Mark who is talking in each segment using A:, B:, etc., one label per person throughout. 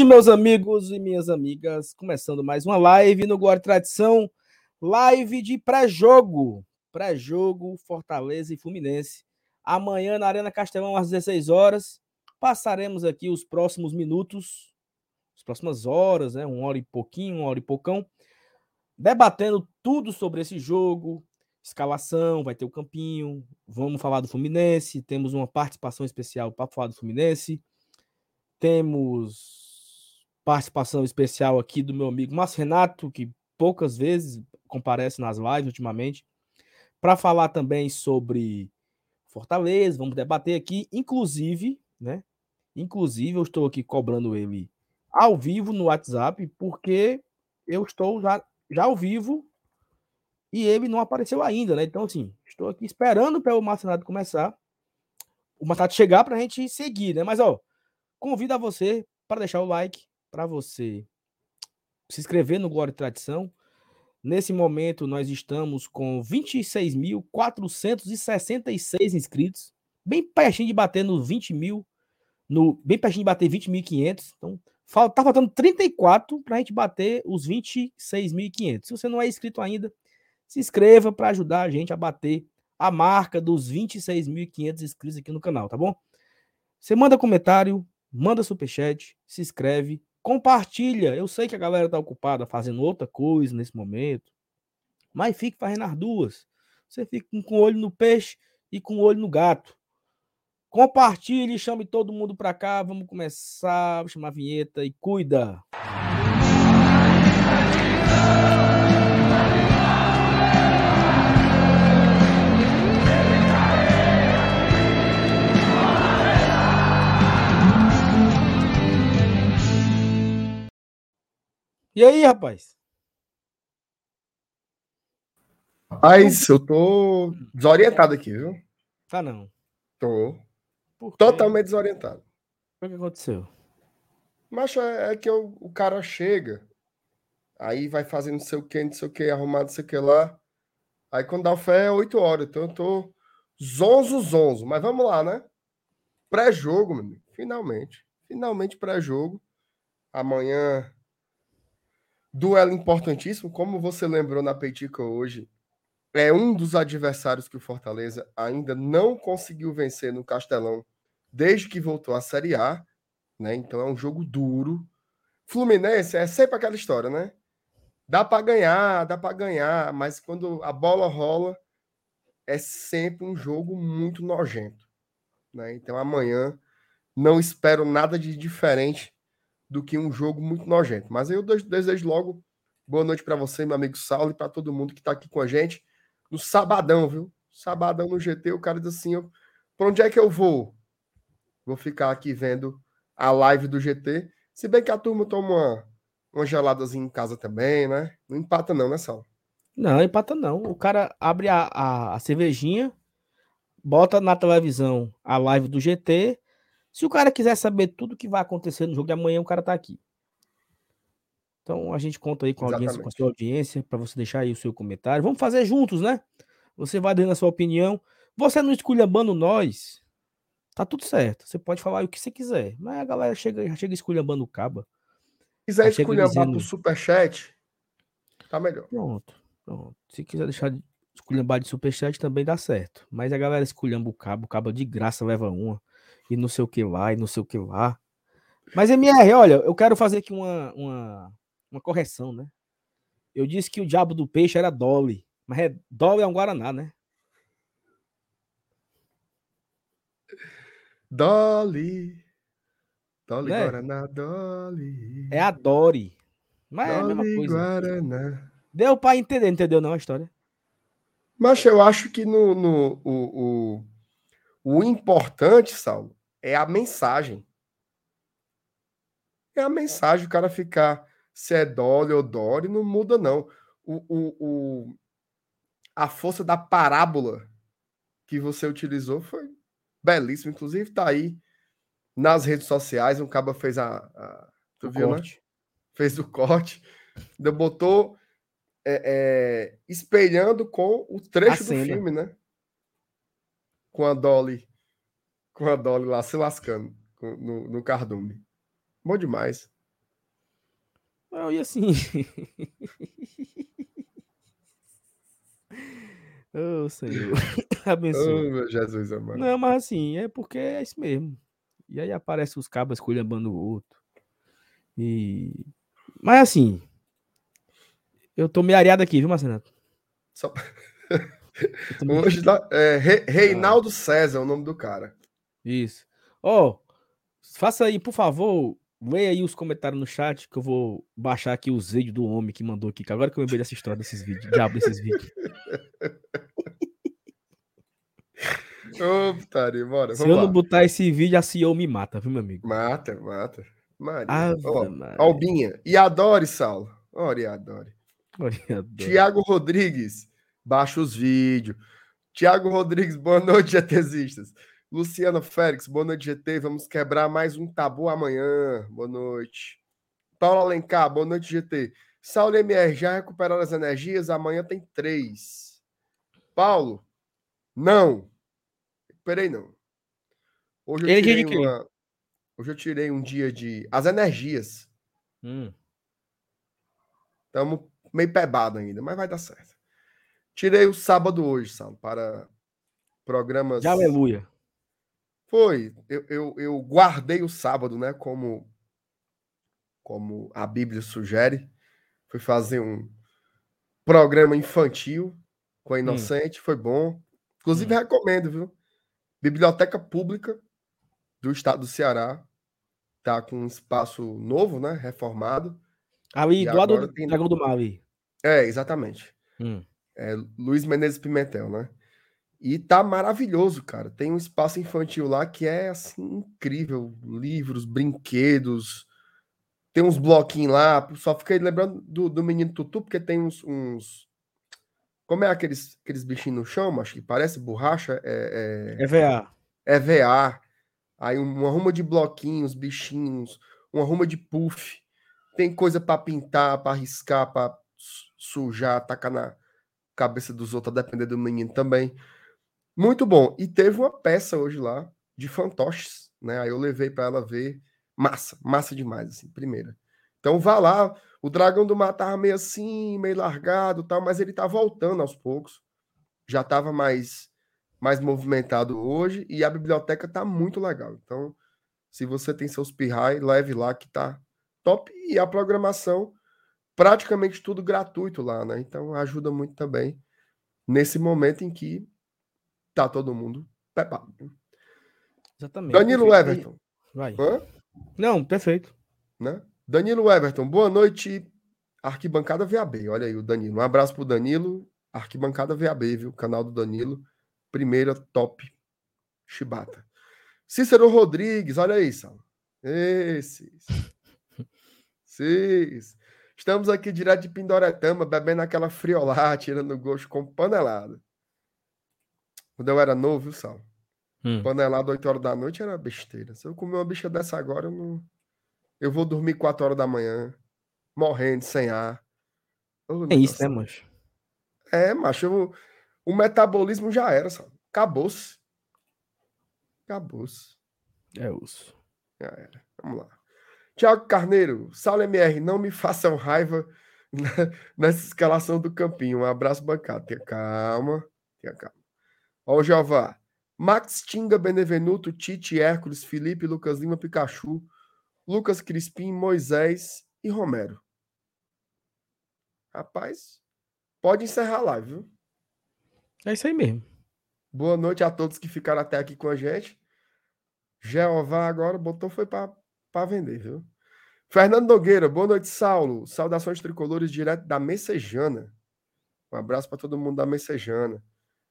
A: Noite, meus amigos e minhas amigas. Começando mais uma live no Guarda Tradição, live de pré-jogo. Pré-jogo Fortaleza e Fluminense. Amanhã na Arena Castelão às 16 horas. Passaremos aqui os próximos minutos, as próximas horas, né? Uma hora e pouquinho, uma hora e poucão, debatendo tudo sobre esse jogo, escalação, vai ter o campinho, vamos falar do Fluminense, temos uma participação especial para falar do Fluminense temos participação especial aqui do meu amigo Márcio Renato, que poucas vezes comparece nas lives ultimamente, para falar também sobre Fortaleza, vamos debater aqui, inclusive, né? Inclusive, eu estou aqui cobrando ele ao vivo no WhatsApp, porque eu estou já, já ao vivo e ele não apareceu ainda, né? Então, assim, estou aqui esperando para o Renato começar, o Matato chegar para a gente seguir, né? Mas, ó, Convido a você para deixar o like, para você se inscrever no Glória e Tradição. Nesse momento, nós estamos com 26.466 inscritos, bem pertinho de bater nos 20 mil, no, bem pertinho de bater 20.500. Então, falta, tá faltando 34 para a gente bater os 26.500. Se você não é inscrito ainda, se inscreva para ajudar a gente a bater a marca dos 26.500 inscritos aqui no canal, tá bom? Você manda comentário, manda superchat, se inscreve, compartilha. Eu sei que a galera tá ocupada fazendo outra coisa nesse momento, mas fique fazendo as duas. Você fica com o olho no peixe e com o olho no gato. Compartilhe, chame todo mundo para cá. Vamos começar, vou chamar a vinheta e cuida. E aí, rapaz?
B: Rapaz, eu tô desorientado aqui, viu?
A: Tá não.
B: Tô. Totalmente desorientado.
A: O que aconteceu?
B: Mas é, é que eu, o cara chega, aí vai fazendo não sei o que, não sei o que, arrumado, não sei o que lá. Aí quando dá o fé é 8 horas. Então eu tô zonzo, zonzo. Mas vamos lá, né? Pré-jogo, meu amigo. Finalmente. Finalmente pré-jogo. Amanhã Duelo importantíssimo, como você lembrou na Peitica hoje, é um dos adversários que o Fortaleza ainda não conseguiu vencer no Castelão desde que voltou à Série A, né? Então é um jogo duro. Fluminense é sempre aquela história, né? Dá para ganhar, dá para ganhar, mas quando a bola rola é sempre um jogo muito nojento, né? Então amanhã não espero nada de diferente do que um jogo muito nojento. Mas eu desejo logo boa noite para você, meu amigo Saulo, e para todo mundo que está aqui com a gente no sabadão, viu? Sabadão no GT, o cara diz assim: para onde é que eu vou? Vou ficar aqui vendo a live do GT. Se bem que a turma toma uma, uma geladazinha em casa também, né? Não empata, não, né, Saulo?
A: Não, empata não. O cara abre a, a, a cervejinha, bota na televisão a live do GT se o cara quiser saber tudo que vai acontecer no jogo de amanhã, o cara tá aqui. Então a gente conta aí com a audiência, com a sua audiência, para você deixar aí o seu comentário. Vamos fazer juntos, né? Você vai dando a sua opinião. Você não esculhambando nós, tá tudo certo. Você pode falar o que você quiser. Mas a galera chega, já chega esculhambando o caba.
B: Se quiser esculhambar dizendo... pro superchat, tá melhor.
A: Pronto, pronto. Se quiser deixar de esculhambar de superchat, também dá certo. Mas a galera esculhamba o cabo, o cabo de graça leva uma e não sei o que lá, e não sei o que lá. Mas, MR, olha, eu quero fazer aqui uma, uma, uma correção, né? Eu disse que o diabo do peixe era Dolly, mas é, Dolly é um Guaraná, né?
B: Dolly. Dolly né? Guaraná, Dolly.
A: É a Dory. Mas Dolly, é a mesma coisa. Guaraná. Deu pra entender, entendeu não a história?
B: Mas eu acho que no, no o, o, o importante, Saulo, é a mensagem. É a mensagem, o cara ficar se é Dolly ou Dory, não muda, não. O, o, o, a força da parábola que você utilizou foi belíssima. Inclusive, tá aí nas redes sociais. Um caba fez a. a tu o viu, né? corte. né? Fez o corte. Botou é, é, espelhando com o trecho a do cena. filme, né? Com a Dolly com a Dolly lá se lascando no, no cardume. Bom demais.
A: Não, e assim. Ô, Senhor. Abençoe.
B: Oh, meu Jesus amado.
A: Não, mas assim, é porque é isso mesmo. E aí aparece os cabas esculhambando o outro. E. Mas assim. Eu tô meio areado aqui, viu, Marcenato?
B: Só-
A: tô meio-
B: Hoje dá- é, Re- Reinaldo César é o nome do cara.
A: Isso. Ó, faça aí, por favor, leia aí os comentários no chat que eu vou baixar aqui os vídeos do homem que mandou aqui, que agora que eu lembrei dessa história desses vídeos, diabo desses vídeos.
B: Ô, putaria, bora.
A: Se eu não botar esse vídeo, a CEO me mata, viu, meu amigo?
B: Mata, mata. Maria.
A: Ave
B: Ó,
A: Maria.
B: Albinha. E adore, Saulo. Ora, e adore.
A: Adoro.
B: Tiago Rodrigues. Baixa os vídeos. Tiago Rodrigues, boa noite, GTzistas. Luciana Félix, boa noite, GT. Vamos quebrar mais um tabu amanhã. Boa noite. Paulo Alencar, boa noite, GT. Saulo MR, já recuperaram as energias? Amanhã tem três. Paulo, não. Recuperei, não. Hoje eu
A: Ele
B: tirei
A: de
B: uma... Hoje eu tirei um dia de... As energias.
A: Hum,
B: Estamos meio pebado ainda, mas vai dar certo. Tirei o sábado hoje, Saulo, para programas...
A: de aleluia.
B: Foi. Eu, eu, eu guardei o sábado, né? Como, como a Bíblia sugere. Fui fazer um programa infantil com a Inocente. Foi bom. Inclusive,
A: Hum.
B: recomendo, viu? Biblioteca Pública do Estado do Ceará. Tá com um espaço novo, né? Reformado.
A: Ali, do lado do Dragão do Mar ali.
B: É, exatamente.
A: Hum.
B: É Luiz Menezes Pimentel, né? E tá maravilhoso, cara. Tem um espaço infantil lá que é assim incrível, livros, brinquedos. Tem uns bloquinhos lá. Só fiquei lembrando do, do menino Tutu porque tem uns, uns- como é aqueles aqueles bichinhos no chão, acho que parece borracha, é, é,
A: EVA.
B: é VA. Aí uma ruma de bloquinhos, bichinhos, uma ruma de puff. Tem coisa para pintar, para riscar, para sujar, tacar na cabeça dos outros, a depender do menino também. Muito bom. E teve uma peça hoje lá de fantoches, né? Aí eu levei para ela ver. Massa, massa demais, assim, primeira. Então vá lá. O Dragão do Mar tava meio assim, meio largado, tal, mas ele tá voltando aos poucos. Já tava mais mais movimentado hoje e a biblioteca tá muito legal. Então, se você tem seus pirrai, leve lá que tá top e a programação praticamente tudo gratuito lá, né? Então ajuda muito também nesse momento em que tá todo mundo pepado.
A: Exatamente.
B: Danilo
A: Perfeito.
B: Everton,
A: Vai.
B: hã?
A: Não, perfeito.
B: né? Danilo Everton, boa noite, Arquibancada VAB. Olha aí o Danilo. Um abraço pro Danilo, Arquibancada VAB, viu? Canal do Danilo, primeira top chibata. Cícero Rodrigues, olha aí, Sal. Esse. Sim. Estamos aqui direto de Pindoretama, bebendo aquela friolá, tirando gosto com panelada. Quando eu era novo, viu, Sal?
A: Hum.
B: Panelada 8 horas da noite era besteira. Se eu comer uma bicha dessa agora, eu não. Eu vou dormir 4 horas da manhã, morrendo, sem ar. Ô,
A: É isso, né, mancho?
B: É, macho, eu- o metabolismo já era, sabe? Acabou-se. Acabou-se.
A: É osso.
B: Já era. Vamos lá. Tiago Carneiro, Saulo MR, não me façam raiva nessa escalação do campinho. Um abraço bancado. Tenha calma. Tenha calma. Ó, o Jeová. Max Tinga, Benevenuto, Tite, Hércules, Felipe, Lucas Lima, Pikachu, Lucas Crispim, Moisés e Romero. Rapaz, pode encerrar a live, viu?
A: É isso aí mesmo.
B: Boa noite a todos que ficaram até aqui com a gente. Jeová agora botou foi para vender, viu? Fernando Nogueira, boa noite, Saulo. Saudações tricolores direto da Messejana. Um abraço para todo mundo da Messejana.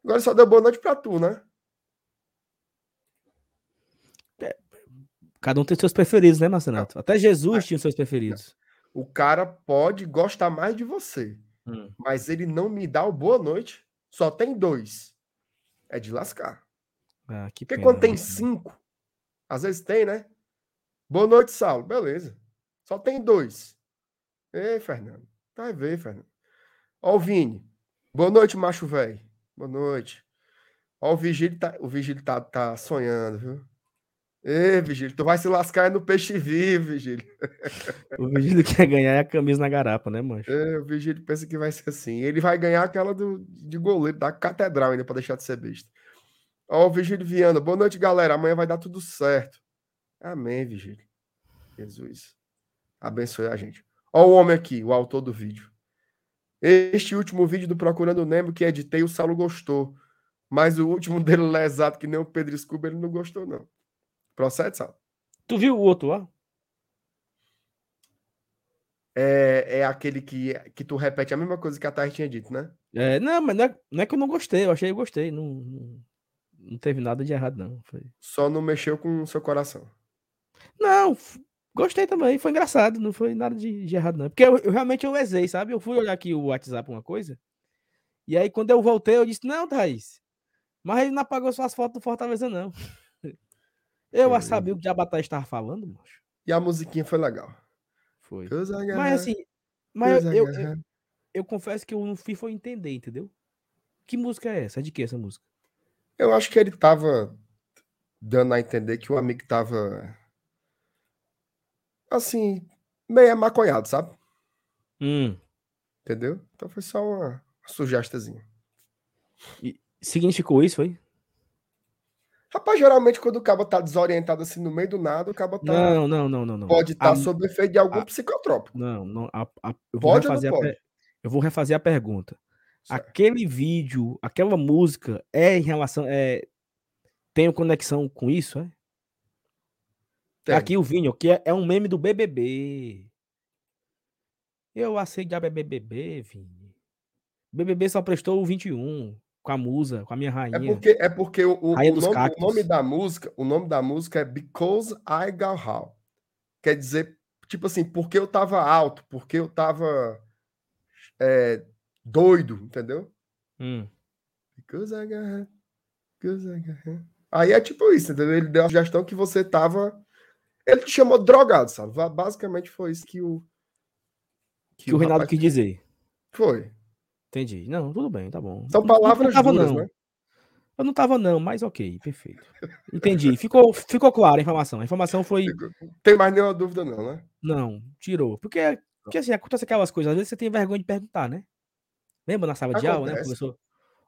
B: Agora só deu boa noite para tu, né?
A: Cada um tem seus preferidos, né, Marcenato? Até Jesus tinha seus preferidos.
B: O cara pode gostar mais de você,
A: Hum.
B: mas ele não me dá o boa noite. Só tem dois. É de lascar.
A: Ah, que
B: Porque
A: pena,
B: quando tem
A: né?
B: cinco, às vezes tem, né? Boa noite, Saulo. Beleza. Só tem dois. Ei, Fernando. Vai ver, Fernando. Ó o Vini. Boa noite, macho velho. Boa noite. Ó o Vigílio tá, o Vigílio tá, tá sonhando, viu? Ei, Vigílio, tu vai se lascar no peixe vivo, Vigílio.
A: O Vigílio quer ganhar é a camisa na garapa, né, mancho?
B: É, o Vigílio pensa que vai ser assim. Ele vai ganhar aquela do, de goleiro da catedral ainda, pra deixar de ser besta. Ó, o Vigílio Viana. Boa noite, galera. Amanhã vai dar tudo certo. Amém, Vigílio. Jesus. Abençoe a gente. Ó o homem aqui, o autor do vídeo. Este último vídeo do Procurando Nemo que editei, o Saulo gostou. Mas o último dele lesado, que nem o Pedro Scuba, ele não gostou, não. Procede, Saulo.
A: Tu viu o outro lá?
B: É, é aquele que, que tu repete a mesma coisa que a Thaís tinha dito, né?
A: É, não, mas não é, não é que eu não gostei, eu achei que eu gostei. Não, não, não teve nada de errado, não. Foi...
B: Só não mexeu com o seu coração.
A: Não, gostei também, foi engraçado, não foi nada de, de errado, não. Porque eu, eu realmente eu exei, sabe? Eu fui olhar aqui o WhatsApp, uma coisa, e aí quando eu voltei, eu disse, não, Thaís, mas ele não apagou suas fotos do Fortaleza, não. Eu a
B: Foi.
A: sabia o que a Thaís estava falando, moço.
B: E a musiquinha foi legal.
A: Foi. Mas assim, mas eu, eu, eu, eu confesso que eu não fui foi entender, entendeu? Que música é essa? É de que essa música?
B: Eu acho que ele tava dando a entender que o amigo tava assim, meio maconhado, sabe?
A: Hum.
B: Entendeu? Então foi só uma sugestazinha.
A: Significou isso, foi?
B: Rapaz, geralmente quando o cabo tá desorientado assim no meio do nada, o cabo tá,
A: Não, não, não, não, não.
B: pode estar
A: A-
B: sob efeito de algum
A: a-
B: psicotrópico.
A: Não, não. a- a- eu, vou
B: Pode
A: refazer a
B: pode?
A: per- eu vou refazer a pergunta.
B: Certo.
A: Aquele vídeo, aquela música é em relação. É, tem conexão com isso, é?
B: Tem.
A: Aqui o Vinho, que é, é um meme do BBB. Eu aceito já BBB, Vinho. BBB só prestou o 21 com a musa, com a minha rainha.
B: É porque, é porque o, o- o nome, o nome da música, o nome da música é Because I Got How. Quer dizer, tipo assim, porque eu tava alto, porque eu tava é, doido, entendeu?
A: Hum.
B: Because I got because I got. Aí é tipo isso, entendeu? Ele deu a sugestão que você tava. Ele te chamou drogado, sabe? Basicamente foi isso que o.
A: Que o Reinaldo
B: rapaz
A: quis dizer.
B: Foi.
A: Entendi. Não, tudo bem, tá bom.
B: São
A: Não- não
B: palavras
A: tava,
B: duras,
A: não.
B: né?
A: Eu não tava, não, mas ok, perfeito. Entendi. Ficou, ficou clara a informação. A informação foi.
B: Tem mais nenhuma dúvida, não, né?
A: Não, tirou. Porque, porque assim, acontece aquelas coisas, às vezes você tem vergonha de perguntar, né? Lembra na sala de aula, né? O
B: Acontece.
A: professor,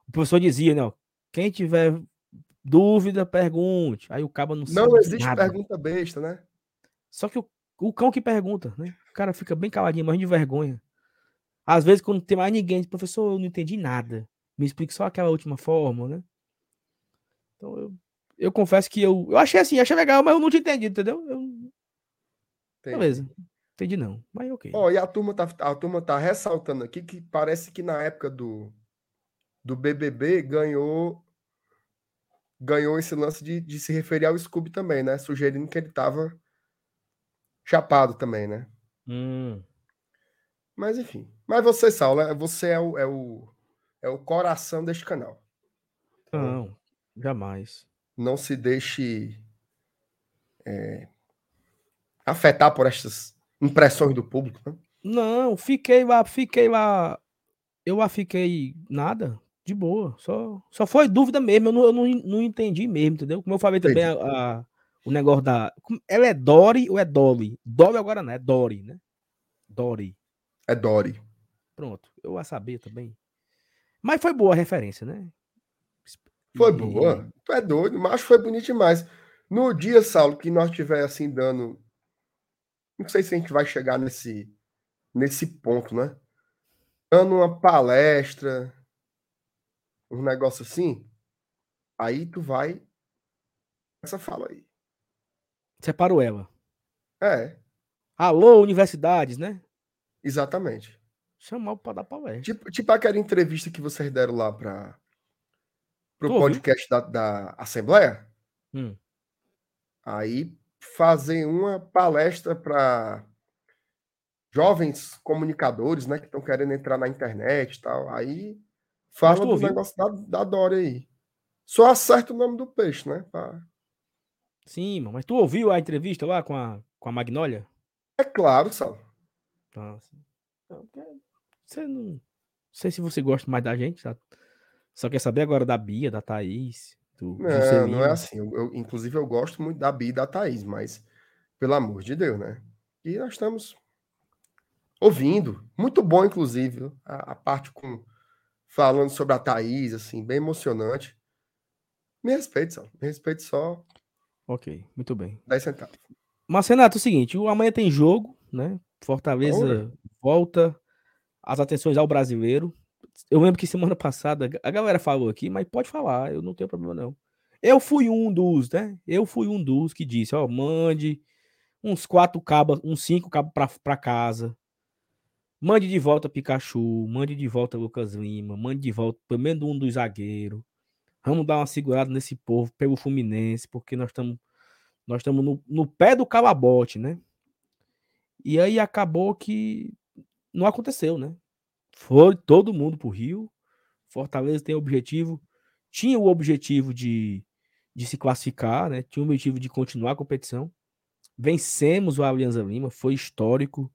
A: o professor dizia, né? ó, Quem tiver dúvida, pergunte. Aí o cabo não sabe
B: Não existe
A: nada.
B: pergunta besta, né?
A: Só que o, o cão que pergunta, né? O cara fica bem caladinho, morrendo de vergonha. Às vezes, quando tem mais ninguém, diz, professor, eu não entendi nada. Me explique só aquela última forma, né? Então, eu, eu confesso que eu, eu achei assim, achei legal, mas eu não tinha entendido, entendeu? Eu,
B: Tem.
A: beleza. Entendi não, mas ok.
B: Ó, e a turma, tá, a turma tá ressaltando aqui que parece que na época do, do BBB ganhou ganhou esse lance de, de se referir ao Scooby também, né? Sugerindo que ele tava chapado também, né?
A: Hum,
B: Mas enfim. Mas você, Saulo, é- você é o, é o, é o coração deste canal.
A: não, jamais.
B: Não se deixe é, afetar por estas impressões do público, né?
A: Não, fiquei lá, fiquei lá. Eu lá fiquei nada, de boa. Só, só foi dúvida mesmo. Eu não, eu não, não entendi mesmo, entendeu? Como eu falei também, a, a- o negócio da. Ela é Dory ou é Dolly? Dolly agora não, é Dory, né? Dory.
B: É Dory.
A: Pronto, eu a saber também. Mas foi boa a referência, né?
B: Foi
A: E-
B: boa. Tu é doido, mas foi bonito demais. No dia, Saulo, que nós estiver assim dando. Não sei se a gente vai chegar nesse, nesse ponto, né? Dando uma palestra, um negócio assim. Aí tu vai. Essa fala aí.
A: Separou ela.
B: É,
A: Alô, universidades, né?
B: exatamente.
A: Chamar para dar palestra.
B: Tipo, tipo aquela entrevista que vocês deram lá para o podcast da, da Assembleia.
A: Hum.
B: Aí fazem uma palestra para jovens comunicadores, né, que estão querendo entrar na internet e tal. Aí fala do
A: ouviu?
B: negócio da, da Dória aí. Só acerta o nome do peixe, né? pra-
A: Sim, mas tu ouviu a entrevista lá com a, com a Magnólia?
B: É claro, Sal.
A: Nossa. Não, porque Você não. Não sei se você gosta mais da gente, tá? Só quer saber agora da Bia, da Thaís. Do
B: não, não é assim. Eu, eu, inclusive, eu gosto muito da Bia e da Thaís, mas, pelo amor de Deus, né? E nós estamos ouvindo. Muito bom, inclusive, a, a parte com falando sobre a Thaís, assim, bem emocionante. Me respeite só. Me respeite só.
A: Ok, muito bem.
B: 10 centavos.
A: Mas, Renato, é o seguinte: o amanhã tem jogo, né? Fortaleza volta as atenções ao brasileiro. Eu lembro que semana passada a galera falou aqui, mas pode falar, eu não tenho problema não. Eu fui um dos, né? Eu fui um dos que disse, ó, mande uns quatro cabas, uns cinco cabos para casa. Mande de volta Pikachu, mande de volta Lucas Lima, mande de volta pelo menos um dos zagueiros. Vamos dar uma segurada nesse povo pelo Fluminense, porque nós estamos nós estamos no, no pé do calabote, né? E aí acabou que não aconteceu, né? Foi todo mundo pro Rio. Fortaleza tem objetivo, tinha o objetivo de, de se classificar, né? Tinha o objetivo de continuar a competição. Vencemos o Alianza Lima, foi histórico.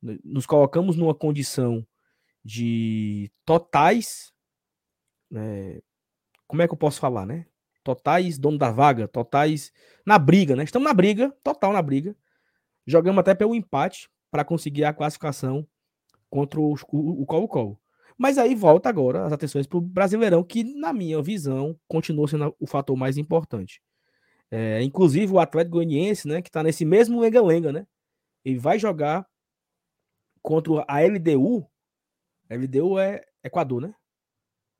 A: Nos colocamos numa condição de totais, né? Como é que eu posso falar, né? Totais dono da vaga, totais na briga, né? Estamos na briga, total na briga. Jogamos até pelo empate para conseguir a classificação contra o Colo-Colo. Mas aí volta agora as atenções para o Brasileirão, que, na minha visão, continua sendo o fator mais importante. É, inclusive o Atlético Goianiense, né, que está nesse mesmo lenga-lenga, né? Ele vai jogar contra a LDU. LDU é Equador, né?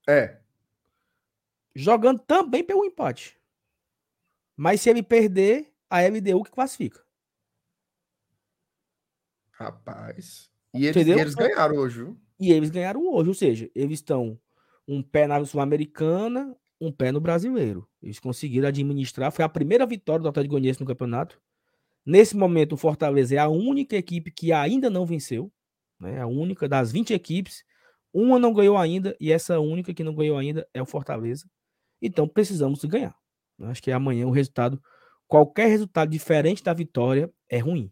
B: É.
A: Jogando também pelo empate. Mas se ele perder, a LDU que classifica.
B: Rapaz. E eles, eles ganharam hoje, viu?
A: E eles ganharam hoje, ou seja, eles estão um pé na Sul-Americana, um pé no brasileiro. Eles conseguiram administrar, foi a primeira vitória do Atlético Goianiense no campeonato. Nesse momento, o Fortaleza é a única equipe que ainda não venceu, né? A única das 20 equipes, uma não ganhou ainda e essa única que não ganhou ainda é o Fortaleza. Então precisamos ganhar. Acho que amanhã o resultado, qualquer resultado diferente da vitória é ruim,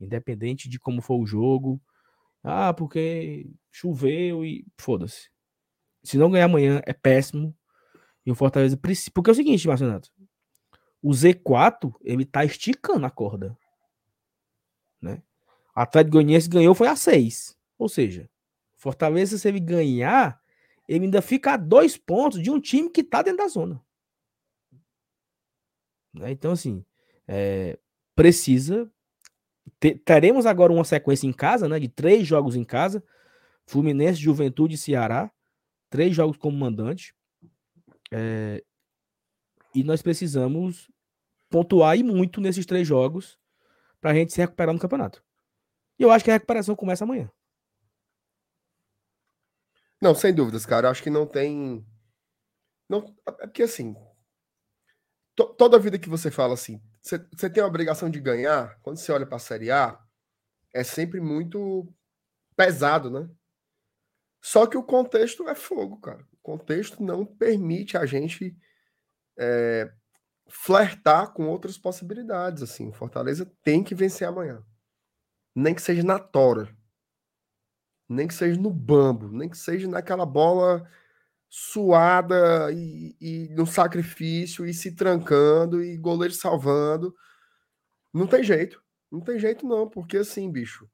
A: independente de como for o jogo, ah, porque choveu e foda-se. Se não ganhar amanhã é péssimo. E o Fortaleza precisa. Porque é o seguinte, Marcionato. O Z4, ele tá esticando a corda. Né? Atlético Goianiense ganhou foi a 6. Ou seja, Fortaleza, se ele ganhar, ele ainda fica a dois pontos de um time que tá dentro da zona. Né? Então, assim, é, precisa teremos agora uma sequência em casa, né? De três jogos em casa. Fluminense, Juventude e Ceará. Três jogos como mandante. É, e nós precisamos pontuar e muito nesses três jogos para a gente se recuperar no campeonato. E eu acho que a recuperação começa amanhã.
B: Não, sem dúvidas, cara. Acho que não tem. Não, é porque assim. To, toda vida que você fala assim, você tem a obrigação de ganhar, quando você olha para a Série A, é sempre muito pesado, né? Só que o contexto é fogo, cara. O contexto não permite a gente é, flertar com outras possibilidades. Assim, Fortaleza tem que vencer amanhã. Nem que seja na tora. Nem que seja no bambo. Nem que seja naquela bola suada e, e, no sacrifício e se trancando e goleiro salvando. Não tem jeito. Não tem jeito não, porque assim, bicho,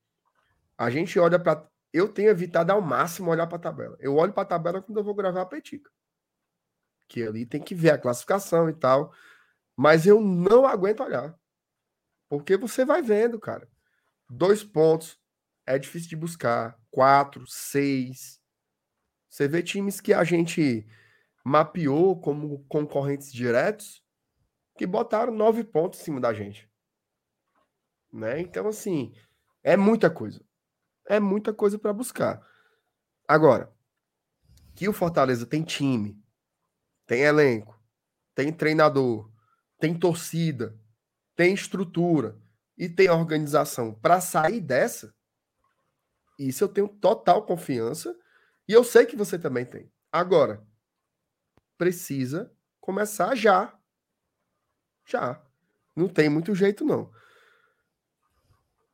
B: a gente olha para eu tenho evitado ao máximo olhar para a tabela. Eu olho para a tabela quando eu vou gravar a petica. Que ali tem que ver a classificação e tal, mas eu não aguento olhar. Porque você vai vendo, cara. Dois pontos é difícil de buscar, quatro, seis, você vê times que a gente mapeou como concorrentes diretos que botaram nove pontos em cima da gente. Né? Então, assim, é muita coisa. É muita coisa para buscar. Agora, que o Fortaleza tem time, tem elenco, tem treinador, tem torcida, tem estrutura e tem organização para sair dessa, isso eu tenho total confiança e eu sei que você também tem. Agora, precisa começar já. Já. Não tem muito jeito, não.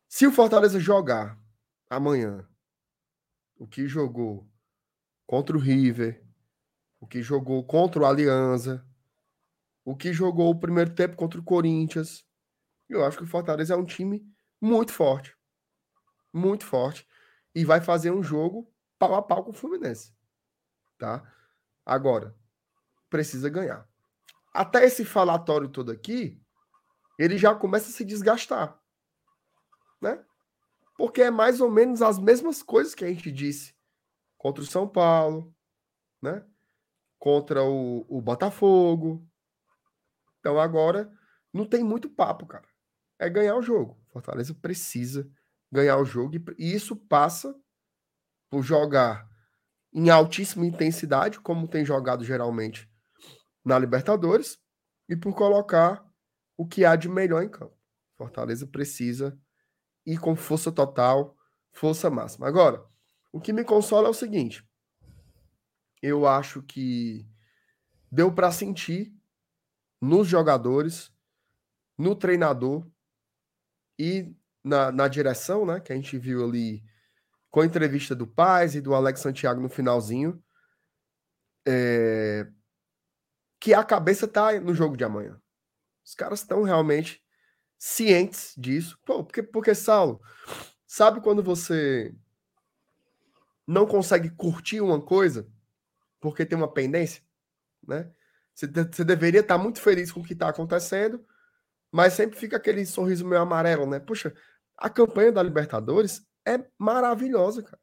B: Se o Fortaleza jogar amanhã o que jogou contra o River, o que jogou contra o Alianza, o que jogou o primeiro tempo contra o Corinthians. Eu acho que o Fortaleza é um time muito forte. Muito forte. E vai fazer um jogo pau a pau com o Fluminense. Tá? Agora, precisa ganhar. Até esse falatório todo aqui, ele já começa a se desgastar. Né? Porque é mais ou menos as mesmas coisas que a gente disse contra o São Paulo, né? Contra o, o Botafogo. Então agora não tem muito papo, cara. É ganhar o jogo. Fortaleza precisa ganhar o jogo e isso passa por jogar em altíssima intensidade, como tem jogado geralmente na Libertadores, e por colocar o que há de melhor em campo. Fortaleza precisa ir com força total, força máxima. Agora, o que me consola é o seguinte: eu acho que deu para sentir nos jogadores, no treinador e na, na direção, né? Que a gente viu ali com a entrevista do Paz e do Alex Santiago no finalzinho, é, que a cabeça tá no jogo de amanhã. Os caras estão realmente cientes disso. Pô, porque, porque, Saulo, sabe quando você não consegue curtir uma coisa porque tem uma pendência, né? Você, você deveria estar muito feliz com o que está acontecendo, mas sempre fica aquele sorriso meio amarelo, né? Poxa, a campanha da Libertadores é maravilhosa, cara.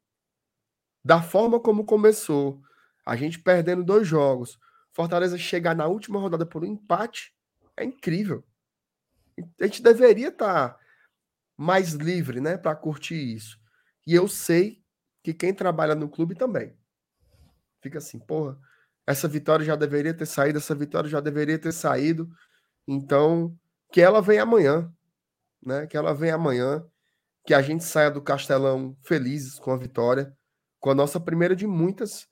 B: Da forma como começou, a gente perdendo dois jogos, Fortaleza chegar na última rodada por um empate, é incrível. A gente deveria estar mais livre, né, para curtir isso. E eu sei que quem trabalha no clube também fica assim, porra, essa vitória já deveria ter saído, essa vitória já deveria ter saído. Então, que ela venha amanhã, né? Que ela venha amanhã, que a gente saia do Castelão felizes com a vitória, com a nossa primeira de muitas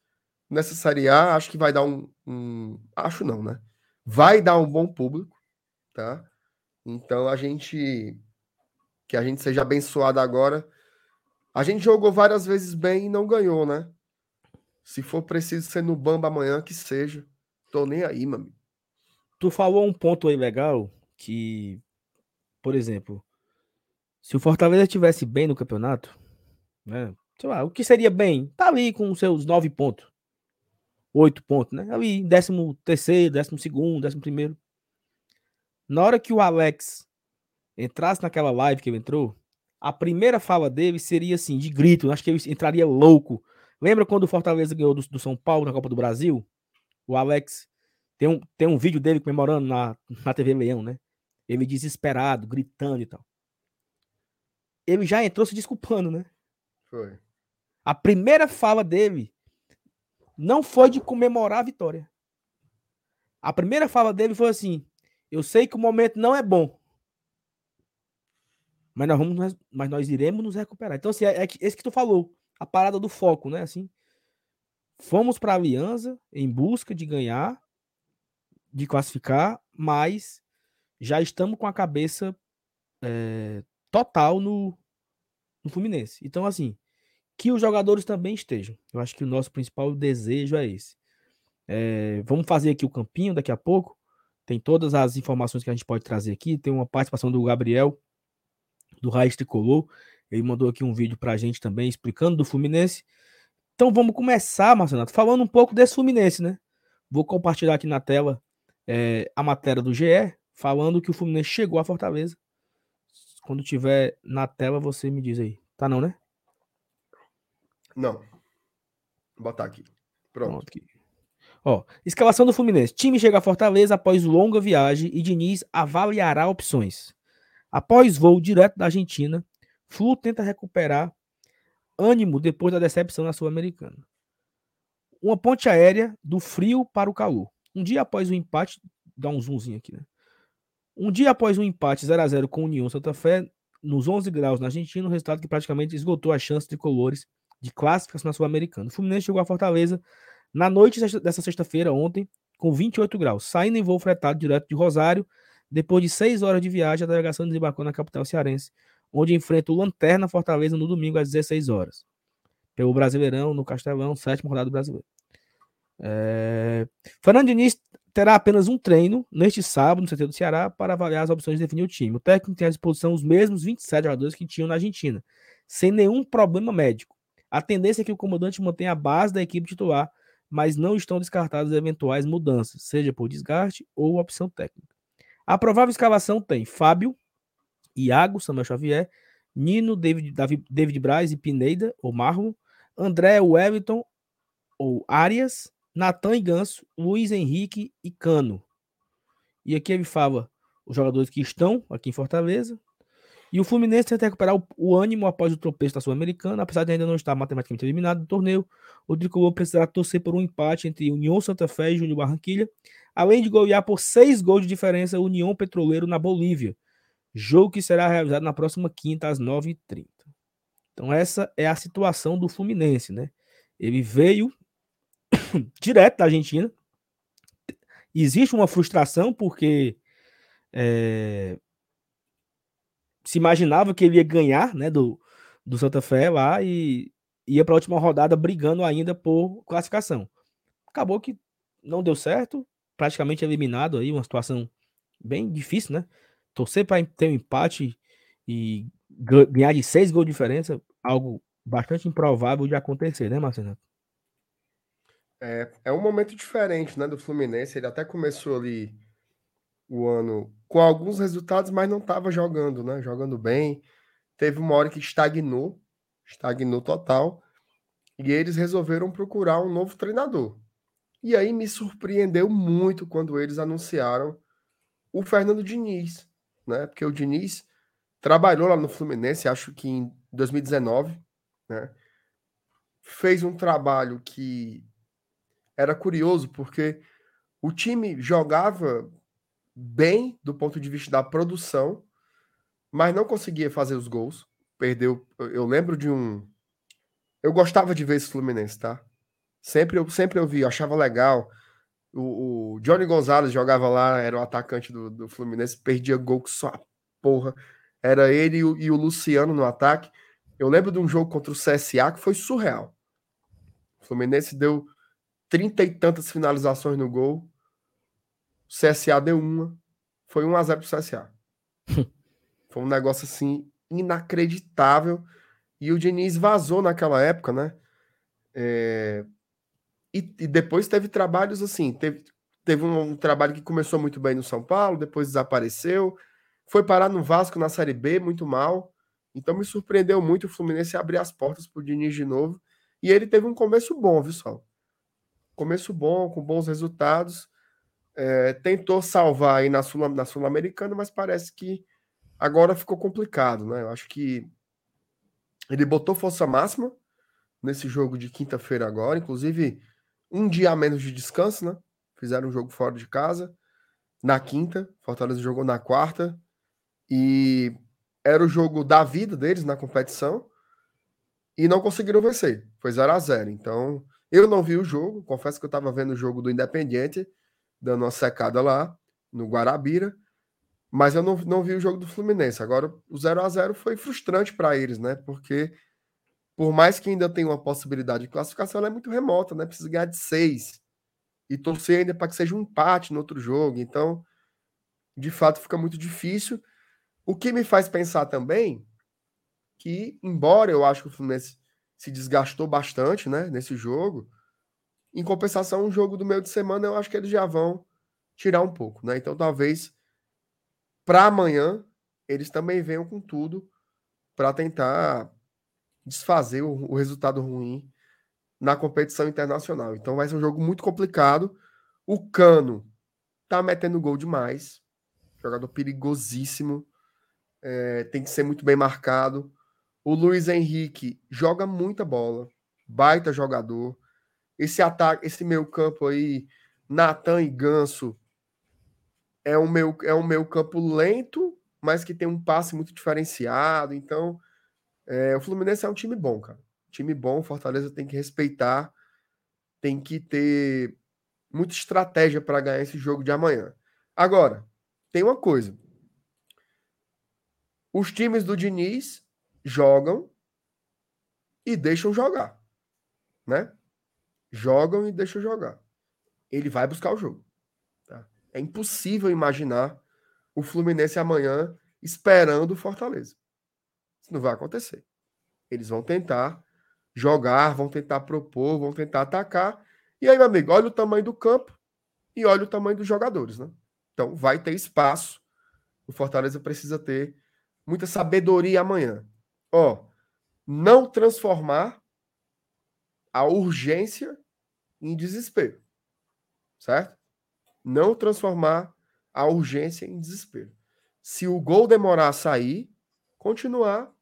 B: nessa Série A. Acho que vai dar um, um acho não, né? Vai dar um bom público, tá? Então a gente que a gente seja abençoado agora. A gente jogou várias vezes bem e não ganhou, né? Se for preciso ser no Bamba amanhã, que seja. Tô nem aí, mami.
A: Tu falou um ponto aí legal que, por exemplo, se o Fortaleza estivesse bem no campeonato, né? Sei lá, o que seria bem? Tá ali com seus nove pontos. Oito pontos, né? Ali, décimo terceiro, décimo segundo, décimo primeiro. Na hora que o Alex entrasse naquela live que ele entrou, a primeira fala dele seria assim, de grito. Acho que ele entraria louco. Lembra quando o Fortaleza ganhou do, do São Paulo na Copa do Brasil? O Alex tem um, tem um vídeo dele comemorando na, na TV Leão, né? Ele desesperado, gritando e tal. Ele já entrou se desculpando, né?
B: Foi.
A: A primeira fala dele não foi de comemorar a vitória. A primeira fala dele foi assim: eu sei que o momento não é bom. Mas nós, vamos, mas nós iremos nos recuperar. Então, assim, é, é esse que tu falou. A parada do foco, né? Assim, fomos para a Aliança em busca de ganhar, de classificar, mas já estamos com a cabeça é, total no, no Fluminense. Então, assim, que os jogadores também estejam. Eu acho que o nosso principal desejo é esse. É, vamos fazer aqui o campinho daqui a pouco. Tem todas as informações que a gente pode trazer aqui. Tem uma participação do Gabriel, do Raiz Tricolor. Ele mandou aqui um vídeo para a gente também explicando do Fluminense. Então vamos começar, Marcelo, falando um pouco desse Fluminense, né? Vou compartilhar aqui na tela é, a matéria do GE, falando que o Fluminense chegou à Fortaleza. Quando tiver na tela, você me diz aí. Tá não, né?
B: Não. Vou botar aqui. Pronto. Pronto aqui.
A: Ó, escalação do Fluminense. Time chega a Fortaleza após longa viagem e Diniz avaliará opções. Após voo direto da Argentina, Flu tenta recuperar ânimo depois da decepção na Sul-Americana. Uma ponte aérea do frio para o calor. Um dia após o empate, dá um zoomzinho aqui, né? Um dia após um empate 0 a 0 com União Santa Fé, nos 11 graus na Argentina, um resultado que praticamente esgotou a chance de colores de classificação na Sul-Americana. O Fluminense chegou a Fortaleza na noite dessa sexta-feira, ontem, com 28 graus, saindo em voo fretado direto de Rosário. Depois de seis horas de viagem, a delegação desembarcou na capital cearense, onde enfrenta o Lanterna Fortaleza no domingo às 16 horas. Pelo Brasileirão, no Castelão, sétima rodada do Brasileiro. É... Fernando Diniz terá apenas um treino neste sábado no CT do Ceará para avaliar as opções de definir o time. O técnico tem à disposição os mesmos 27 jogadores que tinham na Argentina, sem nenhum problema médico. A tendência é que o comandante mantenha a base da equipe titular, mas não estão descartadas eventuais mudanças, seja por desgaste ou opção técnica. A provável escalação tem Fábio, Iago, Samuel Xavier, Nino, David, David, David Braz e Pineda, ou Marlon, André, Wellington, ou Arias, Natan e Ganso, Luiz Henrique e Cano. E aqui ele fala os jogadores que estão aqui em Fortaleza. E o Fluminense tenta recuperar o, o ânimo após o tropeço da Sul-Americana, apesar de ainda não estar matematicamente eliminado do torneio. O Tricolor precisará torcer por um empate entre União Santa Fé e Júnior Barranquilha, além de golear por seis gols de diferença União Petroleiro na Bolívia, jogo que será realizado na próxima quinta às 9h30. Então essa é a situação do Fluminense, né? Ele veio direto da Argentina. Existe uma frustração porque é, se imaginava que ele ia ganhar né, do, do Santa Fé lá e ia para a última rodada brigando ainda por classificação. Acabou que não deu certo, praticamente eliminado aí, uma situação bem difícil, né? Torcer para ter um empate e ganhar de seis gols de diferença, algo bastante improvável de acontecer, né, Marcelo?
B: É, é um momento diferente, né, do Fluminense. Ele até começou ali o ano com alguns resultados, mas não estava jogando, né? Jogando bem. Teve uma hora que estagnou, estagnou total. E eles resolveram procurar um novo treinador. E aí me surpreendeu muito quando eles anunciaram o Fernando Diniz, né? Porque o Diniz trabalhou lá no Fluminense, acho que em 2019, né? Fez um trabalho que era curioso porque o time jogava bem do ponto de vista da produção, mas não conseguia fazer os gols. Perdeu. Eu lembro de um. Eu gostava de ver esse Fluminense, tá? Sempre eu sempre eu vi, eu achava legal. O, o, Johnny Gonzalez jogava lá, era o atacante do, do Fluminense, perdia gol que só porra. Era ele e o, e o Luciano no ataque. Eu lembro de um jogo contra o CSA que foi surreal. O Fluminense deu trinta e tantas finalizações no gol. O CSA deu uma. Foi 1 a 0 pro CSA. foi um negócio assim inacreditável. E o Diniz vazou naquela época, né? É... E, e, depois teve trabalhos assim. Teve, teve um, um, trabalho que começou muito bem no São Paulo, depois desapareceu. Foi parar no Vasco na Série B, muito mal. Então me surpreendeu muito o Fluminense abrir as portas pro Diniz de novo. E ele teve um começo bom, viu, Sol? Começo bom, com bons resultados. É, tentou salvar aí na Sul, na Sul-Americana, mas parece que agora ficou complicado, né? Eu acho que ele botou força máxima nesse jogo de quinta-feira agora, inclusive um dia a menos de descanso, né? Fizeram um jogo fora de casa na quinta, Fortaleza jogou na quarta e era o jogo da vida deles na competição e não conseguiram vencer. Foi 0 a 0. Então, eu não vi o jogo, confesso que eu estava vendo o jogo do Independiente, dando uma secada lá no Guarabira, mas eu não, não vi o jogo do Fluminense. Agora, o 0 a 0 foi frustrante para eles, né? Porque por mais que ainda tenha uma possibilidade de classificação, ela é muito remota, né? Precisa ganhar de seis e torcer ainda para que seja um empate no outro jogo. Então, de fato, fica muito difícil. O que me faz pensar também que, embora eu acho que o Fluminense se desgastou bastante, né, nesse jogo. Em compensação, um jogo do meio de semana, eu acho que eles já vão tirar um pouco, né? Então, talvez para amanhã eles também venham com tudo para tentar desfazer o, o, resultado ruim na competição internacional. Então, vai ser um jogo muito complicado. O Cano tá metendo gol demais, jogador perigosíssimo, é, tem que ser muito bem marcado. O Luiz Henrique joga muita bola, baita jogador. Esse ataque, esse meio campo aí, Natan e Ganso, é um meio, é um meio campo lento, mas que tem um passe muito diferenciado. Então, é, o Fluminense é um time bom, cara. Time bom, Fortaleza tem que respeitar, tem que ter muita estratégia para ganhar esse jogo de amanhã. Agora, tem uma coisa. Os times do Diniz jogam e deixam jogar, né? Jogam e deixam jogar. ele vai buscar o jogo. Tá? É impossível imaginar o Fluminense amanhã esperando o Fortaleza. Isso não vai acontecer. Eles vão tentar jogar, vão tentar propor, vão tentar atacar. E aí, meu amigo, olha o tamanho do campo e olha o tamanho dos jogadores, né? Então vai ter espaço. O Fortaleza precisa ter muita sabedoria amanhã. Ó, não transformar a urgência em desespero. Certo? Não transformar a urgência em desespero. Se o gol demorar a sair, continuar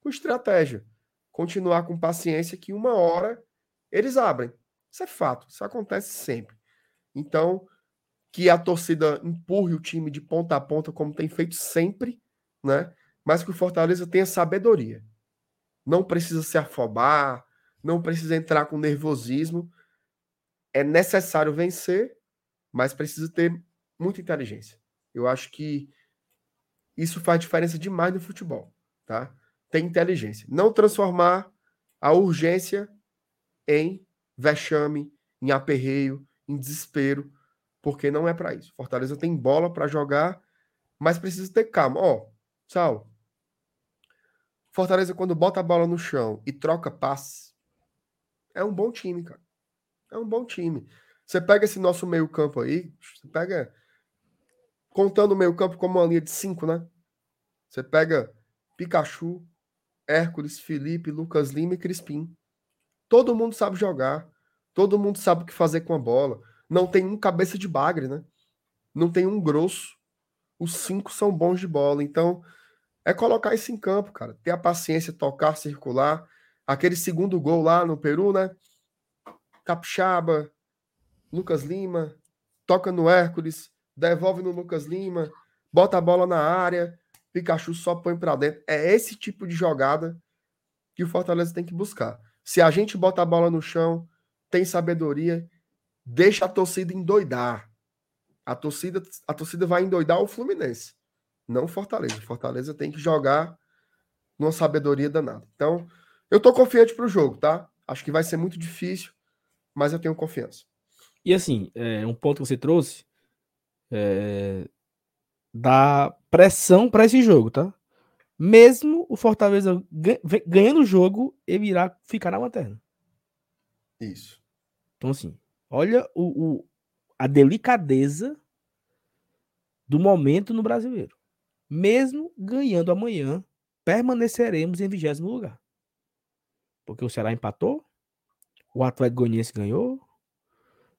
B: com estratégia. Continuar com paciência que uma hora eles abrem. Isso é fato, isso acontece sempre. Então, que a torcida empurre o time de ponta a ponta, como tem feito sempre, né? Mas que o Fortaleza tenha sabedoria. Não precisa se afobar, não precisa entrar com nervosismo. É necessário vencer, mas precisa ter muita inteligência. Eu acho que isso faz diferença demais no futebol, tá? Tem inteligência. Não transformar a urgência em vexame, em aperreio, em desespero, porque não é para isso. Fortaleza tem bola para jogar, mas precisa ter calma. Ó, Sal. Fortaleza quando bota a bola no chão e troca passe, é um bom time, cara. É um bom time. Você pega esse nosso meio-campo aí, você pega. Contando o meio-campo como uma linha de cinco, né? Você pega Pikachu, Hércules, Felipe, Lucas Lima e Crispim. Todo mundo sabe jogar. Todo mundo sabe o que fazer com a bola. Não tem um cabeça de bagre, né? Não tem um grosso. Os cinco são bons de bola. Então, é colocar isso em campo, cara. Ter a paciência, tocar, circular. Aquele segundo gol lá no Peru, né? Capixaba, Lucas Lima, toca no Hércules, devolve no Lucas Lima, bota a bola na área, Pikachu só põe para dentro. É esse tipo de jogada que o Fortaleza tem que buscar. Se a gente bota a bola no chão, tem sabedoria, deixa a torcida endoidar. A torcida, a torcida vai endoidar o Fluminense, não Fortaleza. Fortaleza tem que jogar numa sabedoria danada. Então, eu tô confiante pro jogo, tá? Acho que vai ser muito difícil, mas eu tenho confiança.
A: E assim, é, um ponto que você trouxe é, dá pressão para esse jogo, tá? Mesmo o Fortaleza ganhando o jogo, ele irá ficar na lanterna.
B: Isso.
A: Então, assim, olha o, o, a delicadeza do momento no brasileiro. Mesmo ganhando amanhã, permaneceremos em vigésimo lugar. Porque o Ceará empatou, o Atlético Goianiense ganhou,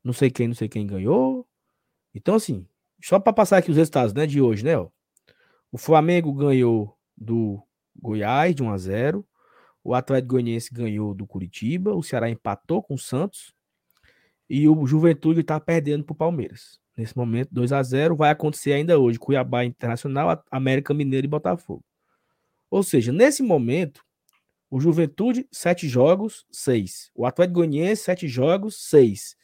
A: não sei quem, não sei quem ganhou. Então, assim, só para passar aqui os resultados né, de hoje, né? Ó. O Flamengo ganhou do Goiás de 1 a 0 o Atlético Goianiense ganhou do Curitiba, o Ceará empatou com o Santos e o Juventude está perdendo para o Palmeiras. Nesse momento, 2 a 0 vai acontecer ainda hoje, Cuiabá Internacional, América Mineiro e Botafogo. Ou seja, nesse momento, o Juventude, sete jogos, seis. O Atlético Goianiense, sete jogos, seis.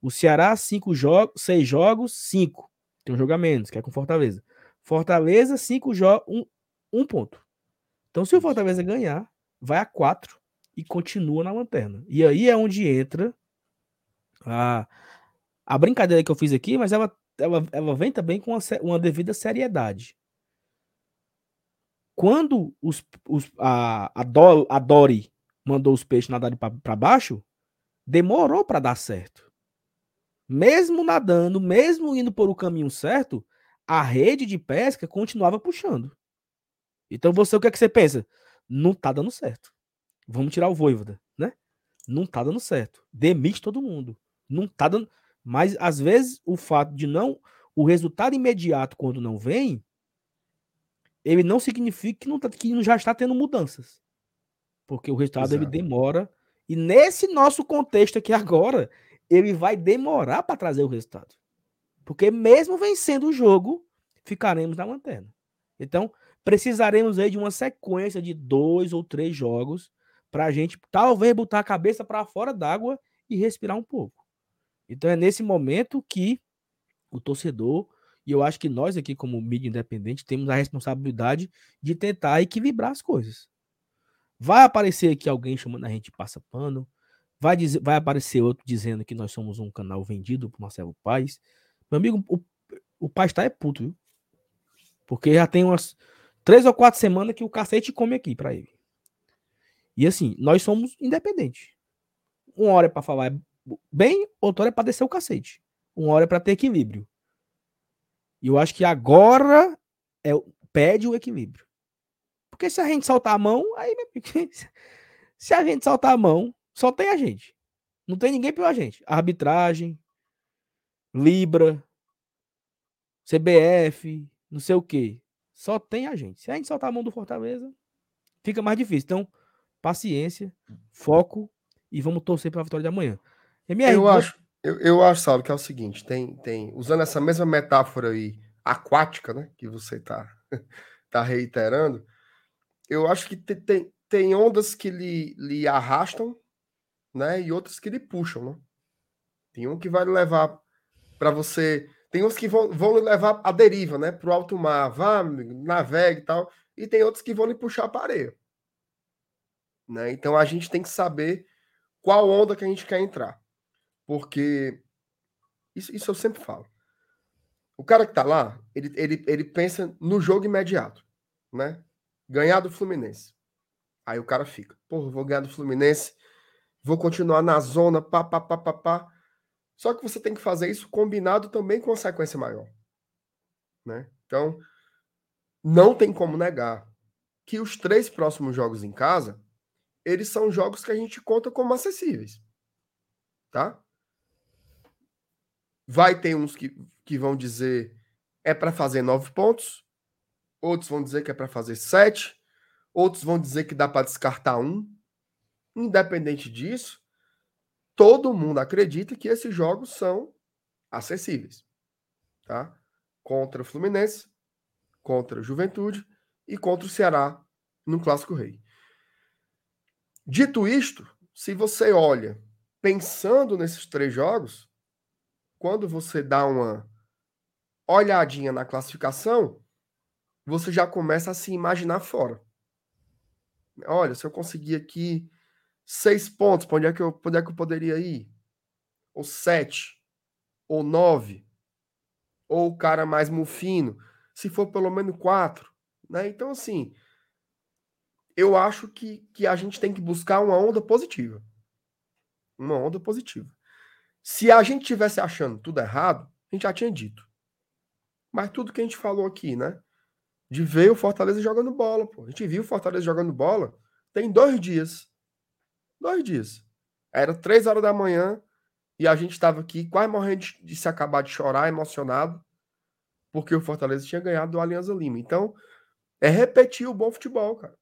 A: O Ceará, cinco jogos, seis jogos, cinco. Tem um jogo a menos, que é com Fortaleza. Fortaleza, cinco jogos, um, um ponto. Então, se o Fortaleza ganhar, vai a quatro e continua na lanterna. E aí é onde entra a, a brincadeira que eu fiz aqui, mas ela, ela, ela vem também com uma, uma devida seriedade. Quando os, os, a, a, Do, a Dori mandou os peixes nadarem para baixo, demorou para dar certo. Mesmo nadando, mesmo indo por o caminho certo, a rede de pesca continuava puxando. Então você, o que é que você pensa? Não tá dando certo. Vamos tirar o Voivoda, né? Não tá dando certo. Demite todo mundo. Não tá dando. Mas às vezes o fato de não. O resultado imediato, quando não vem, ele não significa que não, tá, que não já está tendo mudanças. Porque o resultado Exato. ele demora. E nesse nosso contexto aqui agora, ele vai demorar para trazer o resultado. Porque mesmo vencendo o jogo, ficaremos na lanterna. Então, precisaremos aí de uma sequência de dois ou três jogos para a gente talvez botar a cabeça para fora d'água e respirar um pouco. Então é nesse momento que o torcedor, e eu acho que nós aqui, como mídia independente, temos a responsabilidade de tentar equilibrar as coisas. Vai aparecer aqui alguém chamando a gente passa pano, Vai, dizer, vai aparecer outro dizendo que nós somos um canal vendido pro Marcelo Paz. Meu amigo, o, o Paz tá é puto, viu? Porque já tem umas três ou quatro semanas que o cacete come aqui para ele. E assim, nós somos independentes. Uma hora é pra falar bem, outra hora é pra descer o cacete. Uma hora é pra ter equilíbrio. E eu acho que agora é, pede o equilíbrio. Porque se a gente soltar a mão, aí se a gente soltar a mão, só tem a gente. Não tem ninguém pela gente. Arbitragem, Libra, CBF, não sei o quê. Só tem a gente. Se a gente soltar a mão do Fortaleza, fica mais difícil. Então, paciência, foco e vamos torcer para a vitória de amanhã.
B: MR, eu acho, eu, eu acho, sabe, que é o seguinte, tem, tem, usando essa mesma metáfora aí aquática, né, que você tá, tá reiterando, eu acho que tem, tem, ondas que lhe, lhe arrastam né? E outros que lhe puxam, né? Tem um que vai levar para você. Tem uns que vão, vão lhe levar à deriva, né? Para o alto mar, vá, navegue e tal. E tem outros que vão lhe puxar a areia. Né? Então a gente tem que saber qual onda que a gente quer entrar. Porque isso, isso eu sempre falo. O cara que tá lá, ele, ele, ele pensa no jogo imediato, né? Ganhar do Fluminense. Aí o cara fica, porra, vou ganhar do Fluminense vou continuar na zona, pá, pá, pá, pá, pá. Só que você tem que fazer isso combinado também com sequência maior. Né? Então, não tem como negar que os três próximos jogos em casa, eles são jogos que a gente conta como acessíveis. Tá? Vai ter uns que, que vão dizer é para fazer nove pontos, outros vão dizer que é para fazer sete, outros vão dizer que dá para descartar um. Independente disso, todo mundo acredita que esses jogos são acessíveis. Tá? Contra o Fluminense, contra o Juventude e contra o Ceará no Clássico Rei. Dito isto, se você olha pensando nesses três jogos, quando você dá uma olhadinha na classificação, você já começa a se imaginar fora. Olha, se eu conseguir aqui seis pontos, para onde, é que eu, onde é que eu poderia ir? Ou sete? Ou nove? Ou o cara mais mufino? Se for pelo menos quatro. Né? Então, assim, eu acho que, que a gente tem que buscar uma onda positiva. Uma onda positiva. Se a gente tivesse achando tudo errado, a gente já tinha dito. Mas tudo que a gente falou aqui, né? De ver o Fortaleza jogando bola, pô. A gente viu o Fortaleza jogando bola tem dois dias. Dois dias. Era três horas da manhã e a gente estava aqui quase morrendo de, se acabar de chorar, emocionado, porque o Fortaleza tinha ganhado do Alianza Lima. Então, é repetir o bom futebol, cara.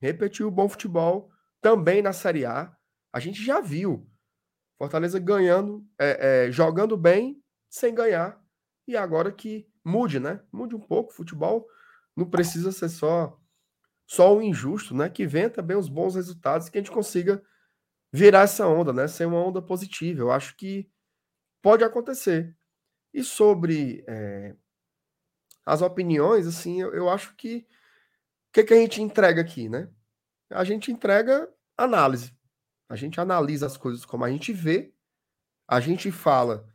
B: Repetir o bom futebol também na Série A. A gente já viu Fortaleza ganhando, é, é, jogando bem, sem ganhar. E agora que mude, né? Mude um pouco futebol. Não precisa ser só só o injusto, né? Que venha também os bons resultados que a gente consiga virar essa onda, né? Ser uma onda positiva. Eu acho que pode acontecer. E sobre é, as opiniões, assim, eu, eu acho que o que, que a gente entrega aqui, né? A gente entrega análise. A gente analisa as coisas como a gente vê, a gente fala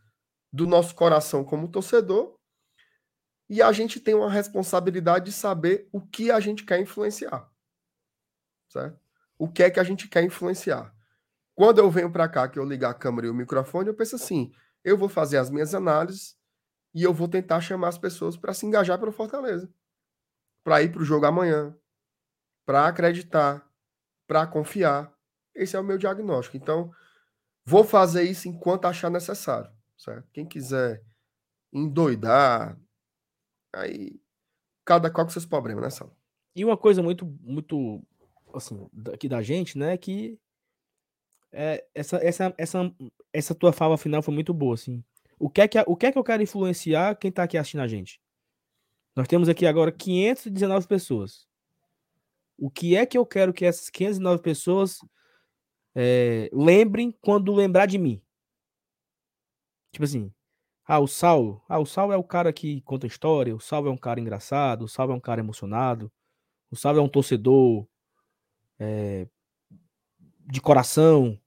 B: do nosso coração como torcedor e a gente tem uma responsabilidade de saber o que a gente quer influenciar. Certo? O que é que a gente quer influenciar? Quando eu venho para cá, que eu ligar a câmera e o microfone, eu penso assim: eu vou fazer as minhas análises e eu vou tentar chamar as pessoas para se engajar pelo Fortaleza, para ir para o jogo amanhã, para acreditar, para confiar. Esse é o meu diagnóstico. Então, vou fazer isso enquanto achar necessário. Certo? Quem quiser endoidar, Aí, cada qual com seus problemas, né, Sal?
A: E uma coisa muito, muito, assim, aqui da gente, né, que é, essa, essa, essa, essa tua fala final foi muito boa, assim. O que, é que, o que é que eu quero influenciar quem tá aqui assistindo a gente? Nós temos aqui agora 519 pessoas. O que é que eu quero que essas 509 pessoas é, lembrem quando lembrar de mim? Tipo assim, ah, o Saulo. Ah, o Saulo é o cara que conta história. O Saulo é um cara engraçado. O Saulo é um cara emocionado. O Saulo é um torcedor é, de coração.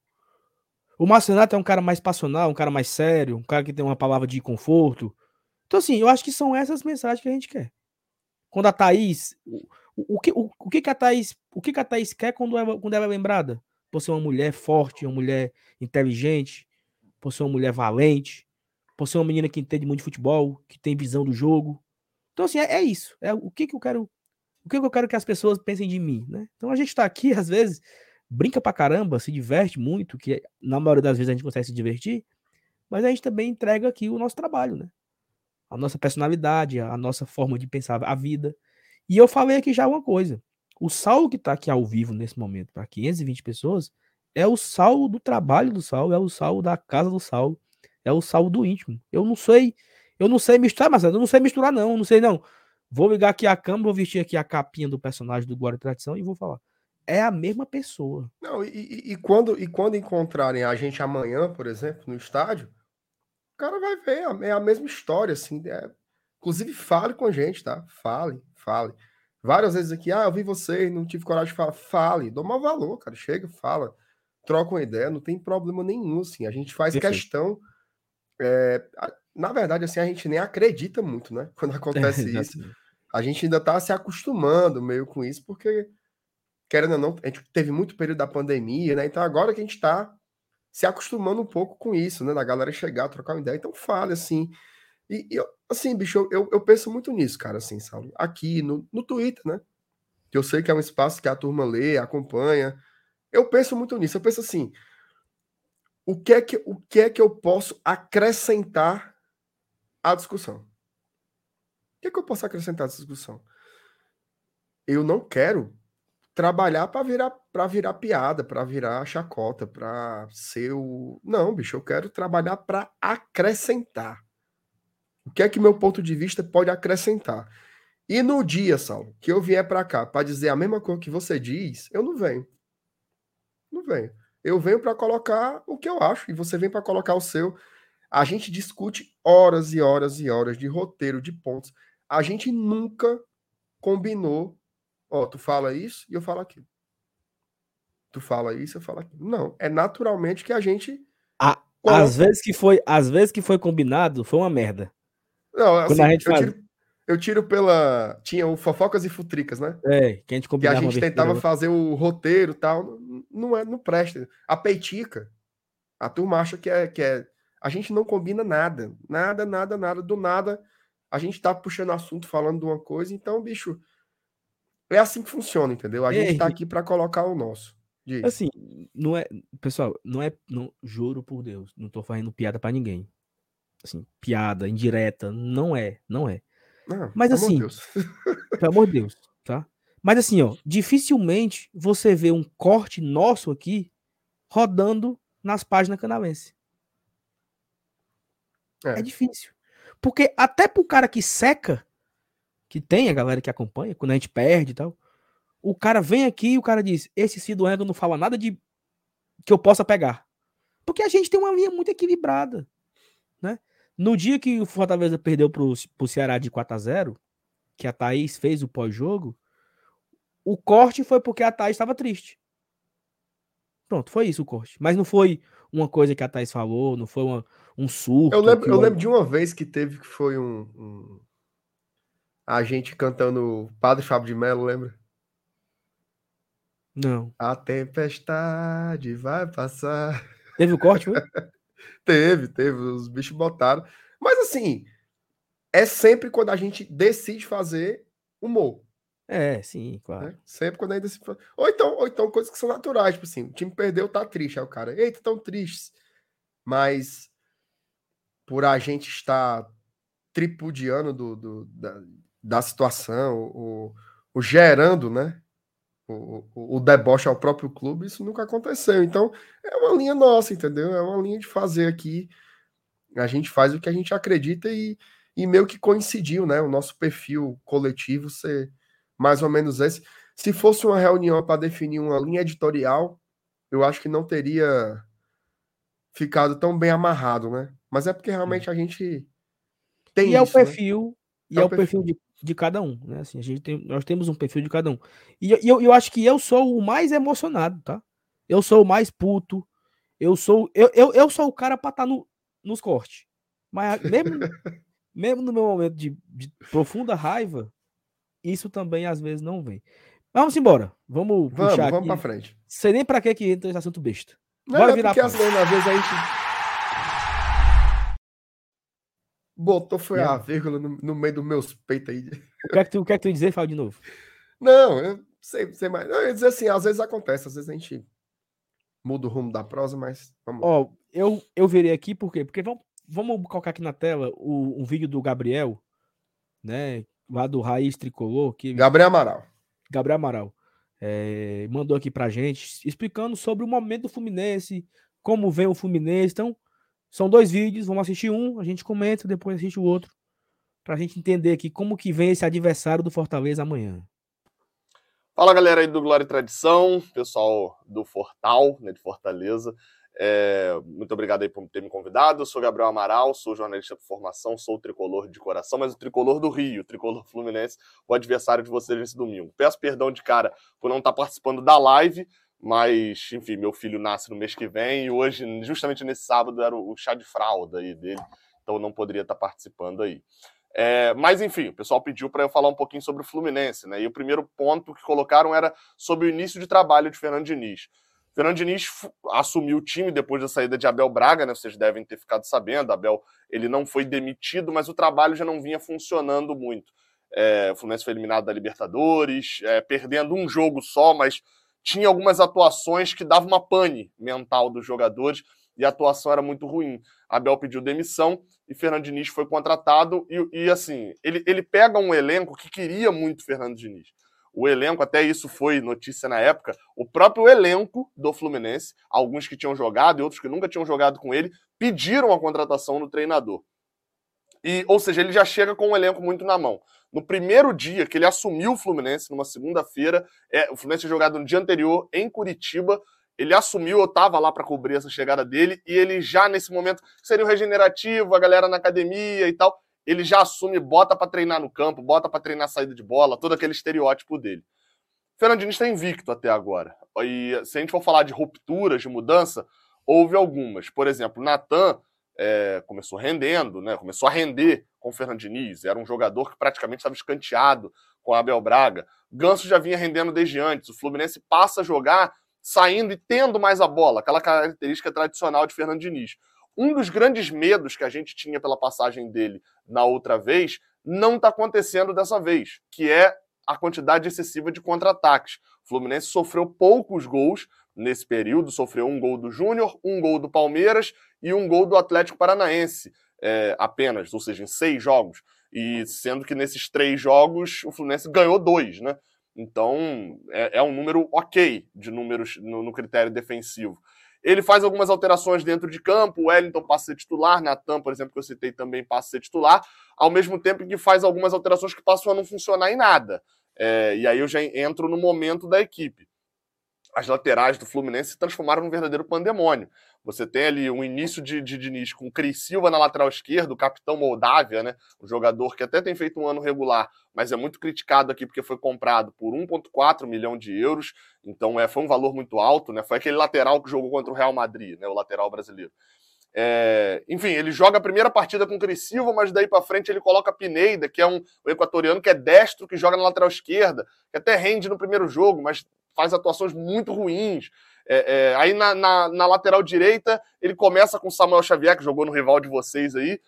A: O Marcenato é um cara mais passional, um cara mais sério, um cara que tem uma palavra de conforto. Então, assim, eu acho que são essas mensagens que a gente quer. Quando a Thaís. O, o, que, o, o, que, que a Thaís. O que, que a Thaís quer quando ela, quando ela é lembrada? Por ser uma mulher forte, uma mulher inteligente, por ser uma mulher valente, por ser uma menina que entende muito de futebol, que tem visão do jogo. Então, assim, é, é isso. É o que, que eu quero. O que, que eu quero que as pessoas pensem de mim, né? Então a gente está aqui, às vezes, brinca pra caramba, se diverte muito, que na maioria das vezes a gente consegue se divertir, mas a gente também entrega aqui o nosso trabalho, né? A nossa personalidade, a nossa forma de pensar a vida. E eu falei aqui já uma coisa. O Saulo que está aqui ao vivo nesse momento para 520 pessoas é o Saulo do trabalho do Saulo, é o Saulo da casa do Saulo, é o Saulo do íntimo. Eu não sei, eu não sei misturar, mas eu não sei misturar não, não sei não. Vou ligar aqui a câmera, vou vestir aqui a capinha do personagem do e Tradição e vou falar é a mesma pessoa.
B: Não, e, e, e, quando, e quando encontrarem a gente amanhã, por exemplo, no estádio, o cara vai ver, é a mesma história, assim. É... Inclusive, fale com a gente, tá? Fale, fale. Várias vezes aqui, ah, eu vi vocês, não tive coragem de falar. Fale, dou mau valor, cara. Chega, fala, troca uma ideia, não tem problema nenhum, assim. A gente faz Perfeito. questão. É... Na verdade, assim, a gente nem acredita muito, né? Quando acontece é, isso. A gente ainda tá se acostumando meio com isso, porque querendo ou não, a gente teve muito período da pandemia, né? Então agora que a gente está se acostumando um pouco com isso, né? Da galera chegar, trocar uma ideia. Então fale assim. E, e assim, bicho, eu, eu, penso muito nisso, cara, assim, sabe? Aqui no, no Twitter, né? Que eu sei que é um espaço que a turma lê, acompanha. Eu penso muito nisso. Eu penso assim: o que é que, o que, é que eu posso acrescentar à discussão? O que é que eu posso acrescentar à discussão? Eu não quero trabalhar para virar para virar piada, para virar chacota, para ser o Não, bicho, eu quero trabalhar para acrescentar. O que é que meu ponto de vista pode acrescentar? E no dia, Saulo, que eu vier para cá para dizer a mesma coisa que você diz, eu não venho. Não venho. Eu venho para colocar o que eu acho e você vem para colocar o seu. A gente discute horas e horas e horas de roteiro, de pontos. A gente nunca combinou Ó, tu fala isso e eu falo aquilo. Tu fala isso, eu falo aquilo. Não, é naturalmente que a gente.
A: A, às vezes que foi, às vezes que foi combinado, foi uma merda.
B: Não, assim, eu, tiro, eu tiro pela. Tinha o Fofocas e Futricas, né?
A: É, que a gente combinava.
B: Que a gente tentava fazer o roteiro e tal. Não, é, não presta. A peitica, a turma acha que é, que é. A gente não combina nada. Nada, nada, nada. Do nada, a gente tá puxando assunto, falando de uma coisa. Então, bicho, é assim que funciona, entendeu? A é, gente tá aqui para colocar o nosso.
A: Diz. Assim, não é. Pessoal, não é. Não, juro por Deus, não tô fazendo piada para ninguém. Assim, piada, indireta, não é, não é. Não, Mas assim, Deus. pelo amor de Deus, tá? Mas assim, ó, dificilmente você vê um corte nosso aqui rodando nas páginas canalense. É. é difícil. Porque até pro cara que seca, que tem a galera que acompanha, quando a gente perde e tal. O cara vem aqui e o cara diz: Esse Cido Endo não fala nada de que eu possa pegar. Porque a gente tem uma linha muito equilibrada. No dia que o Fortaleza perdeu pro, pro Ceará de 4 a 0 que a Thaís fez o pós-jogo, o corte foi porque a Thaís estava triste. Pronto, foi isso o corte. Mas não foi uma coisa que a Thaís falou, não foi uma, um surto.
B: Eu lembro, eu lembro de uma vez que teve que foi um, um a gente cantando Padre Fábio de Mello, lembra?
A: Não.
B: A tempestade vai passar.
A: Teve o corte, foi?
B: teve, teve. Os bichos botaram. Mas assim, é sempre quando a gente decide fazer humor.
A: É, sim, claro. Né?
B: Sempre quando a gente decide fazer. Ou então, ou então coisas que são naturais, tipo assim, o time perdeu, tá triste. Aí o cara, eita, tão tristes. Mas por a gente estar tripudiando do, do da, da situação, o, o gerando, né? O, o, o, deboche ao próprio clube, isso nunca aconteceu. Então, é uma linha nossa, entendeu? É uma linha de fazer aqui. A gente faz o que a gente acredita e, e meio que coincidiu, né? O nosso perfil coletivo ser mais ou menos esse. Se fosse uma reunião para definir uma linha editorial, eu acho que não teria ficado tão bem amarrado, né? Mas é porque realmente a gente
A: tem. E isso, é o né? perfil, né? e é, é o perfil, perfil de de cada um, né? Assim, a gente tem, nós temos um perfil de cada um. E, eu, eu acho que eu sou o mais emocionado, tá? Eu sou o mais puto, Eu sou, eu, eu, eu sou o cara para estar tá no, nos cortes. Mas mesmo, mesmo no meu momento de, de, profunda raiva, isso também às vezes não vem. Vamos embora. Vamos,
B: vamos puxar Vamos para frente.
A: Sei nem para que que entra esse assunto besta.
B: Não, Bora é virar porque a gente botou foi a vírgula no, no, meio dos meus peitos aí.
A: O que é que tu, o que é que tu ia dizer? Fala de novo.
B: Não, eu sei, sei mais. Eu ia dizer assim, às vezes acontece, às vezes a gente muda o rumo da prosa, mas
A: vamos Ó, oh, eu, eu virei aqui por quê? Porque vamos, vamos colocar aqui na tela o, um vídeo do Gabriel, né? Lá do Raiz Tricolor. Que...
B: Gabriel Amaral.
A: Gabriel Amaral. É, mandou aqui pra gente, explicando sobre o momento do Fluminense, como vem o Fluminense. Então, são dois vídeos, vamos assistir um, a gente comenta, depois assiste o outro, pra gente entender aqui como que vem esse adversário do Fortaleza amanhã.
C: Fala galera aí do Glória e Tradição, pessoal do Fortal, né, de Fortaleza. É, muito obrigado aí por ter me convidado. Eu sou Gabriel Amaral, sou jornalista por formação, sou tricolor de coração, mas o tricolor do Rio, o tricolor fluminense, o adversário de vocês nesse domingo. Peço perdão de cara por não estar participando da live, mas, enfim, meu filho nasce no mês que vem e hoje, justamente nesse sábado, era o chá de fralda aí dele, então não poderia estar participando aí. É, mas enfim, o pessoal pediu para eu falar um pouquinho sobre o Fluminense, né? E o primeiro ponto que colocaram era sobre o início de trabalho de Fernando Diniz. Fernando Diniz assumiu o time depois da saída de Abel Braga, né? Vocês devem ter ficado sabendo. Abel ele não foi demitido, mas o trabalho já não vinha funcionando muito. É, o Fluminense foi eliminado da Libertadores, é, perdendo um jogo só, mas tinha algumas atuações que davam uma pane mental dos jogadores e a atuação era muito ruim. Abel pediu demissão e Fernando Diniz foi contratado. E, e, assim, ele, ele pega um elenco que queria muito Fernando Diniz. O elenco, até isso foi notícia na época, o próprio elenco do Fluminense, alguns que tinham jogado e outros que nunca tinham jogado com ele, pediram a contratação do treinador. E, ou seja, ele já chega com um elenco muito na mão. No primeiro dia que ele assumiu o Fluminense, numa segunda-feira, é, o Fluminense tinha jogado no dia anterior em Curitiba, ele assumiu, eu estava lá para cobrir essa chegada dele, e ele já nesse momento seria o regenerativo, a galera na academia e tal. Ele já assume, bota para treinar no campo, bota para treinar saída de bola, todo aquele estereótipo dele. Fernandinho está invicto até agora. E se a gente for falar de rupturas, de mudança, houve algumas. Por exemplo, Natan é, começou rendendo, né? Começou a render com o Fernando Diniz. Era um jogador que praticamente estava escanteado com o Abel Braga. Ganso já vinha rendendo desde antes. O Fluminense passa a jogar saindo e tendo mais a bola, aquela característica tradicional de Fernando Diniz. Um dos grandes medos que a gente tinha pela passagem dele na outra vez não está acontecendo dessa vez, que é a quantidade excessiva de contra-ataques. O Fluminense sofreu poucos gols nesse período, sofreu um gol do Júnior, um gol do Palmeiras e um gol do Atlético Paranaense é, apenas, ou seja, em seis jogos. E sendo que nesses três jogos o Fluminense ganhou dois, né? Então, é, é um número ok de números no, no, critério defensivo. Ele faz algumas alterações dentro de campo, o Wellington passa a ser titular, Natan, por exemplo, que eu citei também passa a ser titular, ao mesmo tempo que faz algumas alterações que passam a não funcionar em nada. É, e aí eu já entro no momento da equipe as laterais do Fluminense se transformaram num verdadeiro pandemônio. Você tem ali um início de, de Diniz com Cris Silva na lateral esquerda, o capitão Moldávia, né? Um jogador que até tem feito um ano regular, mas é muito criticado aqui porque foi comprado por 1,4 milhão de euros. Então é, foi um valor muito alto, né? Foi aquele lateral que jogou contra o Real Madrid, né? O lateral brasileiro. É, enfim, ele joga a primeira partida com o Cris Silva, mas daí para frente ele coloca Pineda, que é um, um equatoriano que é destro, que joga na lateral esquerda, que até rende no primeiro jogo, mas faz atuações muito ruins. É, é, aí na, na, na, lateral direita, ele começa com Samuel Xavier, que jogou no rival de vocês aí.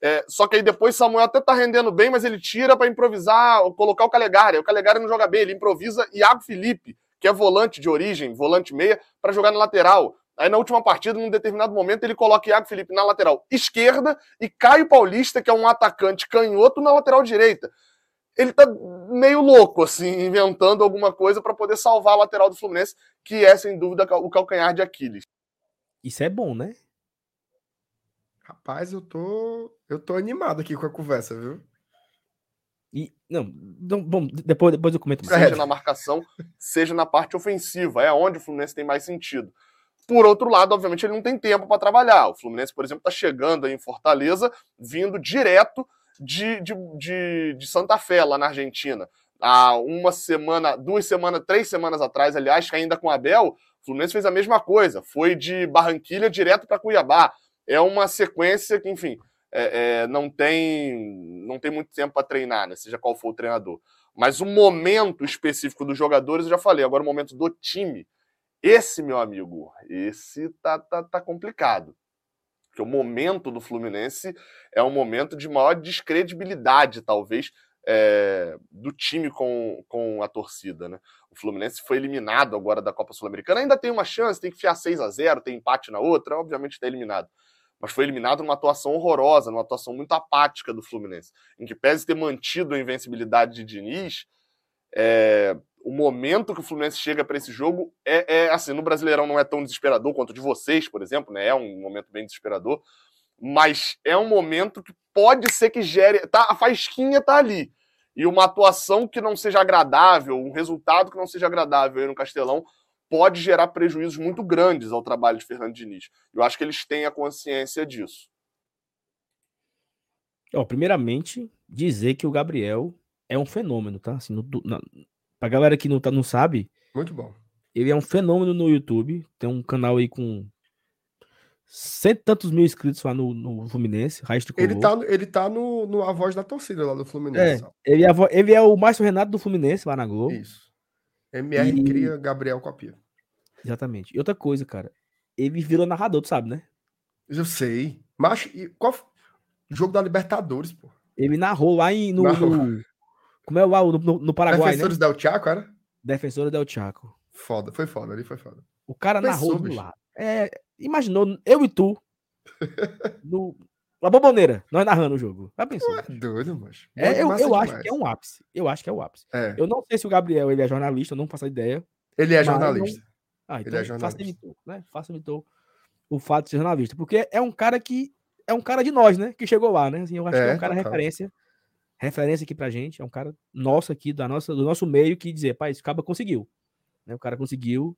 C: É, só que aí depois Samuel até tá rendendo bem, mas ele tira para improvisar, colocar o Calegari. O Calegari não joga bem, ele improvisa Iago Felipe, que é volante de origem, volante meia, para jogar na lateral. Aí na última partida, num determinado momento, ele coloca Iago Felipe na lateral esquerda e Caio Paulista, que é um atacante canhoto, na lateral direita ele tá meio louco, assim, inventando alguma coisa para poder salvar a lateral do Fluminense, que é, sem dúvida, o calcanhar de Aquiles.
A: Isso é bom, né?
B: Rapaz, eu tô, eu tô animado aqui com a conversa, viu?
A: E, não, não bom, depois, depois eu comento
C: mais. Seja na marcação, seja na parte ofensiva, é onde o Fluminense tem mais sentido. Por outro lado, obviamente, ele não tem tempo para trabalhar. O Fluminense, por exemplo, está chegando aí em Fortaleza, vindo direto de, de, de, de Santa Fé, lá na Argentina. Há uma semana, duas semanas, três semanas atrás, aliás, ainda com Abel, O Fluminense fez a mesma coisa, foi de Barranquilha direto para Cuiabá. É uma sequência que, enfim, é, é, não tem não tem muito tempo para treinar, né? seja qual for o treinador. Mas o momento específico dos jogadores, eu já falei, agora o momento do time. Esse, meu amigo, esse tá, tá, tá complicado. Porque o momento do Fluminense é um momento de maior descredibilidade, talvez, é, do time com, com a torcida. Né? O Fluminense foi eliminado agora da Copa Sul-Americana. Ainda tem uma chance, tem que fiar 6 a 0 tem empate na outra, obviamente está eliminado. Mas foi eliminado numa atuação horrorosa, numa atuação muito apática do Fluminense, em que pese ter mantido a invencibilidade de Diniz, é, o momento que o Fluminense chega para esse jogo é, é, assim, no Brasileirão não é tão desesperador quanto o de vocês, por exemplo, né? É um momento bem desesperador, mas é um momento que pode ser que gere. Tá, a faísquinha tá ali. E uma atuação que não seja agradável, um resultado que não seja agradável aí no Castelão, pode gerar prejuízos muito grandes ao trabalho de Fernando Diniz. Eu acho que eles têm a consciência disso.
A: Ó, primeiramente, dizer que o Gabriel é um fenômeno, tá? Assim, no, na, pra galera que não, tá, não sabe.
B: Muito bom.
A: Ele é um fenômeno no YouTube. Tem um canal aí com cento e tantos mil inscritos lá no, no Fluminense, Raiz
B: Ele tá, ele tá no, no A Voz da Torcida lá do Fluminense.
A: É, ele, é, ele é o Márcio Renato do Fluminense lá na Globo.
B: Isso. MR e... cria Gabriel Copia.
A: Exatamente. E outra coisa, cara. Ele virou narrador, tu sabe, né?
B: Eu sei. Mas qual jogo da Libertadores, pô?
A: Ele narrou lá em, no, no como é o no, no, no Paraguai,
B: Defensores
A: né?
B: del Chaco, era?
A: Defensores del Chaco.
B: Foda, foi foda, ali foi foda.
A: O cara Pensou, narrou do lado. É, imaginou, eu e tu, no, La Bomboneira, nós narrando o jogo. Já pensou?
B: É doido, mas.
A: É, eu, eu acho que é um ápice. Eu acho que é o ápice. É. Eu não sei se o Gabriel ele é jornalista, eu não faço ideia.
B: Ele é jornalista.
A: Não... Ah, então ele é jornalista. facilitou, né? Facilitou o fato de ser jornalista. Porque é um cara que. É um cara de nós, né? Que chegou lá, né? Assim, eu acho é, que é um cara total. referência. Referência aqui pra gente. É um cara nosso aqui, da nossa, do nosso meio, que dizer, pai, esse cara conseguiu. Né? O cara conseguiu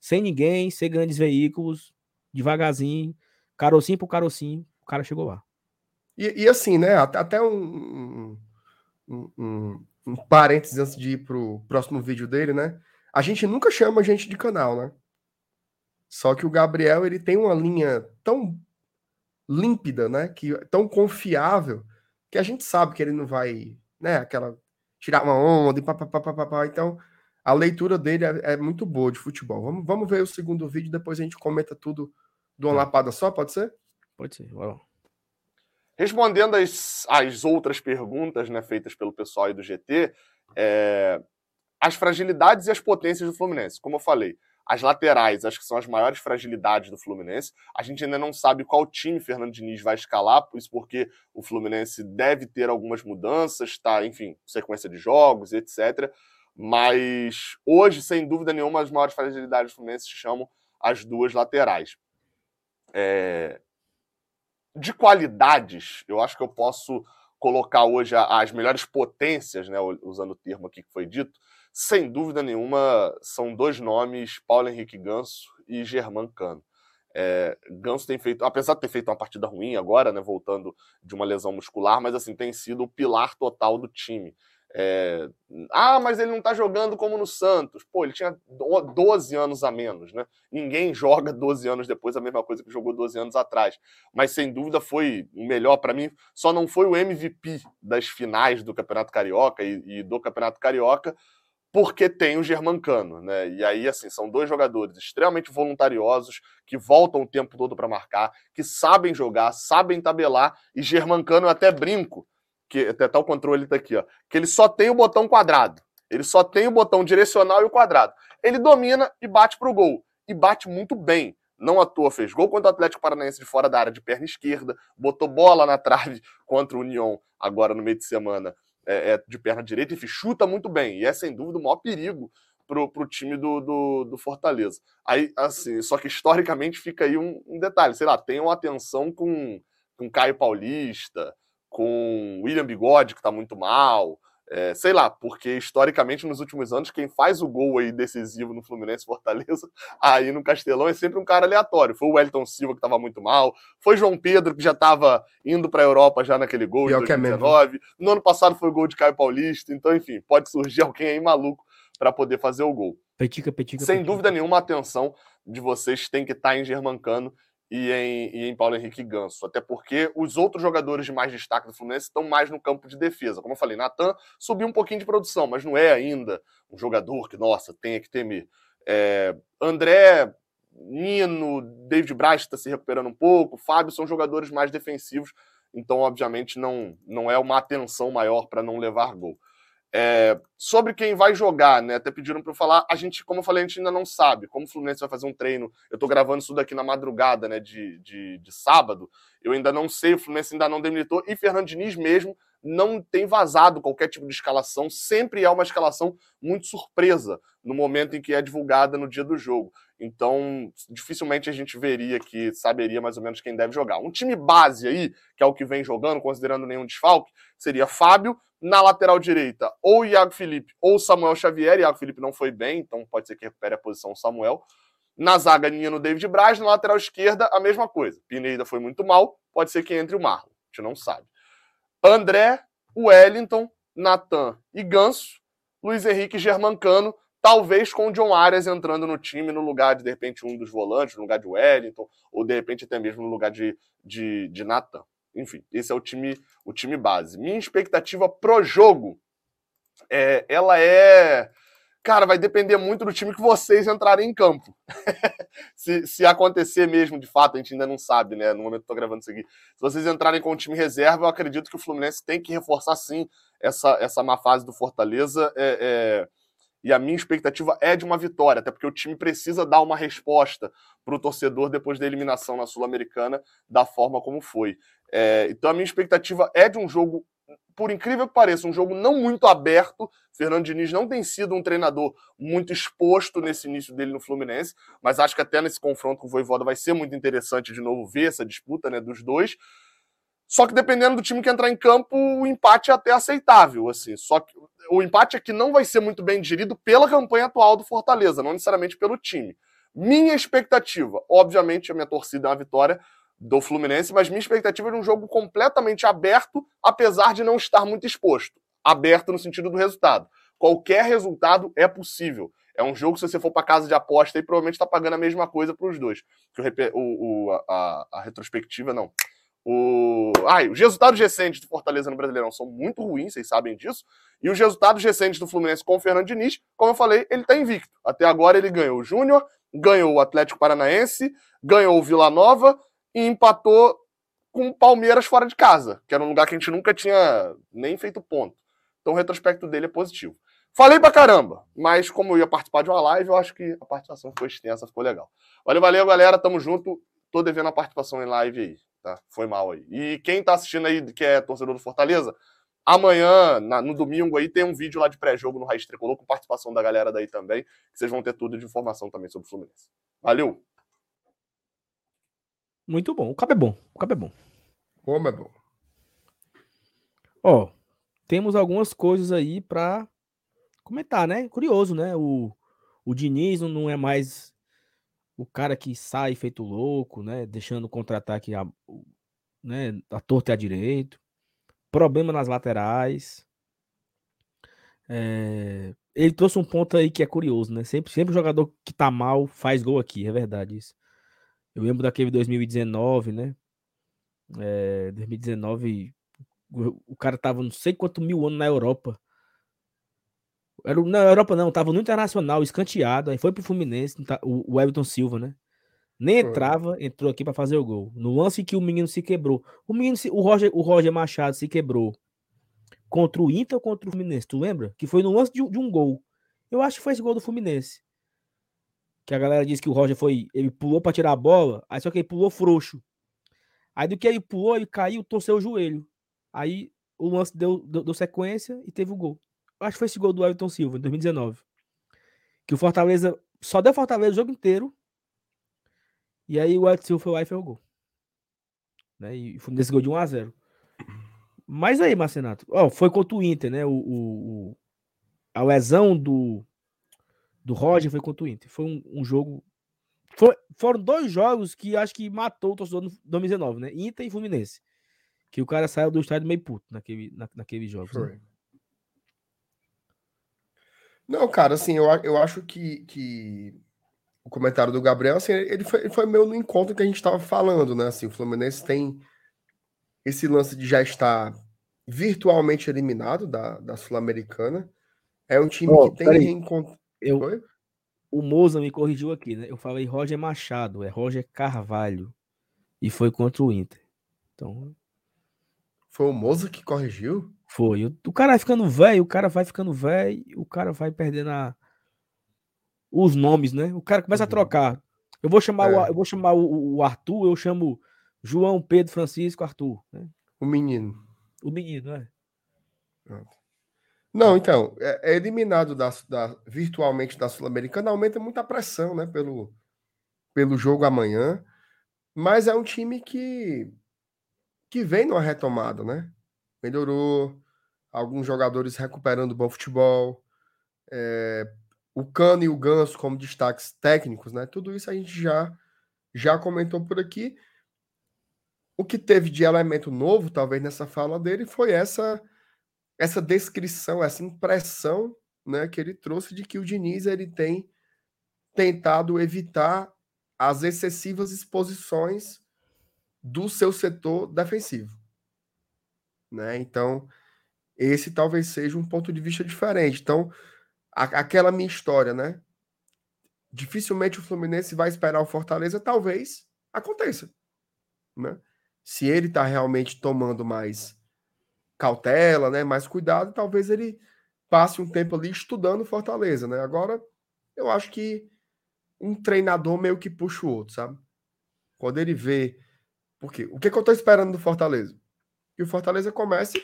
A: sem ninguém, sem grandes veículos, devagarzinho, carocinho por carocinho, o cara chegou lá.
B: E, e assim, né? Até um, um, um, um parênteses antes de ir pro próximo vídeo dele, né? A gente nunca chama gente de canal, né? Só que o Gabriel ele tem uma linha tão límpida, né? Que tão confiável que a gente sabe que ele não vai, né? Aquela tirar uma onda e papapá. Então a leitura dele é, é, muito boa de futebol. Vamos, vamos ver o segundo vídeo, depois a gente comenta tudo de uma tá. lapada só, pode ser?
A: Pode ser, vai lá.
C: Respondendo às, às outras perguntas né, feitas pelo pessoal aí do GT, é, as fragilidades e as potências do Fluminense. Como eu falei, as laterais acho que são as maiores fragilidades do Fluminense. A gente ainda não sabe qual time Fernando Diniz vai escalar, isso porque o Fluminense deve ter algumas mudanças, tá? Enfim, sequência de jogos, etc. Mas hoje, sem dúvida nenhuma, as maiores fragilidades do Fluminense se chamam as duas laterais. É... De qualidades, eu acho que eu posso colocar hoje as melhores potências, né, usando o termo aqui que foi dito, sem dúvida nenhuma, são dois nomes, Paulo Henrique Ganso e Germán Cano. É, Ganso tem feito, apesar de ter feito uma partida ruim agora, né, voltando de uma lesão muscular, mas assim tem sido o pilar total do time. É... Ah, mas ele não tá jogando como no Santos. Pô, ele tinha 12 anos a menos, né? Ninguém joga 12 anos depois a mesma coisa que jogou 12 anos atrás. Mas sem dúvida foi o melhor para mim. Só não foi o MVP das finais do Campeonato Carioca e, e do Campeonato Carioca, porque tem o Germancano, né? E aí, assim, são dois jogadores extremamente voluntariosos, que voltam o tempo todo para marcar, que sabem jogar, sabem tabelar, e Germancano eu até brinco que até tá o controle tá aqui, ó, que ele só tem o botão quadrado. Ele só tem o botão direcional e o quadrado. Ele domina e bate pro gol. E bate muito bem. Não à toa fez gol contra o Atlético Paranaense de fora da área de perna esquerda, botou bola na trave contra o União agora no meio de semana é, é, de perna direita, enfim, chuta muito bem. E é sem dúvida o maior perigo pro, pro time do, do, do, Fortaleza. Aí, assim, só que historicamente fica aí um, um detalhe, sei lá, tenham atenção com, com Caio Paulista, com William Bigode, que está muito mal. É, sei lá, porque historicamente nos últimos anos, quem faz o gol aí decisivo no Fluminense Fortaleza, aí no Castelão, é sempre um cara aleatório. Foi o Wellington Silva que estava muito mal, foi João Pedro que já estava indo para a Europa já naquele gol em 2019. É no ano passado foi o gol de Caio Paulista, então enfim, pode surgir alguém aí maluco para poder fazer o gol.
A: Petica, petica,
C: Sem
A: petica.
C: dúvida nenhuma, a atenção de vocês tem que estar em Germancano e em, e em Paulo Henrique Ganso. Até porque os outros jogadores de mais destaque do Fluminense estão mais no campo de defesa. Como eu falei, Natan subiu um pouquinho de produção, mas não é ainda um jogador que, nossa, tenha que temer. É, André, Nino, David Braz está se recuperando um pouco, Fábio são jogadores mais defensivos, então, obviamente, não, não é uma atenção maior para não levar gol. É, sobre quem vai jogar, né? Até pediram para eu falar. A gente, como eu falei, a gente ainda não sabe. Como o Fluminense vai fazer um treino. Eu tô gravando isso daqui na madrugada, né? De, de, de sábado. Eu ainda não sei, o Fluminense ainda não demilitou. E Fernando Diniz mesmo não tem vazado qualquer tipo de escalação. Sempre é uma escalação muito surpresa no momento em que é divulgada no dia do jogo. Então, dificilmente a gente veria que saberia mais ou menos quem deve jogar. Um time base aí, que é o que vem jogando, considerando nenhum desfalque, seria Fábio, na lateral direita, ou Iago Felipe ou Samuel Xavier. Iago Felipe não foi bem, então pode ser que recupere a posição Samuel. Na zaga, Nino David Braz. Na lateral esquerda, a mesma coisa. Pineda foi muito mal, pode ser que entre o Marlon. A gente não sabe. André, Wellington, Natan e Ganso. Luiz Henrique Germancano, talvez com o John Arias entrando no time no lugar de, de repente, um dos volantes, no lugar de Wellington, ou de repente até mesmo no lugar de, de, de Natan. Enfim, esse é o time, o time base. Minha expectativa pro jogo, é, ela é. Cara, vai depender muito do time que vocês entrarem em campo. se, se acontecer mesmo, de fato, a gente ainda não sabe, né? No momento que eu tô gravando isso aqui. Se vocês entrarem com o time reserva, eu acredito que o Fluminense tem que reforçar sim essa, essa má fase do Fortaleza. É, é, e a minha expectativa é de uma vitória, até porque o time precisa dar uma resposta para o torcedor depois da eliminação na Sul-Americana da forma como foi. É, então a minha expectativa é de um jogo, por incrível que pareça, um jogo não muito aberto. Fernando Diniz não tem sido um treinador muito exposto nesse início dele no Fluminense, mas acho que até nesse confronto com o Voivoda vai ser muito interessante de novo ver essa disputa né, dos dois. Só que dependendo do time que entrar em campo, o empate é até aceitável, assim. Só que o empate aqui não vai ser muito bem digerido pela campanha atual do Fortaleza, não necessariamente pelo time. Minha expectativa, obviamente, a minha torcida é uma vitória do Fluminense, mas minha expectativa é de um jogo completamente aberto, apesar de não estar muito exposto. Aberto no sentido do resultado. Qualquer resultado é possível. É um jogo, se você for para casa de aposta, e provavelmente está pagando a mesma coisa para os dois. O, o, a, a retrospectiva, não o... Ai, os resultados recentes do Fortaleza no Brasileirão são muito ruins, vocês sabem disso. E os resultados recentes do Fluminense com o Fernando Diniz, como eu falei, ele está invicto. Até agora ele ganhou o Júnior, ganhou o Atlético Paranaense, ganhou o Vila Nova e empatou com o Palmeiras fora de casa, que era um lugar que a gente nunca tinha nem feito ponto. Então o retrospecto dele é positivo. Falei pra caramba, mas como eu ia participar de uma live, eu acho que a participação ficou extensa, ficou legal. Valeu, valeu, galera. Tamo junto. Tô devendo a participação em live aí. Tá? Foi mal aí. E quem tá assistindo aí, que é torcedor do Fortaleza, amanhã, na, no domingo aí, tem um vídeo lá de pré-jogo no Raiz Tricolor, com participação da galera daí também, que vocês vão ter tudo de informação também sobre o Fluminense. Valeu!
A: Muito bom. O cabo é bom. O cabo é bom.
B: Como é bom.
A: Ó, temos algumas coisas aí pra comentar, né? Curioso, né? O, o Diniz não é mais o cara que sai feito louco, né? Deixando o contra-ataque a, né, a torta e a direito. Problema nas laterais. É, ele trouxe um ponto aí que é curioso, né? Sempre, sempre o jogador que tá mal faz gol aqui, é verdade isso. Eu lembro daquele 2019, né? É, 2019, o, o cara tava não sei quanto mil anos na Europa. Era, na Europa não, tava no Internacional, escanteado, aí foi pro Fluminense, tá, o, o Everton Silva, né? Nem entrava, entrou aqui para fazer o gol. No lance que o menino se quebrou. O menino, se- o Roger, o Roger Machado se quebrou contra o Inter ou contra o Fluminense, tu lembra? Que foi no lance de, um- de um gol. Eu acho que foi esse gol do Fluminense. Que a galera disse que o Roger foi, ele pulou para tirar a bola, aí só que ele pulou frouxo. Aí do que ele pulou, ele caiu, torceu o joelho. Aí o lance deu, deu, deu sequência e teve o gol. Acho que foi esse gol do Everton Silva, em 2019. Que o Fortaleza só deu Fortaleza o jogo inteiro. E aí o Everton Silva foi lá e o gol. Né? E foi nesse gol de 1x0. Mas aí, Marcenato, foi contra o Inter, né? O, o, a lesão do, do Roger foi contra o Inter. Foi um, um jogo. foi- foram dois jogos que acho que matou o torcedor no 2019, né? Inter e Fluminense. Que o cara saiu do estádio meio puto naquele, na, naqueles jogos. né?
B: Não, cara, assim, eu, eu acho que, que o comentário do Gabriel, assim, ele foi, ele foi meio no encontro que a gente estava falando, né? Assim, o Fluminense tem esse lance de já estar virtualmente eliminado da, da Sul-Americana. É um time oh, que tem reencontro.
A: Eu, o Moza me corrigiu aqui, né? Eu falei Roger Machado, é Roger Carvalho. E foi contra o Inter. Então.
B: Foi o Moza que corrigiu?
A: Foi. O, cara vai ficando velho, o cara vai ficando velho, o cara vai perdendo a, os nomes, né? O cara começa uhum. a trocar. Eu vou chamar, é. o, eu vou chamar o, o, Arthur, eu chamo João Pedro Francisco Arthur. Né?
B: O menino.
A: O menino, né?
B: Pronto. Não, então, é, é eliminado da, da, virtualmente da Sul-Americana, aumenta muita pressão, né, pelo, pelo jogo amanhã, mas é um time que, que vem numa retomada, né? Melhorou, alguns jogadores recuperando bom futebol, é, o Cano e o Ganso como destaques técnicos, né? Tudo isso a gente já, já comentou por aqui. O que teve de elemento novo, talvez, nessa fala dele, foi essa essa descrição, essa impressão né, que ele trouxe de que o Diniz ele tem tentado evitar as excessivas exposições do seu setor defensivo. Né? Então, esse talvez seja um ponto de vista diferente. Então, a, aquela minha história, né? Dificilmente o Fluminense vai esperar o Fortaleza, talvez aconteça. Né? Se ele está realmente tomando mais cautela, né, mais cuidado, talvez ele passe um tempo ali estudando Fortaleza, né? Agora, eu acho que um treinador meio que puxa o outro, sabe? Quando ele vê. Porque o que, que eu tô esperando do Fortaleza? Que o Fortaleza comece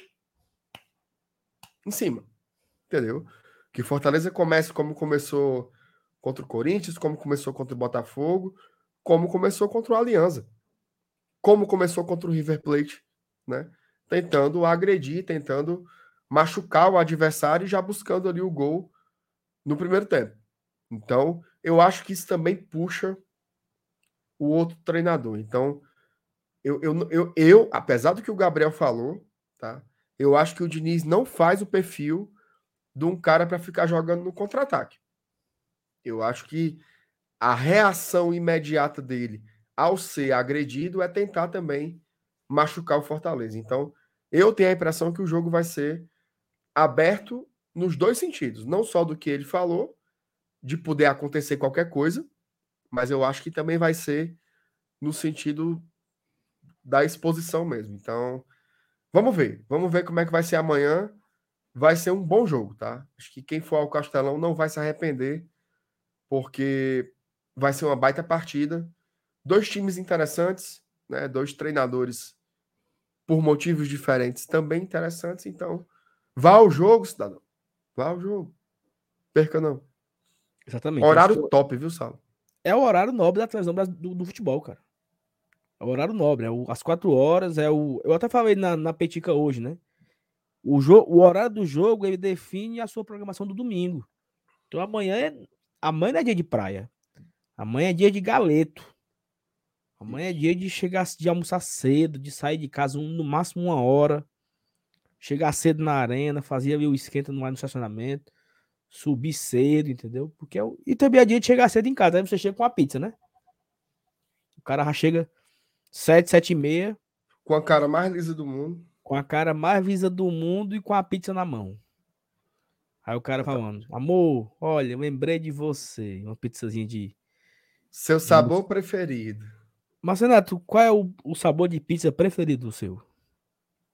B: em cima. Entendeu? Que o Fortaleza comece como começou contra o Corinthians, como começou contra o Botafogo, como começou contra o Aliança, como começou contra o River Plate, né? tentando agredir, tentando machucar o adversário e já buscando ali o gol no primeiro tempo. Então, eu acho que isso também puxa o outro treinador. Então, eu, eu, eu, eu apesar do que o Gabriel falou, tá? Eu acho que o Diniz não faz o perfil de um cara para ficar jogando no contra-ataque. Eu acho que a reação imediata dele ao ser agredido é tentar também machucar o Fortaleza. Então, eu tenho a impressão que o jogo vai ser aberto nos dois sentidos, não só do que ele falou, de poder acontecer qualquer coisa, mas eu acho que também vai ser no sentido da exposição mesmo. Então, vamos ver, vamos ver como é que vai ser amanhã. Vai ser um bom jogo, tá? Acho que quem for ao Castelão não vai se arrepender, porque vai ser uma baita partida. Dois times interessantes, né? Dois treinadores por motivos diferentes também interessantes. Então, vá ao jogo, cidadão. Vá ao jogo. Perca não.
A: Exatamente.
B: Horário top, viu, Salo?
A: É o horário nobre da televisão do, do futebol, cara. É o horário nobre. É o, às quatro horas. É o. Eu até falei na, na Petica hoje, né? O, jo, o horário do jogo ele define a sua programação do domingo. Então amanhã é. Amanhã não é dia de praia. Amanhã é dia de galeto. Amanhã é dia de chegar, de almoçar cedo, de sair de casa um, no máximo uma hora, chegar cedo na arena, fazer o esquenta no, no estacionamento, subir cedo, entendeu? Porque é. E também é dia de chegar cedo em casa, aí você chega com a pizza, né? O cara já chega sete, sete e meia.
B: Com a cara mais lisa do mundo.
A: Com a cara mais lisa do mundo e com a pizza na mão. Aí o cara falando, amor, olha, eu lembrei de você. Uma pizzazinha de.
B: Seu sabor de... preferido.
A: Mas, Renato, qual é o, o sabor de pizza preferido do seu?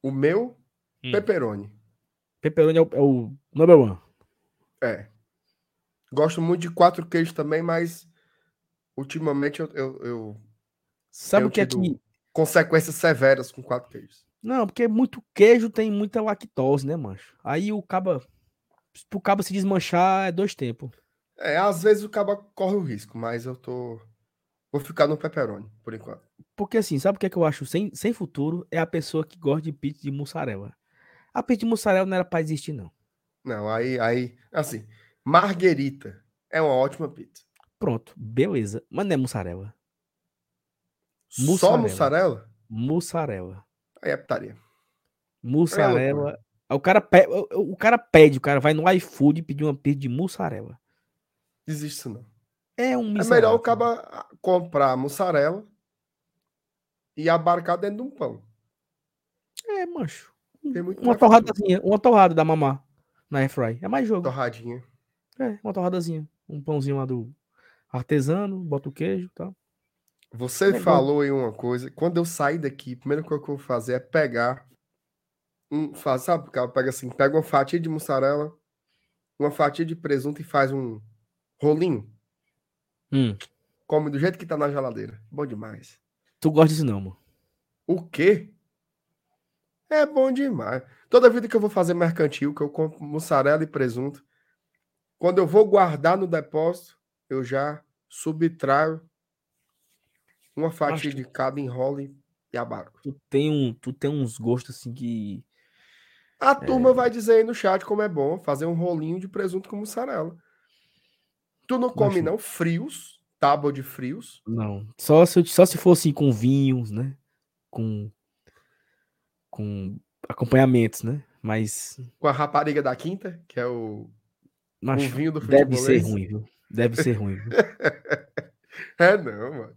B: O meu, hum. pepperoni.
A: Pepperoni é o, é o number one.
B: É. Gosto muito de quatro queijos também, mas ultimamente eu. eu, eu
A: Sabe o que é que.
B: Consequências severas com quatro queijos.
A: Não, porque muito queijo tem muita lactose, né, mancho? Aí o caba. Pro caba se desmanchar é dois tempos.
B: É, às vezes o caba corre o risco, mas eu tô. Vou ficar no pepperoni, por enquanto.
A: Porque assim, sabe o que é que eu acho sem, sem futuro? É a pessoa que gosta de pizza de mussarela. A pizza de mussarela não era pra existir, não.
B: Não, aí, aí, assim, marguerita é uma ótima pizza.
A: Pronto, beleza. Mas não é mussarela.
B: Mussarela. Só mussarela?
A: Mussarela.
B: Aí é putaria.
A: Mussarela Aí o cara, pe... o, cara pede, o cara vai no iFood pedir uma pizza de mussarela.
B: Existe isso não.
A: É um
B: É
A: miserável.
B: melhor o cara comprar mussarela e abarcar dentro de um pão.
A: É, mancho.
B: Tem muito
A: Uma torradazinha, uma torrada da mamá na airfry. É mais jogo.
B: Torradinha.
A: É, uma torradazinha. Um pãozinho lá do artesano, bota o queijo e tal.
B: Você
A: Legal.
B: falou aí uma coisa. Quando eu sair daqui, a primeira coisa que eu vou fazer é pegar. Um, faz, sabe, cara pega assim, pega uma fatia de mussarela, uma fatia de presunto e faz um rolinho.
A: Hum,
B: Come do jeito que tá na geladeira. Bom demais.
A: tu gosta disso não, mano.
B: O quê? É bom demais. Toda vida que eu vou fazer mercantil, que eu compro mussarela e presunto, quando eu vou guardar no depósito, eu já subtraio uma fatia de cada enrole e abarco.
A: Tu tem, um, tu tem uns gostos assim que.
B: A turma vai dizer aí no chat como é bom fazer um rolinho de presunto com mussarela. Tu não come, não? Frios, tábua de frios.
A: Não. Só se, só se fosse com vinhos, né? Com. Com acompanhamentos, né? Mas.
B: Com a rapariga da quinta, que é o, o
A: Mas
B: vinho do
A: deve ser ruim, viu? Deve ser ruim. Viu?
B: É, não, mano.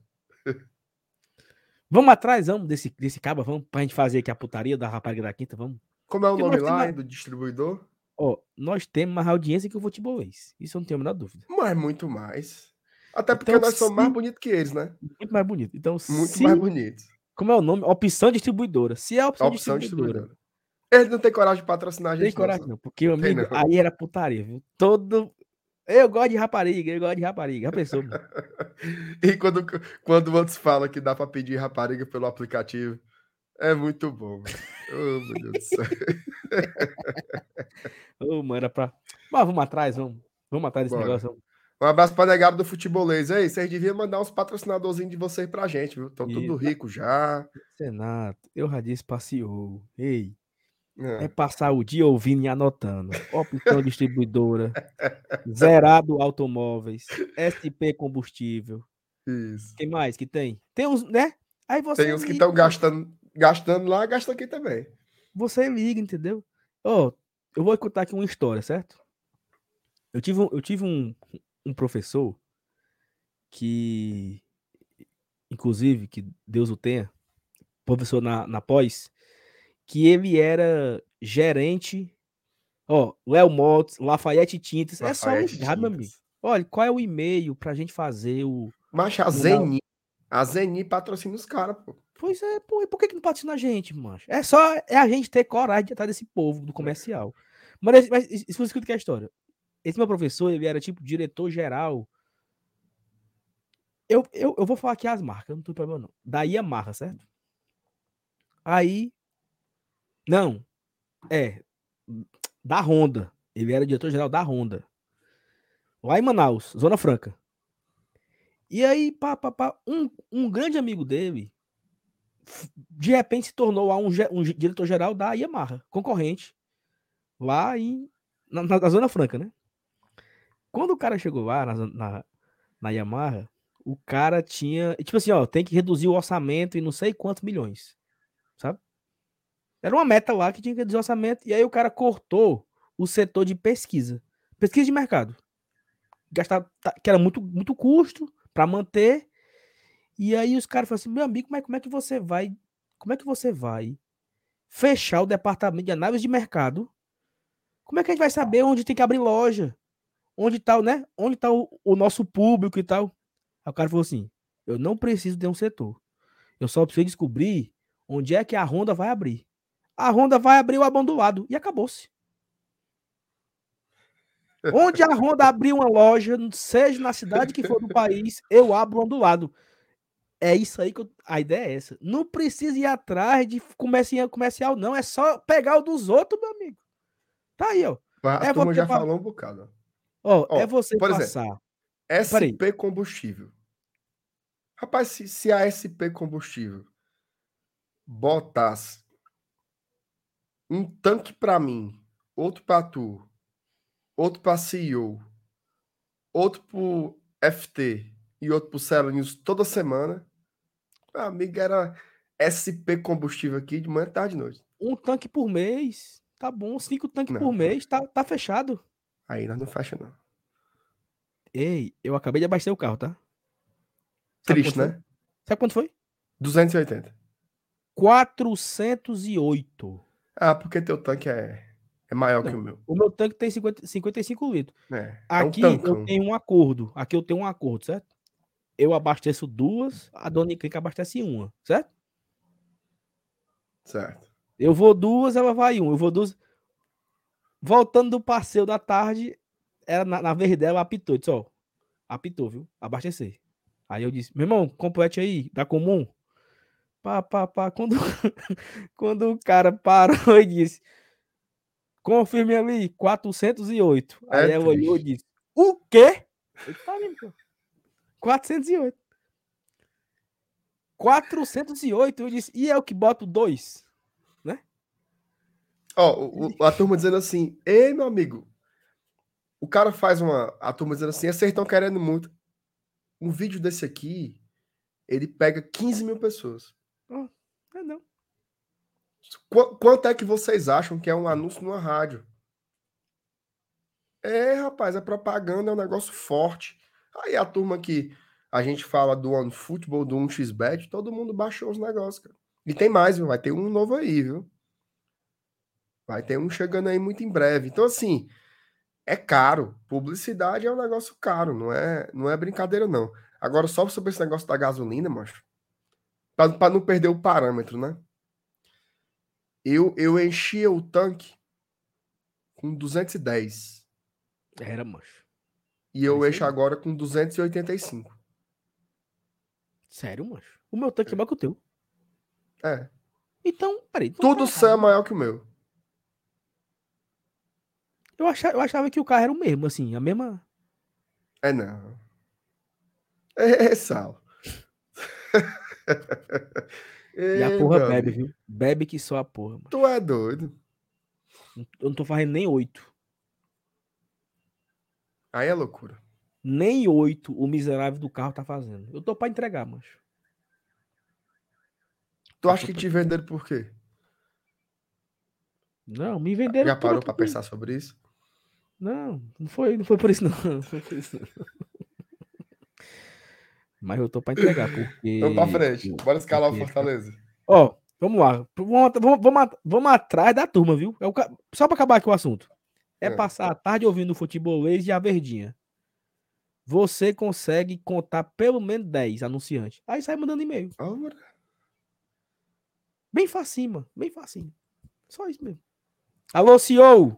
A: Vamos atrás, vamos, desse, desse caba, vamos, pra gente fazer aqui a putaria da rapariga da quinta, vamos.
B: Como é o
A: Porque
B: nome lá
A: temos-
B: do distribuidor?
A: Ó, nós temos mais audiência que o futebolês. Isso eu não tenho a menor dúvida.
B: Mas muito mais. Até porque
A: Então,
B: nós somos mais bonitos que eles, né?
A: Muito mais bonito. Então,
B: Muito
A: se,
B: mais bonitos.
A: como é o nome? Opção distribuidora. Se é a opção,
B: Opção
A: distribuidora,
B: distribuidora. Eles não têm coragem de patrocinar a
A: Tem
B: gente. não,
A: coragem não, porque,
B: Tem
A: amigo, aí era putaria, viu? Todo. Eu gosto de rapariga, eu gosto de rapariga. Já pensou, mano?
B: E quando, quando outros falam que dá pra pedir rapariga pelo aplicativo, é muito bom. mano. Oh, meu Deus do céu.
A: Ô, mano, era pra. Mas vamos atrás, vamos. Vamos atrás desse
B: Bora.
A: negócio. vamos.
B: Um abraço pra negado do futebolês. Ei, vocês deviam mandar uns patrocinadorzinhos de vocês pra gente, viu? Estão tudo rico já.
A: Senato, eu já disse passeou. Ei,
B: É.
A: é passar o dia ouvindo e anotando. Opção distribuidora, zerado automóveis, SP combustível.
B: Isso.
A: Quem mais que tem? Tem uns, né? Aí você
B: Tem uns que
A: liga,
B: estão gastando, gastando lá, gastam aqui também.
A: Você liga, entendeu? Ó, eu vou contar aqui uma história, certo? Eu tive um, eu tive um, um professor que, inclusive, que Deus o tenha, professor na, na pós, que ele era gerente, ó, Léo Motos, Lafayette Tintas, é só ligar, meu amigo. Olha, qual é o e-mail pra gente fazer o...
B: Mas a. Zeni, a Zeni patrocina os caras, pô.
A: Pois é, pô, e por que, que não patrocina a gente, mancho? É só é a gente ter coragem de atrás desse povo do comercial. Mas, mas isso escuta que é a história. Esse meu professor, ele era tipo diretor-geral. Eu, eu, eu vou falar aqui as marcas, não tem problema não. Da Yamaha, certo? Aí. Não. É. Da Honda. Ele era diretor-geral da Honda. Lá em Manaus, Zona Franca. E aí, pá, pá, pá, um, um grande amigo dele de repente se tornou um, um ge- diretor-geral da Yamaha, concorrente, lá em, na, na- na Zona Franca, né? Quando o cara chegou lá na, na, na Yamaha, o cara tinha, tipo assim, ó, tem que reduzir o orçamento em não sei quantos milhões, sabe? Era uma meta lá que tinha que reduzir o orçamento, e aí o cara cortou o setor de pesquisa, pesquisa de mercado, gastar, que era muito, muito custo para manter, e aí os caras falaram assim, meu amigo, mas como é que você vai, como é que você vai fechar o departamento de análise de mercado? Como é que a gente vai saber onde tem que abrir loja? Onde tá, né? Onde tá o, o nosso público e tal? Aí o cara falou assim, eu não preciso de um setor. Eu só preciso descobrir onde é que a Honda vai abrir. A Honda vai abrir o abandonado e acabou-se. Onde a Honda abrir uma loja, seja na cidade que for do país, eu abro um do lado. É isso aí que eu- a ideia é essa. Não precisa ir atrás de comercial, comercial, não. É só pegar o dos outros, meu amigo. Tá aí, ó.
B: A
A: É,
B: turma já
A: pa-
B: falou um bocado.
A: Ó,
B: Ó,
A: é você
B: por exemplo,
A: passar. Peraí.
B: SP Combustível. Rapaz, se, se a SP Combustível botasse um tanque pra mim, outro pra tu, outro pra CEO, outro pro FT e outro pro Celo News toda semana, meu amigo, era SP Combustível aqui de manhã, tarde e noite.
A: Um tanque por mês. Tá bom, cinco tanques
B: Não.
A: por mês, tá, tá fechado.
B: Aí nós não fecha, não.
A: Ei, eu acabei de abastecer o carro, tá?
B: Triste,
A: quanto
B: né?
A: Sabe quanto foi?
B: 280.
A: 408.
B: Ah, porque teu tanque é, é maior que o meu.
A: O meu tanque tem 50, 55 litros.
B: É,
A: Aqui
B: é um
A: eu tenho um acordo. Aqui eu tenho um acordo, certo? Eu abasteço duas, a dona Encrenca abastece uma, certo?
B: Certo.
A: Eu vou duas, ela vai uma. Eu vou duas. Voltando do passeio da tarde, ela na, na vez dela apitou. Disse, ó, apitou, viu? Abastecer. Aí eu disse, meu irmão, complete aí, dá comum. Pá, pá, pá. Quando, quando o cara parou e disse, confirme ali, 408. Aí
B: É
A: ela olhou e disse, o quê? Eu disse, tá vendo, pô? 408. 408. Eu disse, e é o que boto dois?
B: Ó, o- o- a turma dizendo assim, ei, meu amigo, o cara faz uma. A turma dizendo assim, vocês estão querendo muito. Um vídeo desse aqui, ele pega 15 mil pessoas.
A: É, não.
B: Qu- quanto é que vocês acham que é um anúncio numa rádio? É, rapaz, é propaganda, é um negócio forte. Aí a turma que a gente fala do OneFootball, do 1xBet, todo mundo baixou os negócios, cara. E tem mais, viu? Vai ter um novo aí, viu? Vai ter um chegando aí muito em breve. Então, assim, é caro. Publicidade é um negócio caro, não é, não é brincadeira, não. Agora, só sobre esse negócio da gasolina, macho, pra, pra não perder o parâmetro, né? Eu, eu enchia o tanque com 210.
A: Era, mancho.
B: E eu
A: É
B: encho agora com 285.
A: Sério, mancho. O meu tanque é maior que o teu.
B: É.
A: Então, peraí.
B: Tudo
A: tá
B: seu é maior que o meu.
A: Eu achava, eu achava que o carro era o mesmo, assim, a mesma.
B: É não. É, Sal.
A: E a
B: Ei,
A: porra bebe, viu? Bebe que só a porra, mano.
B: Tu é doido.
A: Eu não tô fazendo nem oito.
B: Aí é loucura.
A: Nem oito o miserável do carro tá fazendo. Eu tô pra entregar, mancho.
B: Tu acha que te venderam por quê?
A: Não, me venderam.
B: Já parou
A: aqui
B: pra pensar sobre isso?
A: Não, não foi, não foi por isso, não. Não foi por isso, não. Mas eu tô pra entregar, porque.
B: Vamos pra frente. Bora escalar o Fortaleza.
A: Ó, vamos lá. Vamos, vamos, vamos, vamos atrás da turma, viu? É o Só pra acabar aqui o assunto. É
B: É.
A: passar a tarde ouvindo futebolês e a verdinha. Você consegue contar pelo menos 10 anunciantes. Aí sai mandando e-mail. Bem facinho, mano. Bem facinho. Só isso mesmo. Alô, CEO!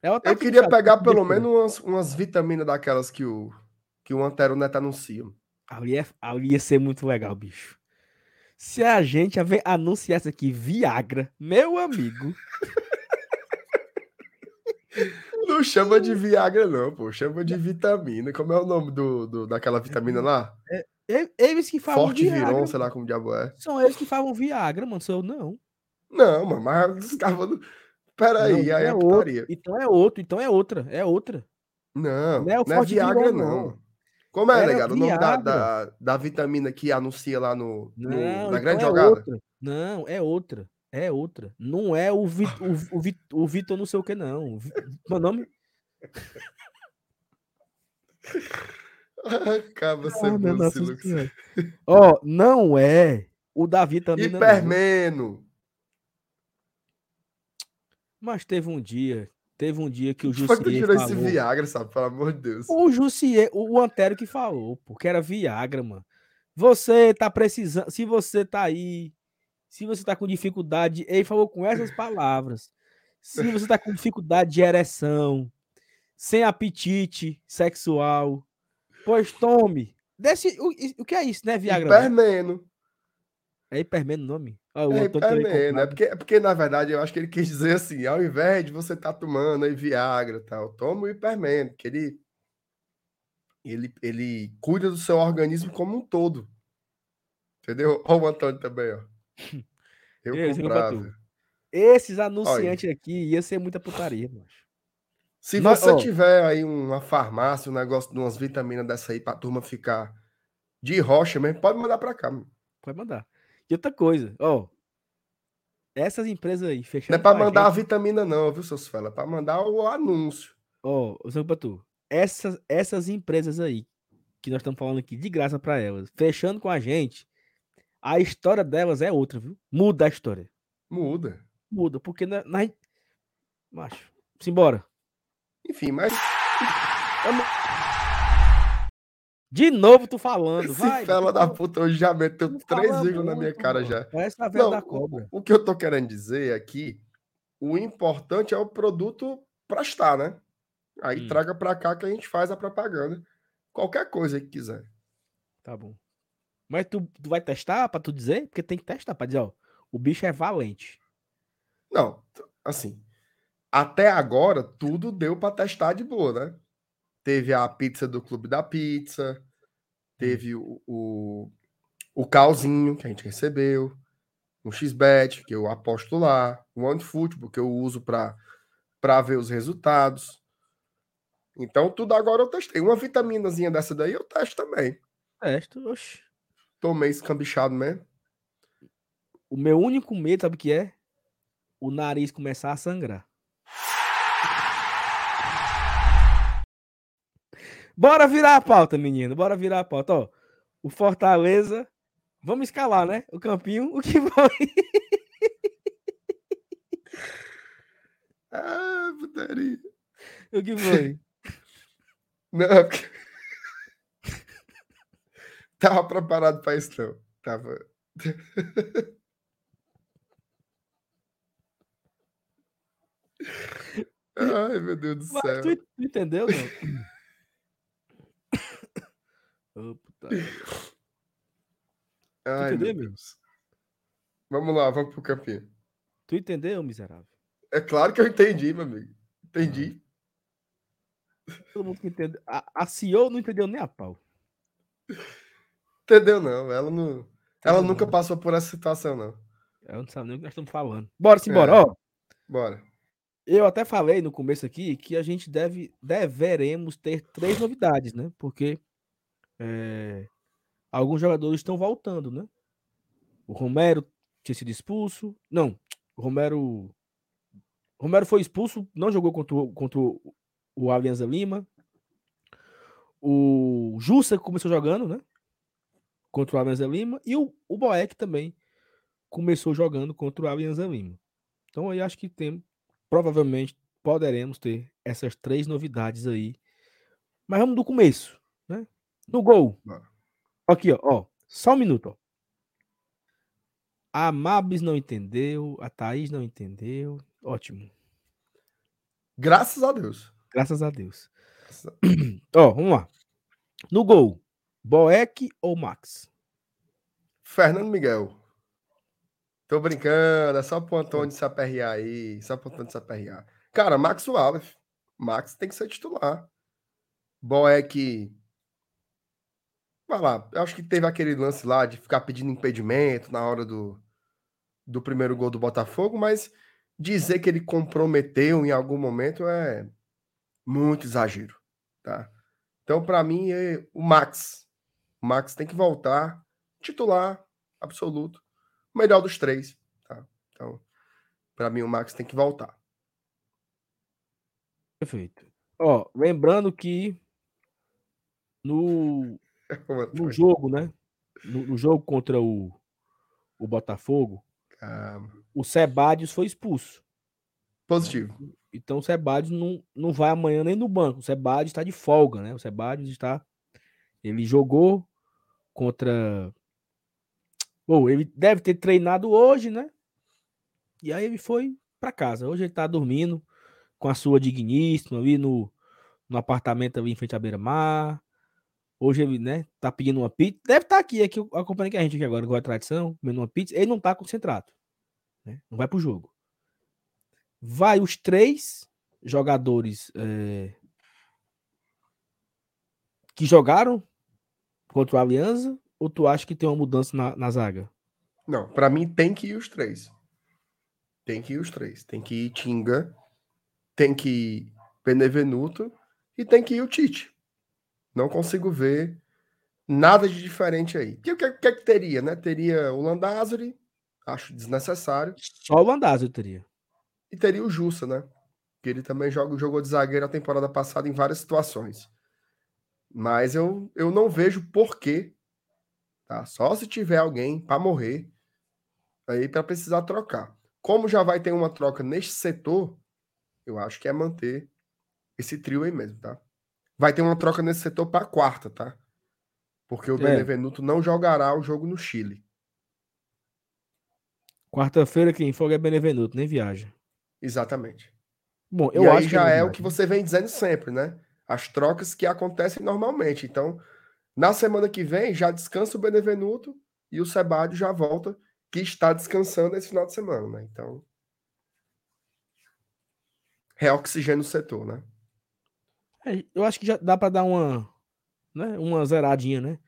A: Tá
B: Eu
A: aqui no
B: queria pegar pelo menos umas, umas vitaminas daquelas que o, que o Antero Neto anuncia.
A: Ali, é- ali ia ser muito legal, bicho. Se a gente anunciasse aqui Viagra, meu amigo.
B: Não chama de Viagra, não, pô. Chama de vitamina. Como é o nome do, do- daquela vitamina lá?
A: e- Eles que falam
B: Forte
A: Viagra.
B: Viron, sei lá como diabo é.
A: São eles que falam Viagra, mano. Sou eu, não.
B: Não, mano, mas os caras. Peraí,
A: Não,
B: aí
A: então
B: é
A: outro. Então é outro, então é outra, é outra.
B: Não,
A: Não é o
B: não é
A: Forte
B: Viagra,
A: Viron,
B: não.
A: não.
B: Como é, negado? O nome da, da, da vitamina que anuncia lá no, no-
A: Não,
B: na
A: então
B: grande
A: é
B: jogada?
A: outra. Não, é outra. É outra. Não é o, Vi, o, o, Vi- o Vitor não sei o que, não. Meu nome?
B: Acaba
A: Ah,
B: sendo.
A: Senhora. Ó, não é o da vitamina. não.
B: Hipermeno.
A: Mas teve um dia, teve um dia que o
B: Onde foi que
A: Jussier
B: tirou esse
A: falou.
B: Viagra, sabe? Pelo amor de Deus.
A: O Jussier, o Antero que falou, porque era Viagra, mano. Você tá precisando, se você tá aí, se você tá com dificuldade, ele falou com essas palavras. Se você tá com dificuldade de ereção, sem apetite sexual, pois tome. Desse, o, o que é isso, né, Viagra? não?
B: Hipermeno.
A: É hipermeno o nome? O
B: É. É
A: comprar.
B: porque, é porque, na verdade, eu acho que ele quis dizer assim: ao invés de você estar tomando aí Viagra e tal, toma o hipermeno, que ele, ele, ele cuida do seu organismo como um todo. Entendeu? Olha o Antônio também, ó. Eu
A: pra tu.
B: comprava.
A: Esses anunciantes aqui ia ser muita putaria.
B: Se
A: Mas,
B: você
A: ó.
B: tiver aí uma farmácia, um negócio de umas vitaminas dessa aí pra turma ficar de rocha mesmo, pode mandar pra cá. mano.
A: Pode mandar. E outra coisa, ó. essas empresas aí,
B: Não
A: fechando
B: é pra
A: a
B: mandar a
A: gente-
B: vitamina, não, viu, seus fela? É pra mandar o anúncio.
A: Ó, oh, pra tu. Essas, essas empresas aí, que nós estamos falando aqui de graça para elas, fechando com a gente, a história delas é outra, viu? Muda a história.
B: Muda.
A: Muda, porque na, na... Macho, simbora.
B: Enfim, mas
A: De novo tu falando,
B: esse
A: vai.
B: fela da puta hoje já meteu
A: tu
B: três vírgulas na minha cara
A: mano.
B: já.
A: Parece a velha
B: Não,
A: da
B: o-
A: cobra.
B: O, que eu tô querendo dizer aqui, o importante é o produto prestar, né? Aí
A: Hum.
B: traga pra cá que a gente faz a propaganda. Qualquer coisa que quiser.
A: Tá bom. Mas tu, tu vai testar pra tu dizer? Porque tem que testar pra dizer, ó, o bicho é valente.
B: Não, assim, até agora tudo deu pra testar de boa, né? Teve a pizza do Clube da Pizza, teve o, o, o calzinho que a gente recebeu, um XBet que eu aposto lá, o OneFootball que eu uso pra para ver os resultados. Então, tudo agora eu testei. Uma vitaminazinha dessa daí eu testo também.
A: Testo, oxi.
B: Tomei escambichado mesmo.
A: O meu único medo, sabe o que é? O nariz começar a sangrar. Bora virar a pauta, menino. Bora virar a pauta. Ó, o Fortaleza. Vamos escalar, né? O campinho. O que foi?
B: Ah, putaria.
A: O que foi?
B: Não, é porque... Tava preparado para isso, não. Tava. Ai, meu Deus do
A: Mas
B: céu.
A: tu, tu entendeu, não? Ô, putaria.
B: Ai, meu
A: entendeu, meu?
B: Deus. Vamos lá, vamos pro campinho.
A: Tu entendeu, miserável?
B: É claro que eu entendi, meu amigo. Entendi.
A: Todo mundo que entendeu. A, a CEO não entendeu nem a pau.
B: Entendeu, não? Ela não. Ela
A: Entendeu,
B: nunca
A: não.
B: passou por essa situação, não.
A: Ela não sabe nem o que nós estamos falando. Bora, simbora.
B: É.
A: Ó,
B: Bora.
A: eu até falei no começo aqui que a gente deve, deveremos ter três novidades, né? Porque é, alguns jogadores estão voltando, né? O Romero tinha sido expulso. Não, o Romero. Romero foi expulso, não jogou contra, o- contra o Alianza Lima. O Jussa começou jogando, né? Contra o Alianza Lima. E o, o Boeck também começou jogando contra o Alianza Lima. Então aí acho que tem, provavelmente poderemos ter essas três novidades aí. Mas vamos do começo, né? No gol.
B: Bora.
A: Aqui, ó, ó. Só um minuto, ó. A Mabs não entendeu, a Thaís não entendeu. Ótimo.
B: Graças a Deus.
A: Graças a Deus.
B: Graças a-
A: Ó, vamos lá. No gol, Boeck ou Max?
B: Fernando Miguel. Tô brincando, é só pro Antônio se aperrear aí. Só pro Antônio se aperrear. Cara, Max Wallace. Max tem que ser titular. Boeck. Vai lá. Eu acho que teve aquele lance lá de ficar pedindo impedimento na hora do, do primeiro gol do Botafogo, mas dizer que ele comprometeu em algum momento é muito exagero, tá? Então, para mim, é o Max. O Max tem que voltar titular absoluto, melhor dos três, tá? Então, para mim o Max tem que voltar.
A: Perfeito. Ó, lembrando que no, no jogo, né? No, no jogo contra o, o Botafogo,
B: Calma.
A: o Sebadios foi expulso.
B: Positivo.
A: Então o Sebadios não, não vai amanhã nem no banco. O Sebadios está de folga, né? O Sebadios está. Ele jogou contra. Bom, ele deve ter treinado hoje, né? E aí ele foi para casa. Hoje ele tá dormindo com a sua digníssima ali no, no apartamento ali em frente à beira-mar. Hoje ele, né, tá pedindo uma pizza. Deve estar aqui, aqui acompanhando com a gente aqui agora, com a tradição, comendo uma pizza. Ele não tá concentrado. Né? Não vai pro jogo. Vai os três jogadores eh, que jogaram contra o Aliança, ou tu acha que tem uma mudança na, na zaga?
B: Não, para mim tem que ir os três. Tem que ir os três. Tem que ir Tinga, tem que ir Benevenuto e tem que ir o Tite. Não consigo ver nada de diferente aí. Que o que, que, que teria, né? Teria o Landázuri, Acho desnecessário.
A: Só o eu teria.
B: E teria o Jussa, né? Que ele também joga, jogou de zagueiro a temporada passada em várias situações. Mas eu, eu não vejo porquê. Tá? Só se tiver alguém para morrer aí para precisar trocar. Como já vai ter uma troca neste setor, eu acho que é manter esse trio aí mesmo, tá? Vai ter uma troca nesse setor para quarta, tá? Porque o é. Benevenuto não jogará o jogo no Chile.
A: Quarta-feira quem folga é Benevenuto, nem viaja.
B: Exatamente.
A: Bom, eu e acho
B: aí já é o que você vem dizendo sempre, né? As trocas que acontecem normalmente. Então, na semana que vem, já descansa o Benevenuto e o Sebadio já volta, que está descansando esse final de semana, né? Então, reoxigênio no setor, né?
A: É, eu acho que já dá para dar uma, né, uma zeradinha, né?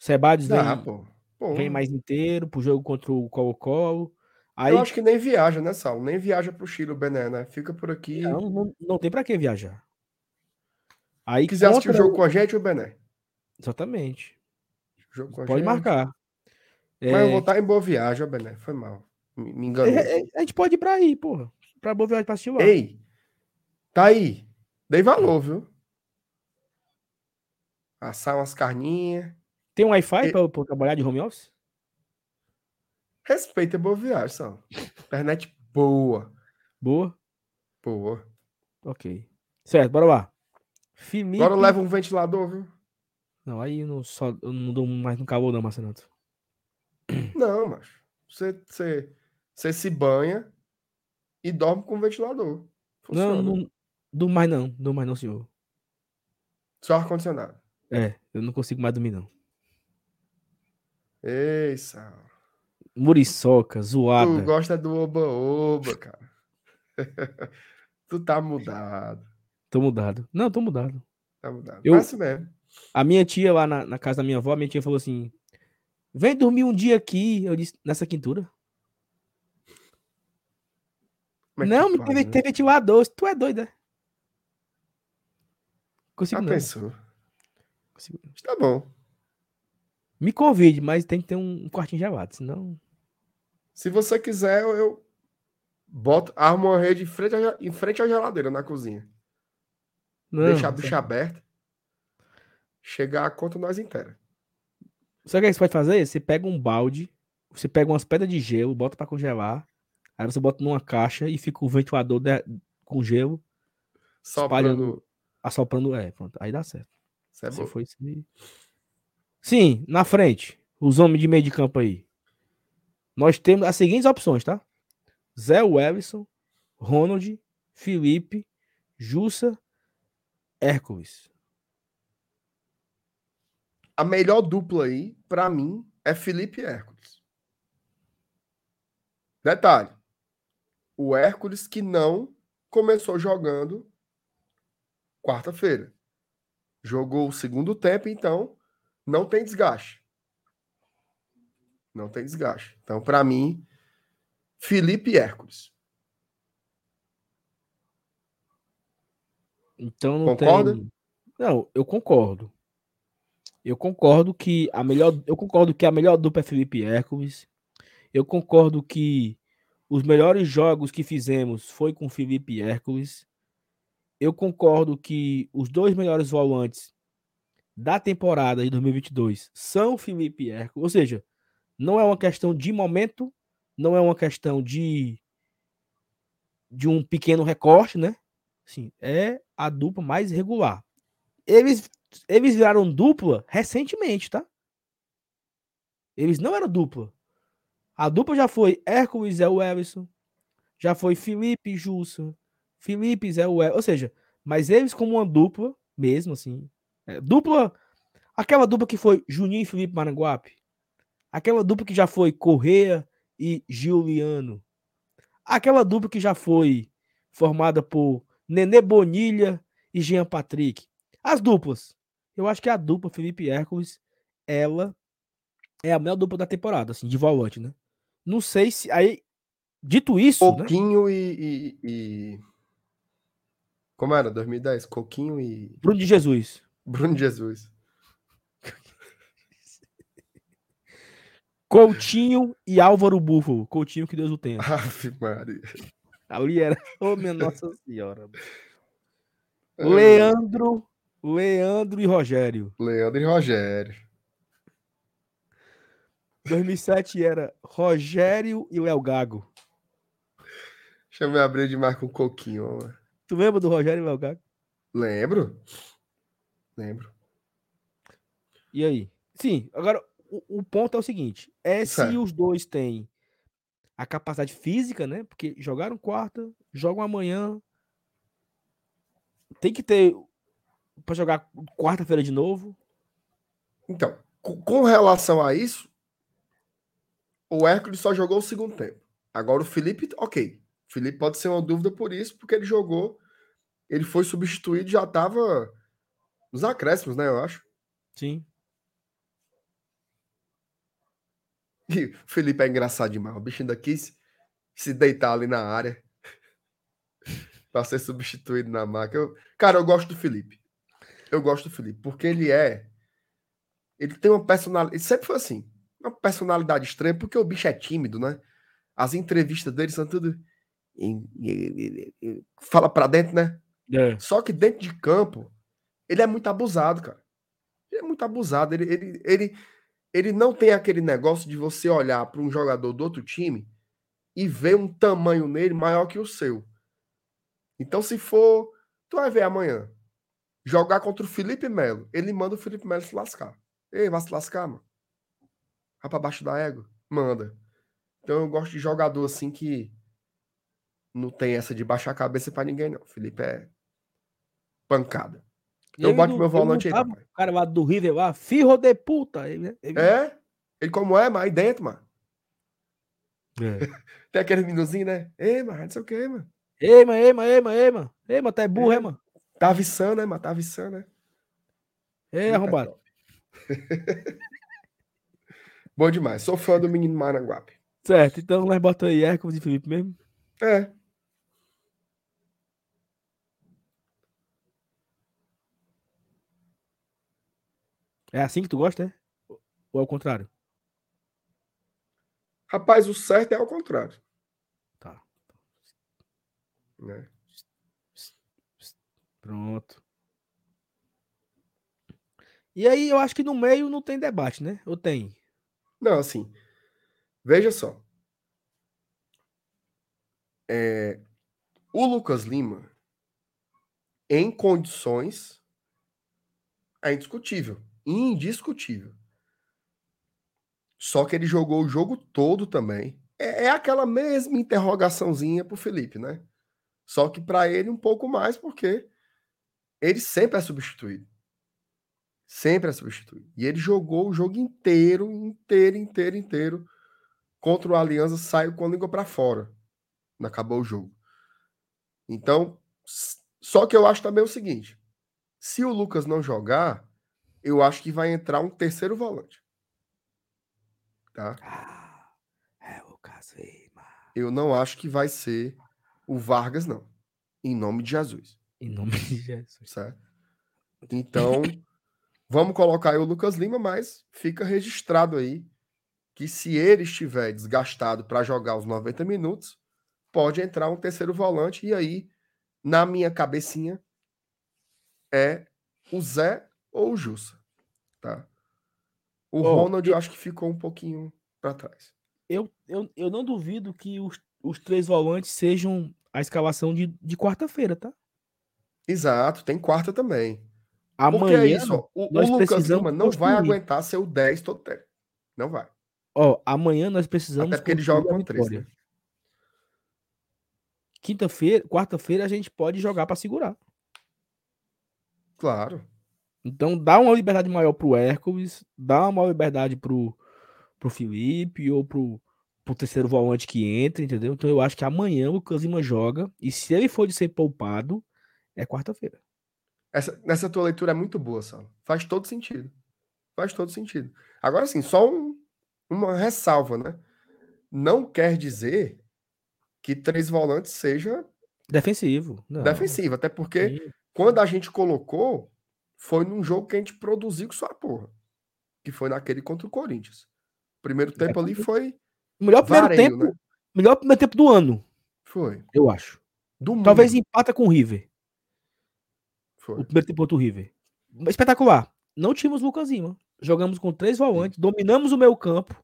A: O Sebadios vem, pô. Pô. vem mais inteiro pro jogo contra o Colo-Colo.
B: Aí... Eu acho que nem viaja, né, Sal? Nem viaja pro Chile o Bené, né? Fica por aqui.
A: Não, não, não tem para que viajar.
B: Aí Se quiser contra... assistir o jogo com a gente, o Bené.
A: Exatamente. Pode gente. marcar.
B: Mas é... eu vou estar em Boa Viagem, ó, Bené. Foi mal. Me, me enganei. É,
A: é, a gente pode ir pra aí, porra. Pra Boa Viagem pra assistir lá.
B: Ei, tá aí. Dei valor, viu? Assar umas carninhas.
A: Tem um Wi-Fi e... para trabalhar de home office?
B: Respeita a boa viagem, só. Internet boa.
A: Boa?
B: Boa.
A: Ok. Certo, bora lá.
B: Felipe... Agora leva um ventilador, viu?
A: Não, aí eu não, só, eu não dou mais no calor, não, Marcenato.
B: Não, mas você, você, você se banha e dorme com o ventilador.
A: Funciona. Não, não durmo mais não, durmo mais não, senhor.
B: Só ar-condicionado.
A: É, eu não consigo mais dormir, não.
B: Ei, Sal.
A: Muriçoca, zoada.
B: Tu gosta do oba-oba, cara. tu tá mudado.
A: Tô mudado. Não, tô mudado.
B: Tá mudado. Eu, assim mesmo.
A: A minha tia lá na, na, casa da minha avó, minha tia falou assim: vem dormir um dia aqui. Eu disse, nessa quintura. Mas não, me teve, tem ventilador. Tu é doido, é?
B: Consigo ah, não. pensou. Consigo. Tá bom.
A: Me convide, mas tem que ter um quartinho gelado, senão.
B: Se você quiser, eu boto, armo uma rede em frente, à, em frente à geladeira na cozinha. Não, Deixa a bicha aberta. Chegar a conta nós inteira.
A: Sabe o que você pode fazer? Você pega um balde, você pega umas pedras de gelo, bota para congelar, aí você bota numa caixa e fica o ventilador de, com gelo
B: soprando,
A: assoprando, é, pronto, aí dá certo.
B: É bom.
A: Foi. Sim, na frente, os homens de meio de campo aí. Nós temos as seguintes opções, tá? Zé Wellison, Ronald, Felipe, Jussa, Hércules.
B: A melhor dupla aí, para mim, é Felipe e Hércules. Detalhe: o Hércules que não começou jogando quarta-feira. Jogou o segundo tempo, então não tem desgaste. Não tem desgaste. Então, para mim, Felipe Hércules.
A: Então não Concorda? Tem... Não, eu concordo. Eu concordo que a melhor, eu concordo que a melhor dupla é Felipe Hércules. Eu concordo que os melhores jogos que fizemos foi com Felipe Hércules. Eu concordo que os dois melhores volantes da temporada de 2022 são Felipe Hércules, ou seja, não é uma questão de momento, não é uma questão de de um pequeno recorte, né? Sim, é a dupla mais regular. Eles eles viraram dupla recentemente, tá? Eles não eram dupla. A dupla já foi Hércules Zé Wellison, já foi Felipe Jussa, Felipe Zé Wellison, ou seja, mas eles como uma dupla mesmo assim, é, dupla. Aquela dupla que foi Juninho e Felipe Maranguape. Aquela dupla que já foi Correa e Giuliano. Aquela dupla que já foi formada por Nenê Bonilha e Jean Patrick. As duplas. Eu acho que a dupla Felipe Hércules, ela é a melhor dupla da temporada, assim, de volante, né? Não sei se. Aí, dito isso.
B: Né? Coquinho né? e, e, e, Como era? 2010? Coquinho e.
A: Bruno de Jesus.
B: Bruno Jesus.
A: Coutinho e Álvaro Búfalo. Coutinho, que Deus o tenha.
B: Ave Maria.
A: Ali era. Ô, minha Nossa Senhora.
B: É.
A: Leandro, Leandro e Rogério.
B: Leandro e Rogério.
A: 2007 era Rogério e Léo Gago.
B: Deixa eu me abrir de marca um coquinho. ó.
A: Tu lembra do Rogério e Léo Gago?
B: Lembro? Lembro.
A: E aí? Sim, agora o, o ponto é o seguinte: é se
B: Certo.
A: os dois têm a capacidade física, né? Porque jogaram quarta, jogam amanhã. Tem que ter para jogar quarta-feira de novo.
B: Então, com, com relação a isso, o Hércules só jogou o segundo tempo. Agora o Felipe, ok. Felipe pode ser uma dúvida por isso, porque ele jogou, ele foi substituído, já estava nos acréscimos, né? Eu acho.
A: Sim.
B: E o Felipe é engraçado demais. O bicho ainda quis se deitar ali na área para ser substituído na marca. Eu- cara, eu gosto do Felipe. Eu gosto do Felipe, porque ele é. Ele tem uma personalidade. Ele sempre foi assim. Uma personalidade estranha, porque o bicho é tímido, né? As entrevistas dele são tudo. Fala pra dentro, né?
A: É.
B: Só que dentro de campo, ele é muito abusado, cara. Ele é muito abusado. Ele, ele, ele, ele não tem aquele negócio de você olhar para um jogador do outro time e ver um tamanho nele maior que o seu. Então, se for. Tu vai ver amanhã. Jogar contra o Felipe Melo. Ele manda o Felipe Melo se lascar. Ei, vai se lascar, mano. Vai pra baixo da égua. Manda. Então eu gosto de jogador assim que não tem essa de baixar a cabeça pra ninguém, não. Felipe é pancada. Então
A: não-
B: meu volante aí.
A: O cara lá do River lá, filho de puta. Ele, ele-
B: É? Ele como é, mas aí dentro, mano.
A: É.
B: Tem aquele minuzinho, né? Ei, mano, não sei o que, mano.
A: Ei, mano, ei, mano, ei, mano, ei, mano. Ei, mano, tá é burro, é, mano.
B: Tá aviçando, né, mano? Tá aviçando, né?
A: Ei,
B: é
A: arrombado.
B: Bom demais. Sou fã do menino Maranguape.
A: Certo, então nós botamos aí Hércules e Felipe mesmo.
B: É.
A: É assim que tu gosta, é? Ou é o contrário?
B: Rapaz, o certo é ao contrário.
A: Tá.
B: Né?
A: Pronto. E aí, eu acho que no meio não tem debate, né? Ou tem?
B: Não, assim. Veja só. É, o Lucas Lima, em condições, é indiscutível. Indiscutível. Só que ele jogou o jogo todo também. É, é aquela mesma interrogaçãozinha pro Felipe, né? Só que para ele um pouco mais, porque ele sempre é substituído. Sempre é substituído. E ele jogou o jogo inteiro, inteiro, inteiro, inteiro. Contra o Aliança, saiu com a língua para fora. Acabou o jogo. Então, só que eu acho também o seguinte: se o Lucas não jogar, eu acho que vai entrar um terceiro volante. Tá?
A: Ah, é o Lima.
B: Eu não acho que vai ser o Vargas, não. Em nome de Jesus.
A: Em nome de Jesus.
B: Certo? Então, vamos colocar aí o Lucas Lima, mas fica registrado aí que se ele estiver desgastado para jogar os 90 minutos, pode entrar um terceiro volante e aí, na minha cabecinha, é o Zé ou o Jussa, tá? O
A: Ó,
B: Ronald eu acho que ficou um pouquinho para trás.
A: Eu, eu, eu não duvido que os, os três volantes sejam a escalação de, de quarta-feira, tá?
B: Exato, tem quarta também. Porque
A: Amanhã,
B: é isso, ó, o, o Lucas Lima não vai aguentar ser o 10 todo tempo. Não vai.
A: ó, amanhã nós precisamos.
B: Até porque ele joga com três, né?
A: Quinta-feira, quarta-feira a gente pode jogar para segurar.
B: Claro.
A: Então dá uma liberdade maior pro Hércules, dá uma maior liberdade pro, pro Felipe ou pro, pro terceiro volante que entra, entendeu? Então eu acho que amanhã o Lucas Lima joga e se ele for de ser poupado, é quarta-feira.
B: Essa, essa tua leitura é muito boa, Sala. Faz todo sentido. Faz todo sentido. Agora, sim, só um- uma ressalva, né? Não quer dizer que três volantes seja
A: Defensivo. Não.
B: defensivo, até porque
A: Sim.
B: quando a gente colocou, foi num jogo que a gente produziu com sua porra. Que foi naquele contra o Corinthians. Primeiro tempo ali foi.
A: O melhor primeiro
B: Vareio,
A: tempo.
B: né?
A: Melhor primeiro tempo do ano,
B: Foi.
A: eu acho.
B: Do mundo.
A: Talvez empata com o River.
B: Foi.
A: O primeiro tempo contra o River. Espetacular. Não tínhamos Lucas Lima. Jogamos com três volantes, dominamos o meio campo.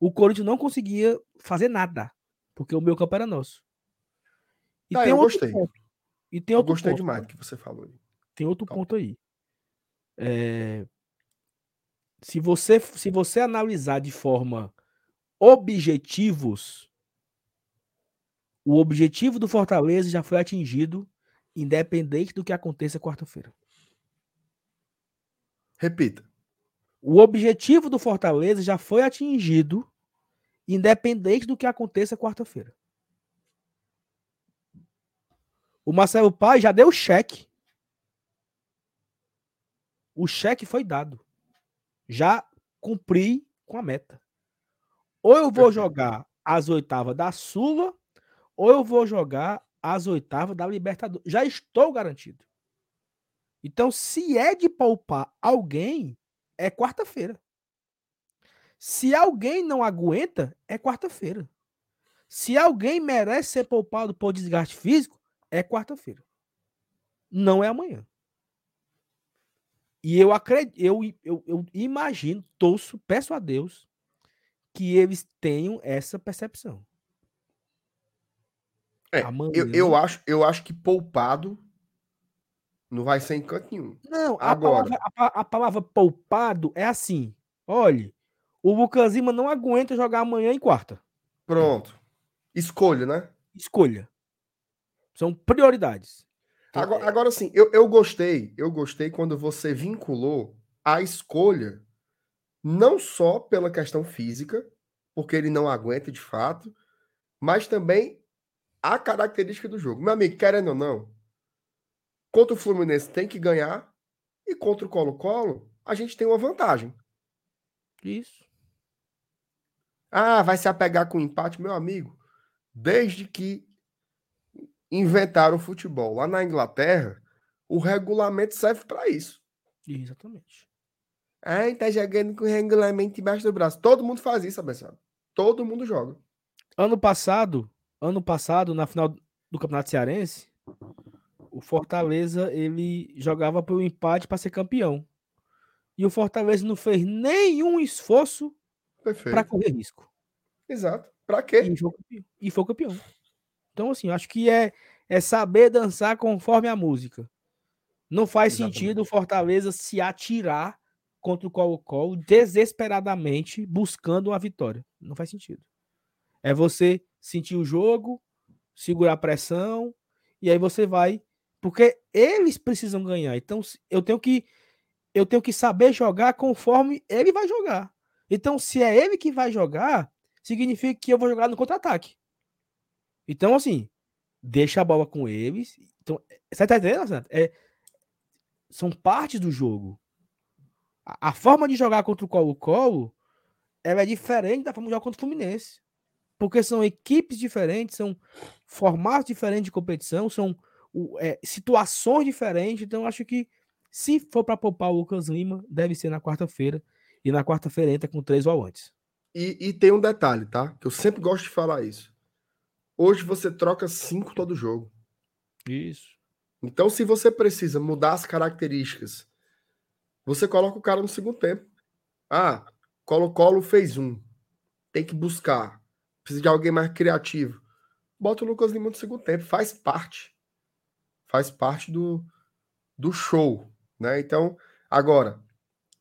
A: O Corinthians não conseguia fazer nada, porque o meio campo era nosso. E
B: Ah,
A: tem
B: eu
A: outro
B: gostei.
A: ponto. E tem
B: Eu
A: outro
B: gostei
A: ponto.
B: demais do que você falou.
A: Tem outro
B: Top.
A: ponto aí. É, Se você se você analisar de forma objetivos, o objetivo do Fortaleza já foi atingido, independente do que aconteça quarta-feira.
B: Repita.
A: O objetivo do Fortaleza já foi atingido, independente do que aconteça quarta-feira. O Marcelo Paz já deu o cheque. O cheque foi dado. Já cumpri com a meta. Ou eu vou jogar as oitavas da Sula, ou eu vou jogar as oitavas da Libertadores. Já estou garantido. Então, se é de poupar alguém, é quarta-feira. Se alguém não aguenta, é quarta-feira. Se alguém merece ser poupado por desgaste físico, é quarta-feira. Não é amanhã. E eu acredito, eu, eu, eu imagino, torço, peço a Deus que eles tenham essa percepção.
B: É,
A: Amanhã-
B: eu, eu, acho, eu acho que poupado não vai ser em canto nenhum.
A: Não, a
B: Agora.
A: palavra, a, a palavra poupado é assim. Olhe, o Lucas Lima não aguenta jogar amanhã em quarta.
B: Pronto. Escolha, né?
A: Escolha. São prioridades.
B: Agora, agora sim, eu, eu gostei. Eu gostei quando você vinculou a escolha não só pela questão física, porque ele não aguenta de fato, mas também a característica do jogo. Meu amigo, querendo ou não, contra o Fluminense tem que ganhar e contra o Colo-Colo a gente tem uma vantagem.
A: Isso.
B: Ah, vai se apegar com empate, meu amigo. Desde que inventaram o futebol lá na Inglaterra, o regulamento serve para isso.
A: Exatamente.
B: Ai, tá jogando com o regulamento embaixo do braço. Todo mundo faz isso, abençoado. Todo mundo joga.
A: Ano passado, ano passado, na final do Campeonato Cearense, o Fortaleza ele jogava pelo empate para ser campeão. E o Fortaleza não fez nenhum esforço para correr risco.
B: Exato. Pra quê?
A: E foi, e foi campeão. Então, assim, acho que é, é saber dançar conforme a música. Não faz
B: Exatamente.
A: sentido o Fortaleza se atirar contra o Colo-Colo desesperadamente buscando uma vitória. Não faz sentido. É você sentir o jogo, segurar a pressão, e aí você vai. Porque eles precisam ganhar. Então, eu tenho que. Eu tenho que saber jogar conforme ele vai jogar. Então, se é ele que vai jogar, significa que eu vou jogar no contra-ataque. Então, assim, deixa a bola com eles. Então, você tá entendendo, Santo? É, são partes do jogo. A, a forma de jogar contra o Colo-Colo ela é diferente da forma de jogar contra o Fluminense. Porque são equipes diferentes, são formatos diferentes de competição, são é, situações diferentes. Então, acho que se for para poupar o Lucas Lima, deve ser na quarta-feira. E na quarta-feira entra com três volantes.
B: E, e tem um detalhe, tá? Que eu sempre gosto de falar isso. Hoje você troca cinco todo jogo.
A: Isso.
B: Então, se você precisa mudar as características, você coloca o cara no segundo tempo. Ah, Colo-Colo fez um. Tem que buscar. Precisa de alguém mais criativo. Bota o Lucas Lima no segundo tempo. Faz parte. Faz parte do, do show. Né? Então, agora,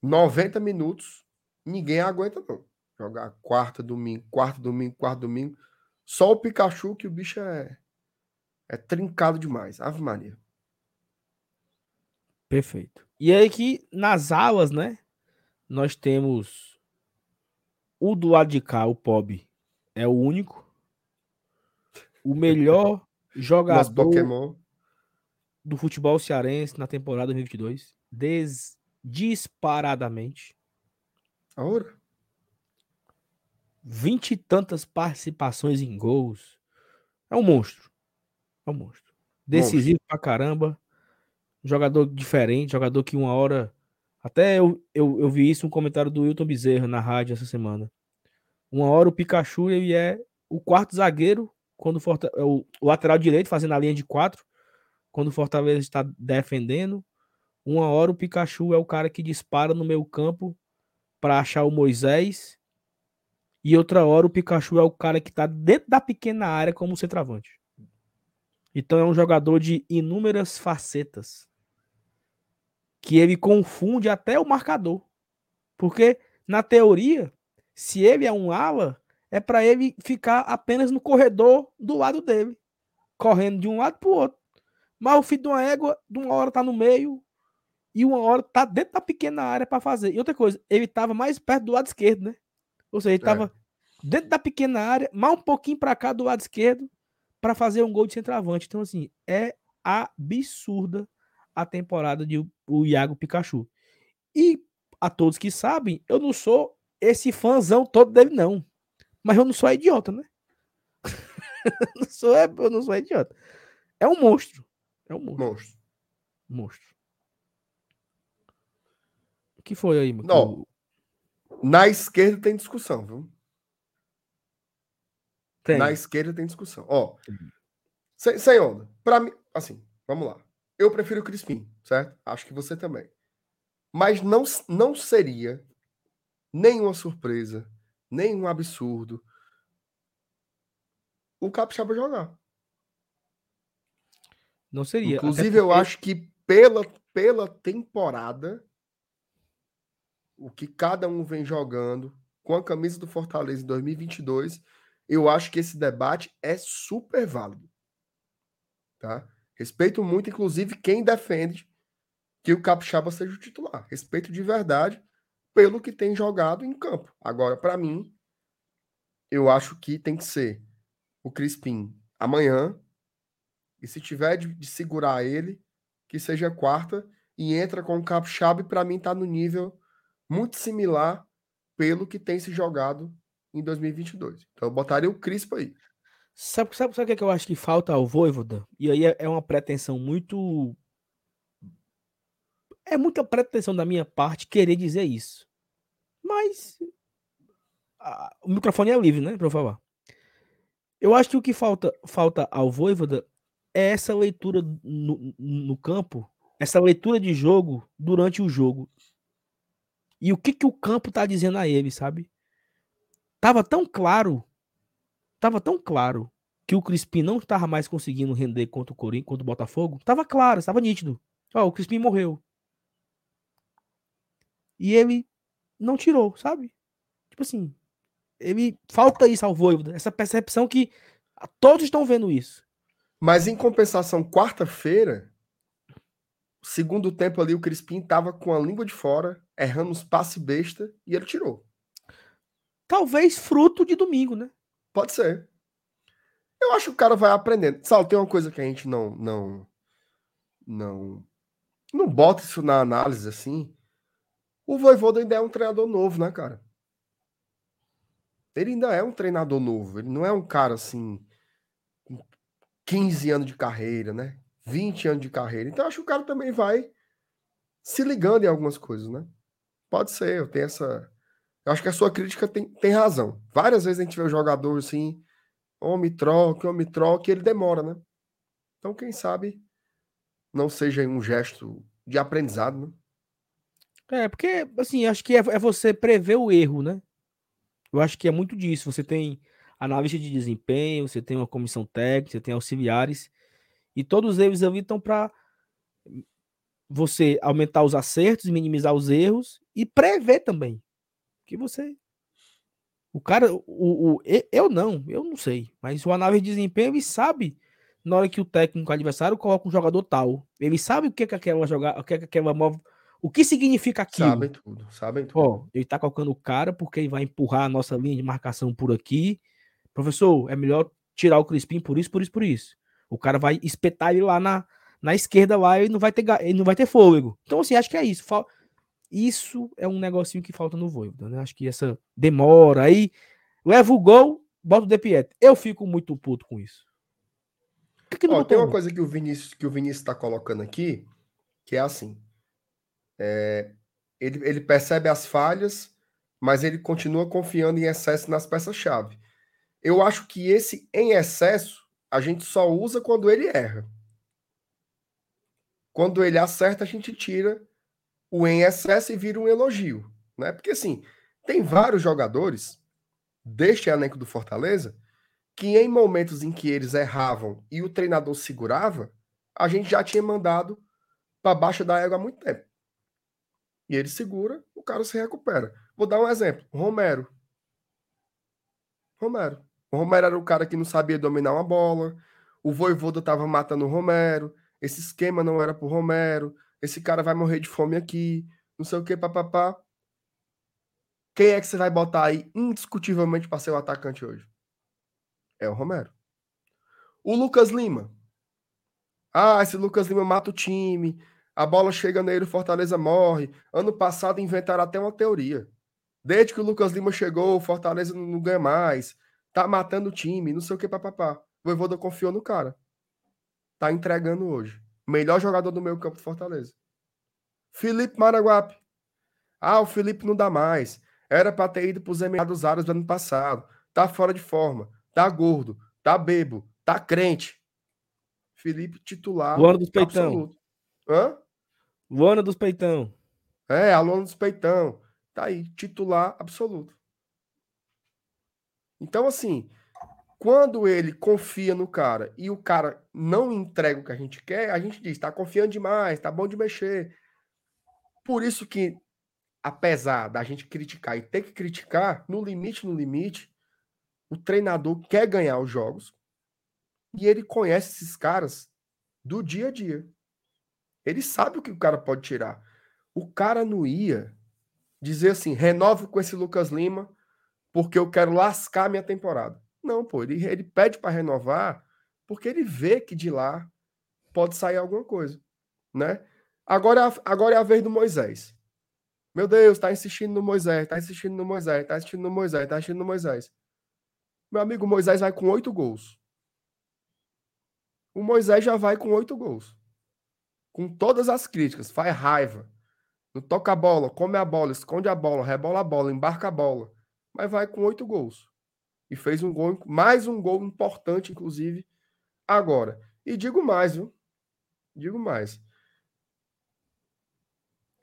B: 90 minutos, ninguém aguenta, não. Jogar quarta, domingo, quarta, domingo, quarta, domingo. Só o Pikachu que o bicho é, é trincado demais. Ave Maria.
A: Perfeito. E aí que nas alas, né? Nós temos o do lado de cá, o Pob, é o único. O melhor jogador
B: Pokémon.
A: do futebol cearense na temporada 2022. Des... Disparadamente.
B: Ora.
A: Vinte e tantas participações em gols. É um monstro. É um monstro. Decisivo pra caramba. Jogador diferente, jogador que uma hora. Até eu, eu, eu vi isso um comentário do Wilton Bezerra na rádio essa semana. Uma hora o Pikachu ele é o quarto zagueiro, quando. É o lateral direito, fazendo a linha de quatro, quando o Fortaleza está defendendo. Uma hora o Pikachu é o cara que dispara no meio campo para achar o Moisés. E outra hora o Pikachu é o cara que está dentro da pequena área como centroavante. Então é um jogador de inúmeras facetas. Que ele confunde até o marcador. Porque, na teoria, se ele é um ala, é para ele ficar apenas no corredor do lado dele, correndo de um lado para o outro. Mas o filho de uma égua, de uma hora tá no meio e uma hora tá dentro da pequena área para fazer. E outra coisa, ele tava mais perto do lado esquerdo, né? Ou seja, ele tava é. dentro da pequena área, mais um pouquinho para cá do lado esquerdo para fazer um gol de centroavante. Então assim, é absurda a temporada de o Iago Pikachu. E a todos que sabem, eu não sou esse fãzão todo dele não. Mas eu não sou idiota, né? não sou, eu não sou idiota. É um monstro. É um monstro. Monstro. Monstro. O que foi aí,
B: mano? Não. Na esquerda tem discussão, viu? Tem. Na esquerda tem discussão. Ó, sem, sem onda. Pra mim, assim, vamos lá. Eu prefiro o Crispim, certo? Acho que você também. Mas não, não seria nenhuma surpresa, nenhum absurdo o Capixaba jogar.
A: Não seria.
B: Inclusive, porque... eu acho que pela, pela temporada, o que cada um vem jogando com a camisa do Fortaleza em 2022, eu acho que esse debate é super válido. Tá? Respeito muito, inclusive, quem defende que o Capixaba seja o titular. Respeito de verdade pelo que tem jogado em campo. Agora, para mim, eu acho que tem que ser o Crispim amanhã. E se tiver de, de segurar ele, que seja quarta e entra com o Capixaba, para mim tá no nível muito similar pelo que tem se jogado em 2022. Então eu botaria o Crispo aí.
A: Sabe, sabe, sabe o que, é que eu acho que falta ao Voivoda? E aí é, é uma pretensão muito é muita pretensão da minha parte querer dizer isso. Mas a, o microfone é livre, né, para eu falar. Eu acho que o que falta, falta ao Voivoda é essa leitura no, no campo, essa leitura de jogo durante o jogo. E o que, que o campo tá dizendo a ele, sabe? Tava tão claro, tava tão claro que o Crispim não estava mais conseguindo render contra o Corinthians, contra o Botafogo. Tava claro, estava nítido. Ó, o Crispim morreu. E ele não tirou, sabe? Tipo assim, ele falta isso ao Voivoda, essa percepção que todos estão vendo isso.
B: Mas em compensação, quarta-feira, segundo tempo ali, o Crispim tava com a língua de fora, errando os passes besta e ele tirou.
A: Talvez fruto de domingo, né?
B: Pode ser. Eu acho que o cara vai aprendendo. Sal, tem uma coisa que a gente não não não não bota isso na análise assim. O Voivoda ainda é um treinador novo, né, cara? Ele ainda é um treinador novo. Ele não é um cara assim. com 15 anos de carreira, né? 20 anos de carreira. Então, acho que o cara também vai se ligando em algumas coisas, né? Pode ser, eu tenho essa. Eu acho que a sua crítica tem, tem razão. Várias vezes a gente vê o jogador assim, homem troque, homem troque, ele demora, né? Então, quem sabe não seja um gesto de aprendizado, né?
A: É, porque, assim, acho que é, é você prever o erro, né? Eu acho que é muito disso. Você tem analista de desempenho, você tem uma comissão técnica, você tem auxiliares, e todos eles ali estão para você aumentar os acertos, minimizar os erros e prever também. Que você. O cara, o, o, eu não, eu não sei, mas o análise de desempenho ele sabe na hora que o técnico adversário coloca um jogador tal, ele sabe o que é que aquela jogar, o que é que aquela o que significa aquilo?
B: Sabem tudo, sabem tudo.
A: Ó, ele tá colocando o cara porque ele vai empurrar a nossa linha de marcação por aqui. Professor, é melhor tirar o Crispim por isso, por isso, por isso. O cara vai espetar ele lá na, na esquerda lá e não vai ter ele não vai ter fôlego. Então assim, acho que é isso. Isso é um negocinho que falta no Voivoda, né? Acho que essa demora aí leva o gol, bota o De. Eu fico muito puto com isso.
B: Que que Ó, tem uma coisa que o Vinícius que o Vinícius está colocando aqui, que é assim: é, ele, ele percebe as falhas, mas ele continua confiando em excesso nas peças-chave. Eu acho que esse em excesso a gente só usa quando ele erra. Quando ele acerta, a gente tira o em excesso e vira um elogio. Né? Porque assim, tem vários jogadores deste elenco do Fortaleza que em momentos em que eles erravam e o treinador segurava, a gente já tinha mandado para baixa da égua há muito tempo. E ele segura, o cara se recupera. Vou dar um exemplo. Romero. Romero. O Romero era o cara que não sabia dominar uma bola. O Voivoda estava matando o Romero. Esse esquema não era pro Romero. Esse cara vai morrer de fome aqui. Não sei o que, papapá. Quem é que você vai botar aí indiscutivelmente para ser o atacante hoje? É o Romero. O Lucas Lima. Ah, esse Lucas Lima mata o time. A bola chega nele, o Fortaleza morre. Ano passado inventaram até uma teoria. Desde que o Lucas Lima chegou, o Fortaleza não ganha mais. Tá matando o time, não sei o que, papapá. O Voivoda confiou no cara. Tá entregando hoje. Melhor jogador do meio campo do Fortaleza. Felipe Maraguape. Ah, o Felipe não dá mais. Era para ter ido para os Emirados Árabes do ano passado. Tá fora de forma. Tá gordo. Tá bebo. Tá crente. Felipe titular.
A: Luana dos Peitão. Absoluto.
B: Hã?
A: Luana dos Peitão.
B: É, aluno dos Peitão. Tá aí. Titular absoluto. Então, assim, quando ele confia no cara e o cara não entrega o que a gente quer, a gente diz, tá confiando demais, tá bom de mexer. Por isso que apesar da gente criticar e ter que criticar, no limite, no limite, o treinador quer ganhar os jogos e ele conhece esses caras do dia a dia. Ele sabe o que o cara pode tirar. O cara não ia dizer assim: renove com esse Lucas Lima porque eu quero lascar minha temporada. Não, pô, ele, ele pede para renovar porque ele vê que de lá pode sair alguma coisa, né? Agora, agora é a vez do Moisés. Meu Deus, tá insistindo no Moisés, tá insistindo no Moisés, tá insistindo no Moisés, tá insistindo no Moisés. Meu amigo, Moisés vai com oito gols. O Moisés já vai com oito gols. Com todas as críticas, faz raiva. Não toca a bola, come a bola, esconde a bola, rebola a bola, embarca a bola. Mas vai com oito gols. E fez um gol, mais um gol importante, inclusive, agora. E digo mais, viu? Digo mais.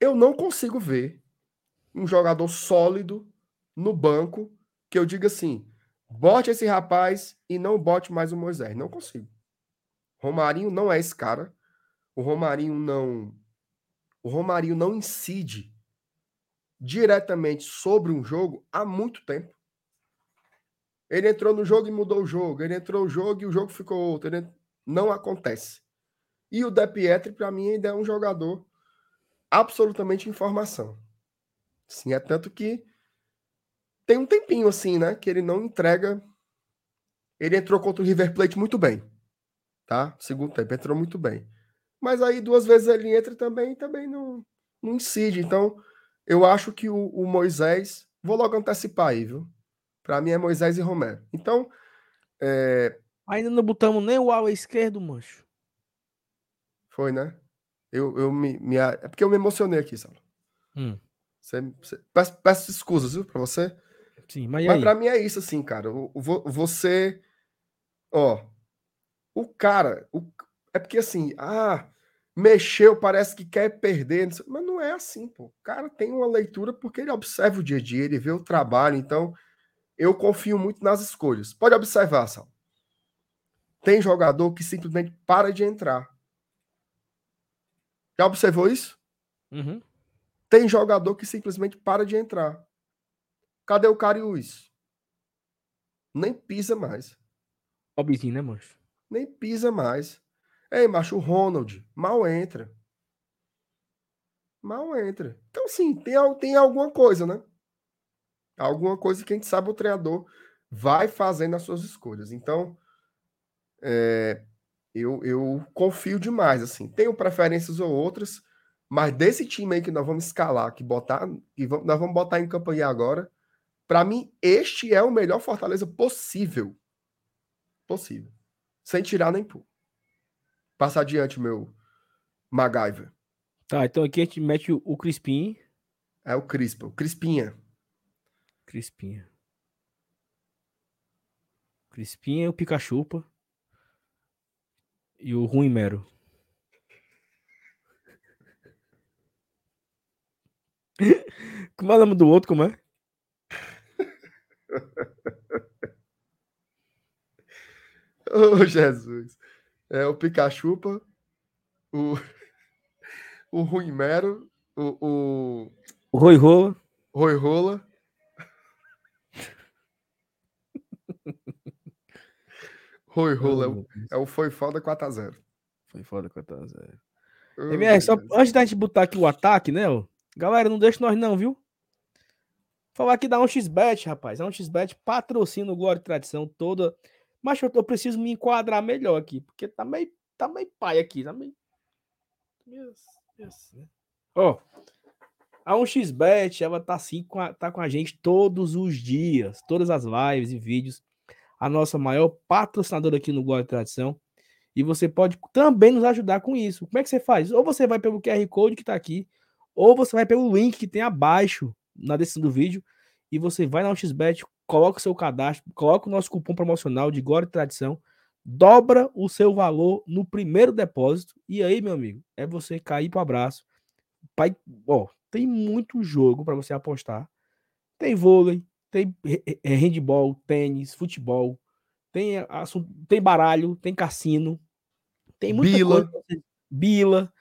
B: Eu não consigo ver um jogador sólido no banco que eu diga assim: bote esse rapaz e não bote mais o Moisés. Não consigo. Romarinho não é esse cara. O Romarinho não. O Romarinho não incide diretamente sobre um jogo há muito tempo. Ele entrou no jogo e mudou o jogo. Ele entrou no jogo e o jogo ficou outro. Ele... Não acontece. E o De Pietri, para mim, ainda é um jogador absolutamente em formação. Sim, é tanto que tem um tempinho assim, né? Que ele não entrega. Ele entrou contra o River Plate muito bem. Tá? Segundo tempo, entrou muito bem. Mas aí duas vezes ele entra também também não, não incide. Então, eu acho que o, o Moisés. Vou logo antecipar aí, viu? Para mim é Moisés e Romero. Então. É...
A: Ainda não botamos nem o ala esquerdo, mancho.
B: Foi, né? Eu, eu me, me. É porque eu me emocionei aqui, Saulo. Hum. Você, você, peço, peço escusas, viu, pra você.
A: Sim, mas,
B: mas pra mim é isso, assim, cara. O, o, você. Ó. O cara. O, é porque assim, ah, mexeu, parece que quer perder. Mas não é assim, pô. O cara tem uma leitura porque ele observa o dia a dia, ele vê o trabalho. Então, eu confio muito nas escolhas. Pode observar, Sal. Tem jogador que simplesmente para de entrar. Já observou isso?
A: Uhum.
B: Tem jogador que simplesmente para de entrar. Cadê o Cariús? Nem pisa mais.
A: Pobrezinho, né, mancho?
B: Nem pisa mais. Ei, macho, o Ronald mal entra. Mal entra. Então, sim, tem, tem alguma coisa, né? Alguma coisa que a gente sabe o treinador vai fazendo as suas escolhas. Então, é, eu, eu confio demais, assim. Tenho preferências ou outras, mas desse time aí que nós vamos escalar, que botar, que vamos, nós vamos botar em campanha agora, para mim este é o melhor Fortaleza possível. Possível. Sem tirar nem pôr. Passa adiante, meu MacGyver.
A: Tá, então aqui a gente mete o, o Crispim.
B: É o Crispa, o Crispinha.
A: Crispinha. Crispinha, o Pikachupa e o Ruim Mero. Como é o nome do outro, como é?
B: Oh, Jesus. É o Pikachupa, o, o Rui Mero, o, o...
A: o Roi Rola.
B: Roi Rola. Roi Rola oh, é, o, é o Foi Foda 4x0.
A: Foi foda 4x0. Oh, MR, só antes da gente botar aqui o ataque, né? Ó, galera, não deixa nós não, viu? Falar aqui da 1xBet, rapaz. A 1xBet patrocina o Glória e Tradição toda mas eu, eu, preciso me enquadrar melhor aqui, porque tá meio, tá meio pai aqui, tá meio. Ó, a 1xBet, ela tá assim com a, tá com a gente todos os dias, todas as lives e vídeos. A nossa maior patrocinadora aqui no Glória Tradição. E você pode também nos ajudar com isso. Como é que você faz? Ou você vai pelo QR Code que tá aqui, ou você vai pelo link que tem abaixo na descrição do vídeo e você vai na 1xBet, coloca o seu cadastro, coloca o nosso cupom promocional de Glória e Tradição, dobra o seu valor no primeiro depósito, e aí, meu amigo, é você cair para o abraço. Pai, ó, tem muito jogo para você apostar. Tem vôlei, tem handball, tênis, futebol, tem, assunto, tem baralho, tem cassino, tem muita bila. coisa. Bila.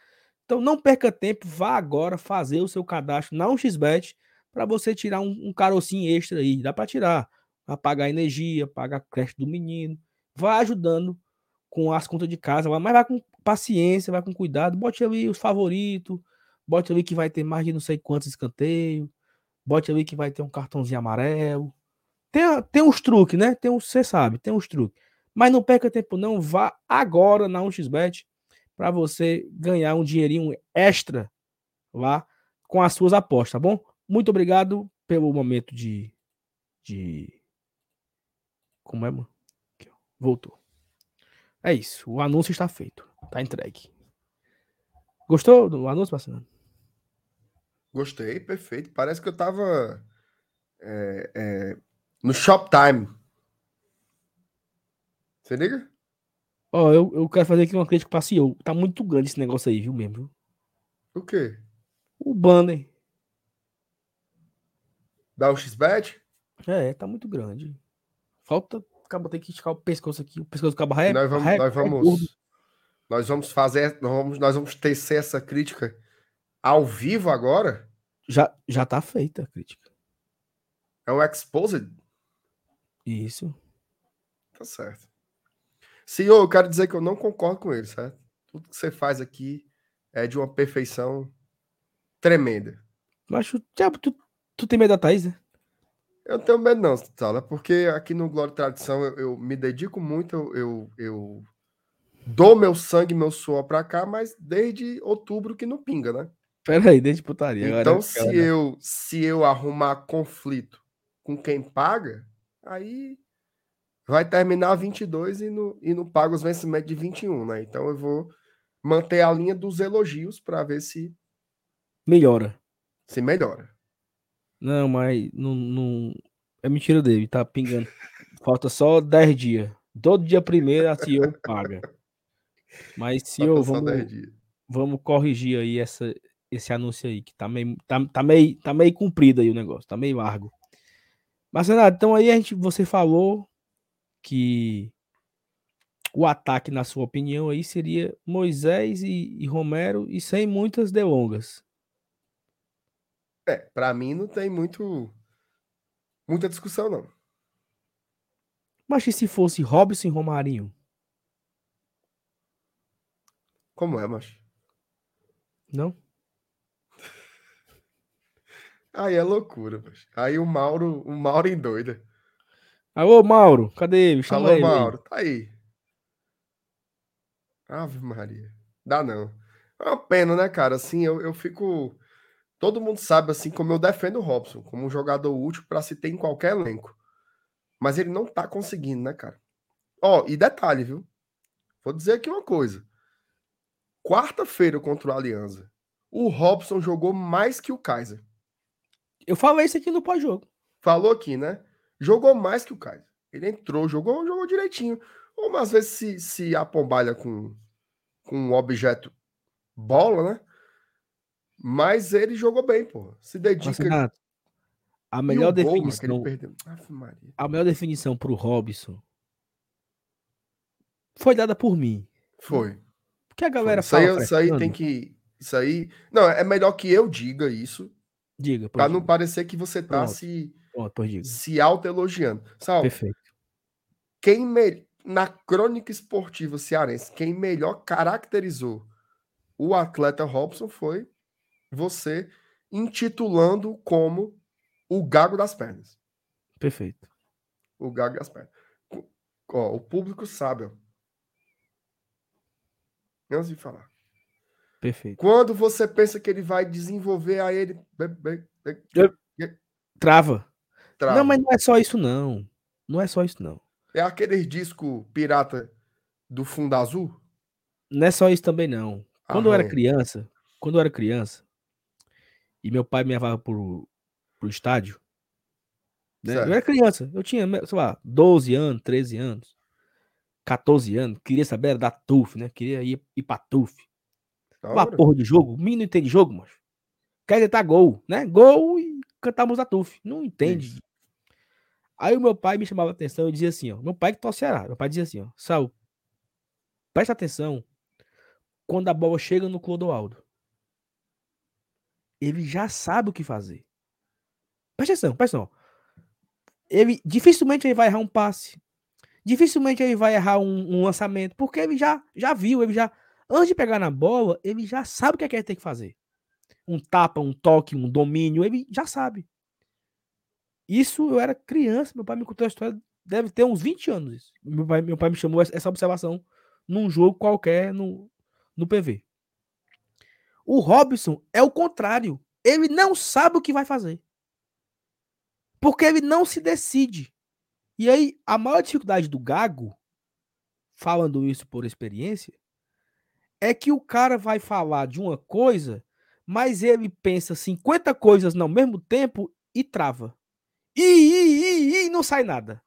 A: Então não perca tempo, vá agora fazer o seu cadastro na 1xBet para você tirar um, um carocinho extra aí. Dá para tirar, para pagar energia, pagar creche do menino. Vai ajudando com as contas de casa, mas vai com paciência, vai com cuidado. Bote ali os favoritos, bote ali que vai ter mais de não sei quantos escanteios, bote ali que vai ter um cartãozinho amarelo. Tem, tem uns truques, né? Tem uns, você sabe, tem uns truques. Mas não perca tempo não, vá agora na 1xBet para você ganhar um dinheirinho extra lá com as suas apostas, tá bom? Muito obrigado pelo momento de. de... Como é, mano? Voltou. É isso. O anúncio está feito. Tá entregue. Gostou do anúncio, Marcelo?
B: Gostei, perfeito. Parece que eu tava é, é, no Shoptime. Você liga?
A: Ó, oh, eu, eu quero fazer aqui uma crítica para CEO. Tá muito grande esse negócio aí, viu mesmo?
B: O quê?
A: O banner.
B: Dá um X-Bet?
A: É, tá muito grande. Falta. Acaba ter que esticar o pescoço aqui. O pescoço acaba
B: é, nós vamos, nós vamos, nós vamos fazer. Nós vamos, nós vamos tecer essa crítica ao vivo agora?
A: Já, já tá feita a crítica.
B: É um exposed?
A: Isso.
B: Tá certo. Senhor, eu quero dizer que eu não concordo com ele, certo? Tudo que você faz aqui é de uma perfeição tremenda.
A: Mas tu, tu, Tu tem medo da Thaís, né?
B: Eu não tenho medo, não, Sala, porque aqui no Glória e Tradição eu, eu me dedico muito, eu, eu, eu, dou meu sangue, meu suor pra cá, mas desde outubro que não pinga, né?
A: Pera aí, desde putaria.
B: Então, se, eu, se eu arrumar conflito com quem paga, aí vai terminar 22 e não, e não paga os vencimentos de 21, né? Então eu vou manter a linha dos elogios para ver se
A: melhora.
B: Se melhora.
A: Não, mas não, não... é mentira dele, tá pingando. Falta só 10 dias. Todo dia primeiro a CEO paga. Mas CEO, vamos, vamos corrigir aí essa, esse anúncio aí, que tá meio, tá, tá, meio, tá meio cumprido aí o negócio, tá meio largo. Mas, Renato, então aí a gente, você falou que o ataque, na sua opinião, aí seria Moisés e, e Romero e sem muitas delongas.
B: É, para mim não tem muito muita discussão não.
A: Mas e se fosse Robson e Romarinho?
B: Como é, macho?
A: Não?
B: Aí é loucura. Aí o Mauro, o Mauro endoida.
A: Alô, Mauro, cadê ele? Chama
B: Alô, ele Mauro, aí. tá aí. Ave Maria. Dá não. É uma pena, né, cara? Assim, eu, eu fico todo mundo sabe assim como eu defendo o Robson, como um jogador útil para se ter em qualquer elenco. Mas ele não tá conseguindo, né, cara? Ó, e detalhe, viu? Vou dizer aqui uma coisa. Quarta-feira contra o Aliança, o Robson jogou mais que o Kaiser.
A: Eu falei isso aqui no pós-jogo.
B: falou aqui, né? Jogou mais que o Kaiser. Ele entrou, jogou, jogou direitinho. Ou às vezes se, se apombalha com, com um objeto bola, né? Mas ele jogou bem, pô. Se dedica.
A: A melhor definição, a melhor definição pro Robson foi dada por mim.
B: Foi.
A: Porque a galera
B: isso, aí, isso aí tem que. Isso aí. Não, é melhor que eu diga isso,
A: Diga, pode
B: não parecer que você tá
A: Pronto.
B: se,
A: Pronto,
B: se auto-elogiando. Salve.
A: Perfeito.
B: quem me... na crônica esportiva cearense, quem melhor caracterizou o atleta Robson foi você intitulando como o gago das pernas.
A: Perfeito.
B: O gago das pernas. O- Ó, o público sabe, ó. Antes de falar.
A: Perfeito.
B: Quando você pensa que ele vai desenvolver, aí ele
A: Trava.
B: trava.
A: Não, mas não é só isso, não. Não é só isso, não.
B: É aquele disco pirata do fundo azul?
A: Não é só isso também, não. Quando eu era criança, quando eu era criança, e meu pai me levava pro, pro estádio, né? Eu era criança, eu tinha, sei lá, 12 anos, 13 anos, 14 anos, queria saber era da TUF, né? Queria ir, ir pra TUF. Uma porra de jogo, o menino não entende jogo, mas quer gritar gol, né? Gol e cantar música TUF. Não entende.
B: Isso.
A: Aí o meu pai me chamava a atenção e dizia assim, ó. Meu pai que torce Ceará. Meu pai dizia assim, ó. Sal, presta atenção quando a bola chega no Clodoaldo. Ele já sabe o que fazer. Presta atenção, presta atenção. Ele, dificilmente ele vai errar um passe. Dificilmente ele vai errar um, um lançamento. Porque ele já, já viu, ele já... Antes de pegar na bola, ele já sabe o que é que ele tem que fazer. Um tapa, um toque, um domínio, ele já sabe. Isso eu era criança, meu pai me contou a história, deve ter uns 20 anos. Isso. Meu pai, meu pai me chamou essa observação num jogo qualquer no, no PV. O Robson é o contrário. Ele não sabe o que vai fazer. Porque ele não se decide. E aí, a maior dificuldade do Gago, falando isso por experiência, é que o cara vai falar de uma coisa, mas ele pensa 50 coisas ao mesmo tempo e trava. E, e, e, e não sai nada.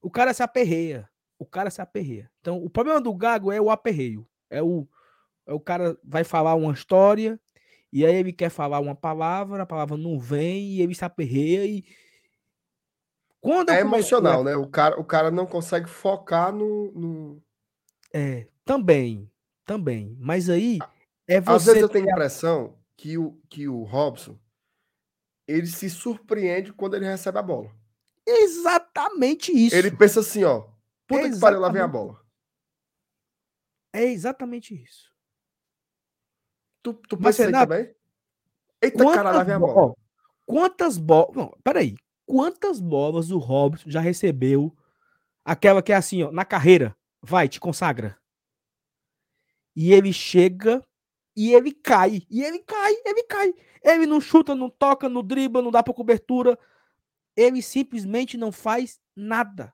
A: O cara se aperreia. O cara se aperreia. Então, o problema do Gago é o aperreio. É o, é o cara vai falar uma história e aí ele quer falar uma palavra, a palavra não vem e ele se aperreia e quando
B: É emocional, né? O cara, o cara não consegue focar no. no-
A: É, também, também. Mas aí é
B: Às
A: você
B: vezes eu tenho a impressão que o, que o Robson ele se surpreende quando ele recebe a bola.
A: exatamente isso.
B: Ele pensa assim, ó. Puta que pariu, lá vem a
A: Exatamente.
B: bola.
A: É exatamente isso.
B: Tu, tu
A: Mas,
B: pensa aí
A: Renato,
B: também? Eita, caralho, lá vem a
A: bo-
B: bola.
A: ó, quantas bolas. Não, peraí. Quantas bolas o Robson já recebeu? Aquela que é assim, ó, na carreira. Vai, te consagra. E ele chega e ele cai. E ele cai, ele cai. Ele não chuta, não toca, não dribla, não dá pra cobertura. Ele simplesmente não faz nada.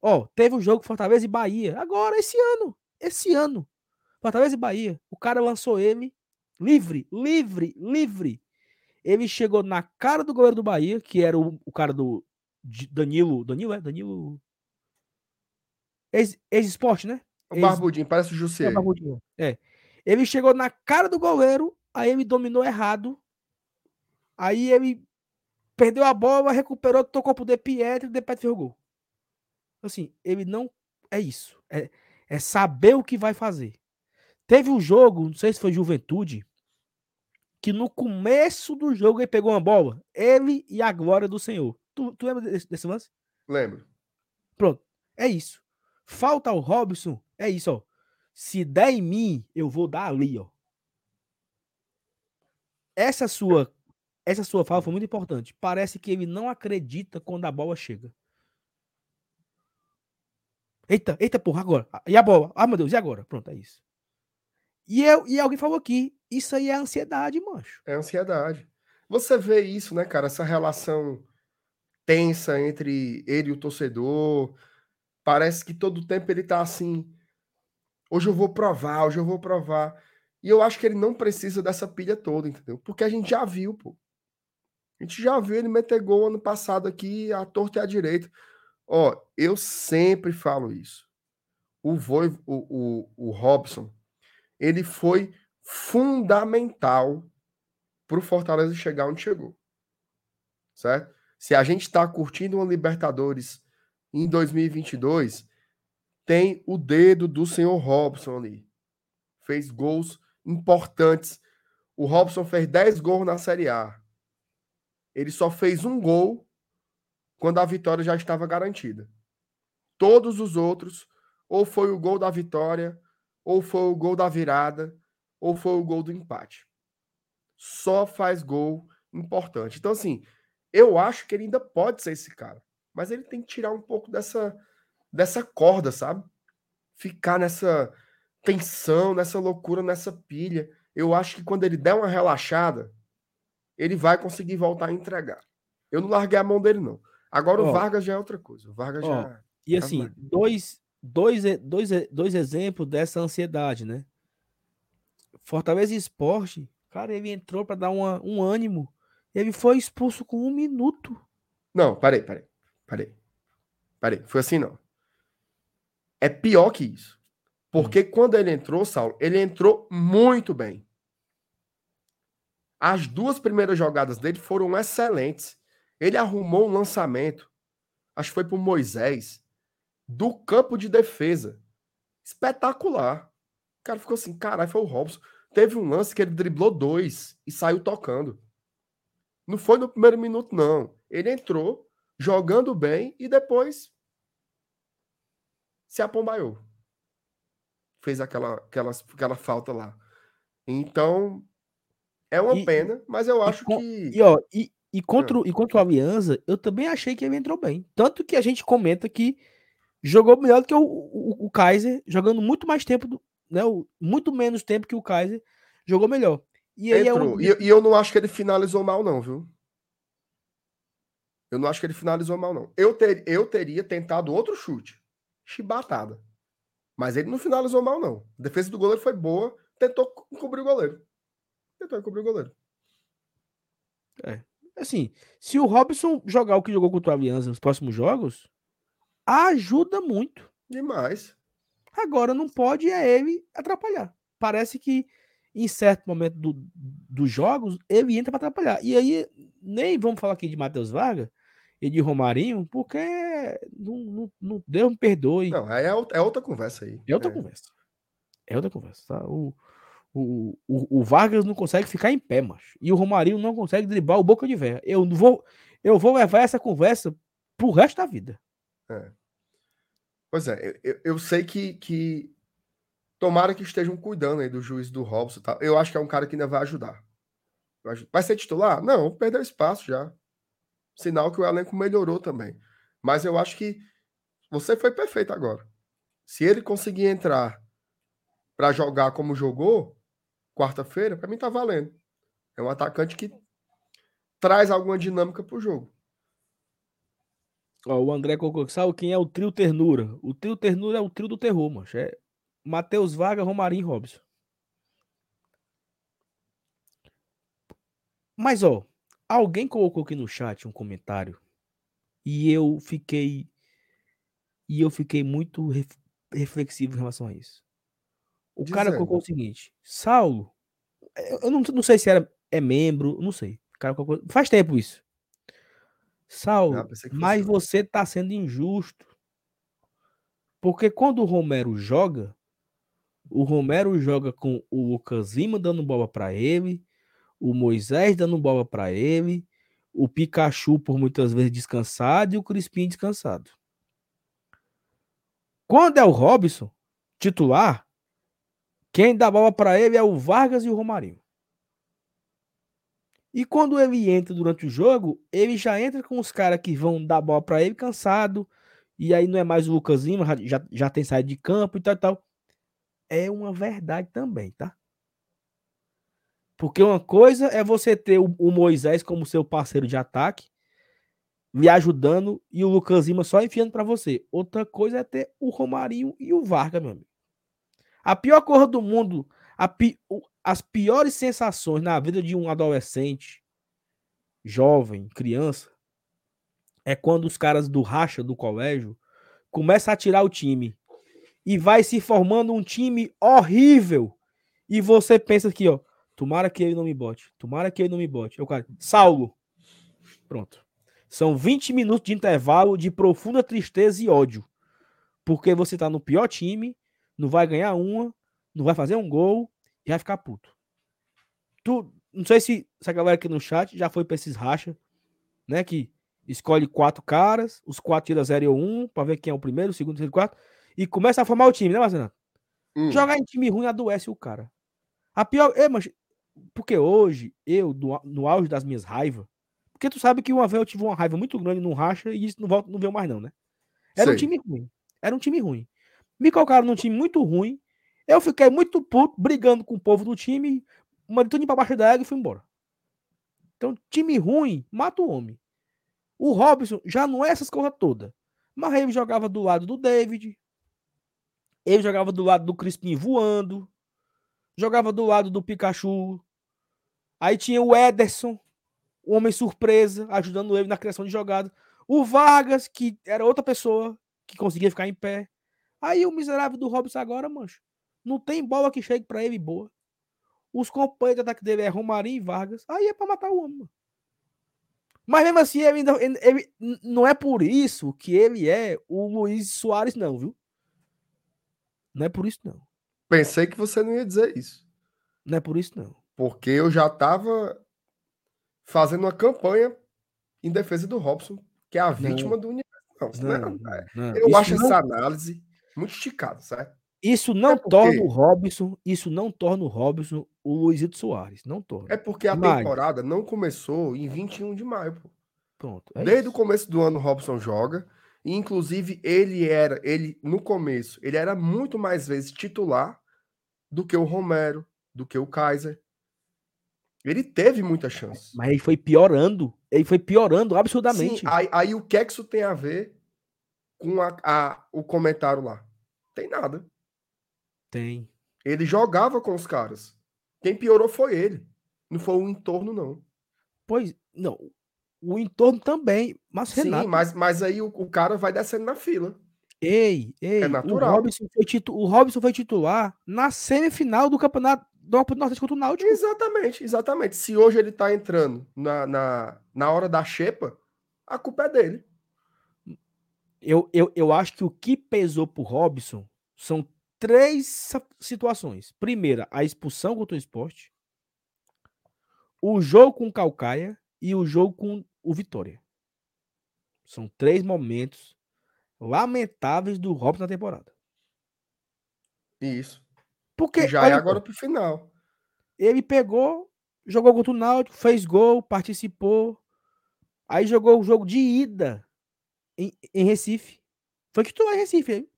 A: Ó, teve um jogo Fortaleza e Bahia. Agora, esse ano. Esse ano. Fortaleza e Bahia. O cara lançou ele livre, livre, livre. Ele chegou na cara do goleiro do Bahia, que era o, o cara do Danilo. Danilo, é? Danilo. Ex- Ex-esporte, né?
B: O
A: Ex-
B: Barbudinho, parece o
A: é,
B: Jussier.
A: Barbudinho. É. Ele chegou na cara do goleiro, aí ele dominou errado. Aí ele perdeu a bola, recuperou, tocou pro De Pietro e o De Pietro fez o gol. Assim, ele não. É isso. É, é saber o que vai fazer. Teve um jogo, não sei se foi Juventude, que no começo do jogo ele pegou uma bola. Ele e a glória do Senhor. Tu, tu lembra desse, desse lance?
B: Lembro.
A: Pronto. É isso. Falta o Robson. É isso, ó. Se der em mim, eu vou dar ali, ó. Essa sua essa sua fala foi muito importante. Parece que ele não acredita quando a bola chega. Eita, eita, porra, agora. E a bola? Ah, meu Deus, e agora? Pronto, é isso. E, eu, e alguém falou aqui, isso aí é ansiedade, mancho.
B: É ansiedade. Você vê isso, né, cara? Essa relação tensa entre ele e o torcedor. Parece que todo tempo ele tá assim. Hoje eu vou provar, hoje eu vou provar. E eu acho que ele não precisa dessa pilha toda, entendeu? Porque a gente já viu, pô. A gente já viu ele meter gol ano passado aqui, à torta e à direita. Ó, eu sempre falo isso. O, Voi, o, o, o Robson, ele foi fundamental para o Fortaleza chegar onde chegou. Certo? Se a gente está curtindo uma Libertadores em 2022, tem o dedo do senhor Robson ali. Fez gols importantes. O Robson fez 10 gols na Série A. Ele só fez um gol quando a vitória já estava garantida. Todos os outros, ou foi o gol da vitória, ou foi o gol da virada, ou foi o gol do empate. Só faz gol importante. Então, assim, eu acho que ele ainda pode ser esse cara. Mas ele tem que tirar um pouco dessa, dessa corda, sabe? Ficar nessa tensão, nessa loucura, nessa pilha. Eu acho que quando ele der uma relaxada, ele vai conseguir voltar a entregar. Eu não larguei a mão dele, não. Agora o Vargas já é outra coisa. O Vargas já.
A: E assim, dois, dois, dois, dois exemplos dessa ansiedade, né? Fortaleza Esporte, cara, ele entrou para dar uma, um ânimo. Ele foi expulso com um minuto.
B: Não, parei, parei. Parei. Parei. Foi assim, não. É pior que isso. Porque hum. quando ele entrou, Saulo, ele entrou muito bem. As duas primeiras jogadas dele foram excelentes. Ele arrumou um lançamento, acho que foi para Moisés, do campo de defesa. Espetacular. O cara ficou assim, caralho, foi o Robson. Teve um lance que ele driblou dois e saiu tocando. Não foi no primeiro minuto, não. Ele entrou jogando bem e depois se apombaiou. Fez aquela, aquela, aquela falta lá. Então, é uma e, pena, mas eu acho
A: com,
B: que.
A: E, ó, e, e, contra, é. e contra o Aliança, eu também achei que ele entrou bem. Tanto que a gente comenta que jogou melhor do que o, o, o Kaiser, jogando muito mais tempo, do, né, o, muito menos tempo que o Kaiser, jogou melhor.
B: E, aí Entrou. É um... e, e eu não acho que ele finalizou mal, não, viu? Eu não acho que ele finalizou mal, não. Eu, ter, eu teria tentado outro chute. Chibatada. Mas ele não finalizou mal, não. A defesa do goleiro foi boa. Tentou cobrir o goleiro. Tentou encobrir o goleiro.
A: É. Assim, se o Robson jogar o que jogou contra o Aliança nos próximos jogos, ajuda muito.
B: Demais.
A: Agora não pode é ele atrapalhar. Parece que em certo momento do, dos jogos ele entra para atrapalhar. E aí, nem vamos falar aqui de Matheus Vargas e de Romarinho, porque não, não, não Deus me perdoe.
B: Não, é, é outra conversa aí.
A: É outra
B: é.
A: conversa. É outra conversa. Tá? O, o, o, o, Vargas não consegue ficar em pé, macho. E o Romarinho não consegue driblar o boca de véia. Eu vou, eu vou levar essa conversa pro resto da vida.
B: É. Pois é, eu, eu sei que, que tomara que estejam cuidando aí do juiz do Robson. Tá? Eu acho que é um cara que ainda vai ajudar. Vai ser titular? Não, perdeu espaço já. Sinal que o elenco melhorou também. Mas eu acho que você foi perfeito agora. Se ele conseguir entrar para jogar como jogou, quarta-feira, para mim tá valendo. É um atacante que traz alguma dinâmica pro jogo.
A: Ó, o André sabe quem é o trio ternura? O trio ternura é o trio do terror, mano. É Matheus Vaga, Romarinho e Robson. Mas, ó, alguém colocou aqui no chat um comentário e eu fiquei e eu fiquei muito reflexivo em relação a isso. O Dizendo. cara colocou o seguinte: Saulo, eu não, não sei se era é membro, não sei. cara colocou, faz tempo isso. Saulo, ah, mas você tá sendo injusto. Porque quando o Romero joga, o Romero joga com o Lucas Lima dando bola para ele, o Moisés dando bola para ele, o Pikachu por muitas vezes descansado e o Crispim descansado. Quando é o Robson titular, quem dá bola para ele é o Vargas e o Romarinho. E quando ele entra durante o jogo, ele já entra com os caras que vão dar bola para ele cansado. E aí não é mais o Lucas Lima, já, já tem saído de campo e tal, tal. É uma verdade também, tá? Porque uma coisa é você ter o, Moisés como seu parceiro de ataque, lhe ajudando, e o Lucas Lima só enfiando para você. Outra coisa é ter o Romarinho e o Vargas, meu amigo. A pior coisa do mundo, pi, as piores sensações na vida de um adolescente jovem, criança, é quando os caras do racha do colégio começam a tirar o time e vai se formando um time horrível. E você pensa aqui, ó, tomara que ele não me bote, tomara que ele não me bote. Eu, cara, Saulo. Pronto. São 20 minutos de intervalo de profunda tristeza e ódio. Porque você tá no pior time, não vai ganhar uma, não vai fazer um gol e vai ficar puto. Tu, não sei se essa galera aqui no chat já foi pra esses racha, né? Que escolhe quatro caras, os quatro tira 0 ou 1, um, pra ver quem é o primeiro, o segundo, o terceiro, o quarto, e começa a formar o time, né, Marcelo? Hum. Jogar em time ruim adoece o cara. A pior. É, mas, porque hoje, eu, no, no auge das minhas raivas, porque tu sabe que uma vez eu tive uma raiva muito grande num racha e isso não, volta, não veio mais, não, né? Era Sei. um time ruim. Era um time ruim. Me colocaram num time muito ruim. Eu fiquei muito puto, brigando com o povo do time, mandei tudo pra baixo da égua e fui embora. Então, time ruim, mata o homem. O Robson já não é essas coisas todas. Mas ele jogava do lado do David. Ele jogava do lado do Crispim voando. Jogava do lado do Pikachu. Aí tinha o Ederson, o homem surpresa, ajudando ele na criação de jogada. O Vargas, que era outra pessoa que conseguia ficar em pé. Aí o miserável do Robson agora, mancho. Não tem bola que chegue para ele boa. Os companheiros de ataque dele é Romarinho e Vargas. Aí é para matar o homem. Mano. Mas mesmo assim, ele, ele, ele, não é por isso que ele é o Luiz Soares, não, viu? Não é por isso, não.
B: Pensei que você não ia dizer isso.
A: Não é por isso, não.
B: Porque eu já estava fazendo uma campanha em defesa do Robson, que é a vítima não. do universo. Não, não, não, é. Eu isso acho essa análise muito esticada, certo?
A: Isso não é porque... torna o Robson, isso não torna o Robson o Luizito Soares, não torna.
B: É porque a Mas... temporada não começou em 21 de maio, pô. Pronto. É Desde isso. o começo do ano o Robson joga, e inclusive ele era, ele no começo, ele era muito mais vezes titular do que o Romero, do que o Kaiser. Ele teve muita chance.
A: Mas ele foi piorando. Ele foi piorando absurdamente.
B: Sim, aí, aí o que é que isso tem a ver com a, a, o comentário lá? Tem nada.
A: Tem.
B: Ele jogava com os caras. Quem piorou foi ele. Não foi o entorno, não.
A: Pois, não. O entorno também. Mas, Renato... Sim,
B: mas, mas aí o, o cara vai descendo na fila.
A: Ei, ei. É natural. O Robson, foi titu... o Robson foi titular na semifinal do campeonato do Nordeste contra o Náutico.
B: Exatamente, exatamente. Se hoje ele tá entrando na, na, na hora da xepa, a culpa é dele.
A: Eu, eu, eu acho que o que pesou pro Robson são três situações. Primeira, a expulsão contra o esporte, o jogo com o Calcaia e o jogo com o Vitória. São três momentos lamentáveis do Robson na temporada.
B: Isso. Porque já é agora pro final.
A: Ele pegou, jogou contra o Náutico, fez gol, participou. Aí jogou o jogo de ida em, em Recife. Foi titular em Recife, aí.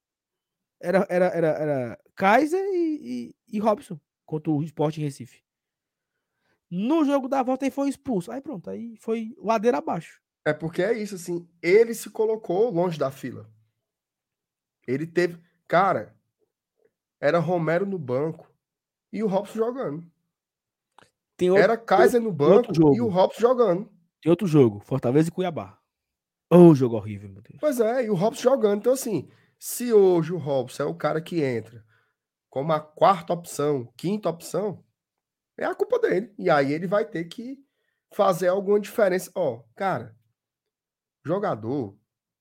A: Era, era, era, era Kaiser e, e, e Robson contra o Sport em Recife. No jogo da volta ele foi expulso. Aí pronto, aí foi ladeira abaixo.
B: É porque é isso, assim. Ele se colocou longe da fila. Ele teve. Cara, era Romero no banco e o Robson jogando. Outro, era Kaiser no banco e o Robson jogando.
A: Tem outro jogo, Fortaleza e Cuiabá. Oh, jogo horrível, meu Deus.
B: Pois é, e o Robson jogando. Então, assim, se hoje o Robson é o cara que entra como a quarta opção, quinta opção, é a culpa dele. E aí ele vai ter que fazer alguma diferença. Ó, oh, cara, jogador.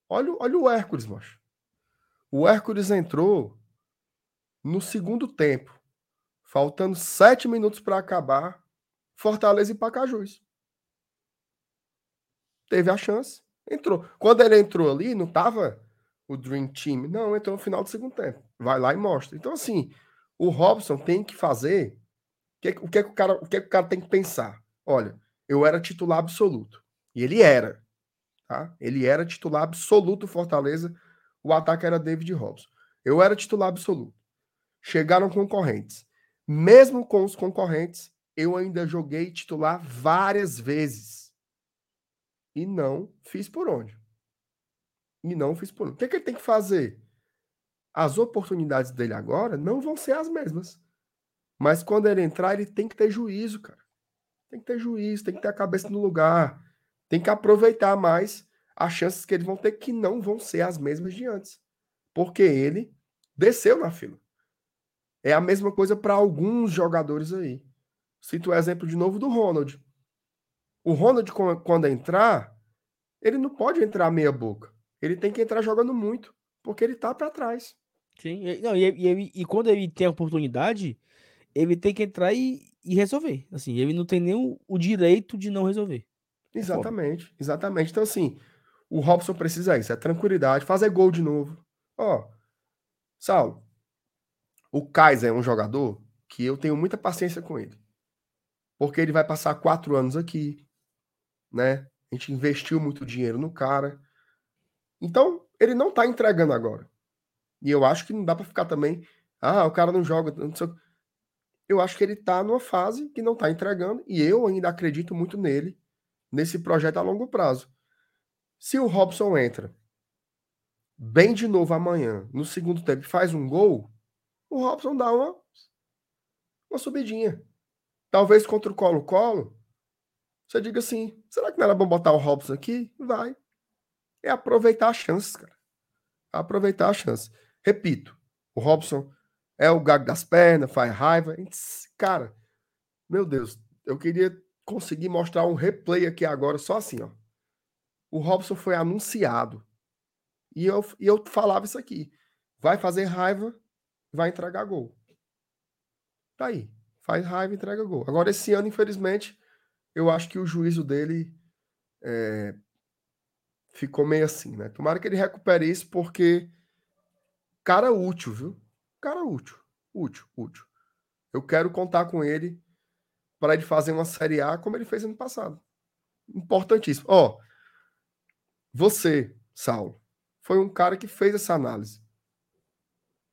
B: Olha, olha o Hércules, macho. O Hércules entrou no segundo tempo, faltando sete minutos para acabar, Fortaleza e Pacajus. Teve a chance, entrou. Quando ele entrou ali, não tava o Dream Team, não, entrou no final do segundo tempo. Vai lá e mostra. Então, assim, o Robson tem que fazer. O que, o que, é que, o, cara, o que, é que o cara tem que pensar? Olha, eu era titular absoluto. E ele era. Tá? Ele era titular absoluto Fortaleza. O ataque era David Robson. Eu era titular absoluto chegaram concorrentes. Mesmo com os concorrentes, eu ainda joguei titular várias vezes. E não fiz por onde. E não fiz por onde. O que, é que ele tem que fazer? As oportunidades dele agora não vão ser as mesmas. Mas quando ele entrar, ele tem que ter juízo, cara. Tem que ter juízo, tem que ter a cabeça no lugar. Tem que aproveitar mais as chances que eles vão ter, que não vão ser as mesmas de antes. Porque ele desceu na fila. É a mesma coisa para alguns jogadores aí. Cito o exemplo de novo do Ronald. O Ronald, quando entrar, ele não pode entrar meia boca. Ele tem que entrar jogando muito, porque ele tá para trás.
A: Sim, e, não, e, e, e, quando ele tem a oportunidade, ele tem que entrar e, e resolver. Assim, ele não tem nem o, o direito de não resolver.
B: É exatamente, exatamente. Então, assim, o Robson precisa isso, é tranquilidade, fazer gol de novo. Ó, Saulo, o Kaiser é um jogador que eu tenho muita paciência com ele. Porque ele vai passar quatro anos aqui, né? A gente investiu muito dinheiro no cara. Então, ele não tá entregando agora. E eu acho que não dá para ficar também. Ah, o cara não joga. Não. Eu acho que ele tá numa fase que não tá entregando. E eu ainda acredito muito nele, nesse projeto a longo prazo. Se o Robson entra bem de novo amanhã, no segundo tempo, faz um gol, o Robson dá uma, uma subidinha. Talvez contra o Colo-Colo, você diga assim: será que não era bom botar o Robson aqui? Vai. É aproveitar as chances, cara. Aproveitar a chance. Repito, o Robson é o gago das pernas, faz raiva. Cara, meu Deus, eu queria conseguir mostrar um replay aqui agora, só assim, ó. O Robson foi anunciado. E eu, e eu falava isso aqui. Vai fazer raiva, vai entregar gol. Tá aí. Faz raiva, entrega gol. Agora, esse ano, infelizmente, eu acho que o juízo dele é, ficou meio assim, né? Tomara que ele recupere isso, porque cara útil, viu? Cara útil. Útil, útil. Eu quero contar com ele para ele fazer uma Série A como ele fez ano passado. Importantíssimo. Ó, você, Saulo, foi um cara que fez essa análise.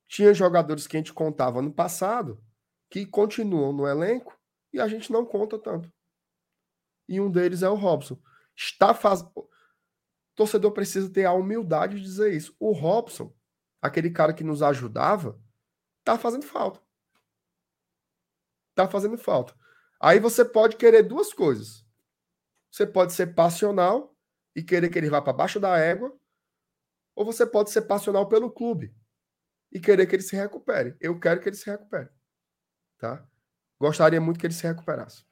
B: Tinha jogadores que a gente contava no passado que continuam no elenco e a gente não conta tanto e um deles é o Robson. Está fazendo. Torcedor precisa ter a humildade de dizer isso. O Robson, aquele cara que nos ajudava, tá fazendo falta. Tá fazendo falta. Aí você pode querer duas coisas. Você pode ser passional e querer que ele vá para baixo da égua, ou você pode ser passional pelo clube e querer que ele se recupere. Eu quero que ele se recupere. Tá? Gostaria muito que ele se recuperasse.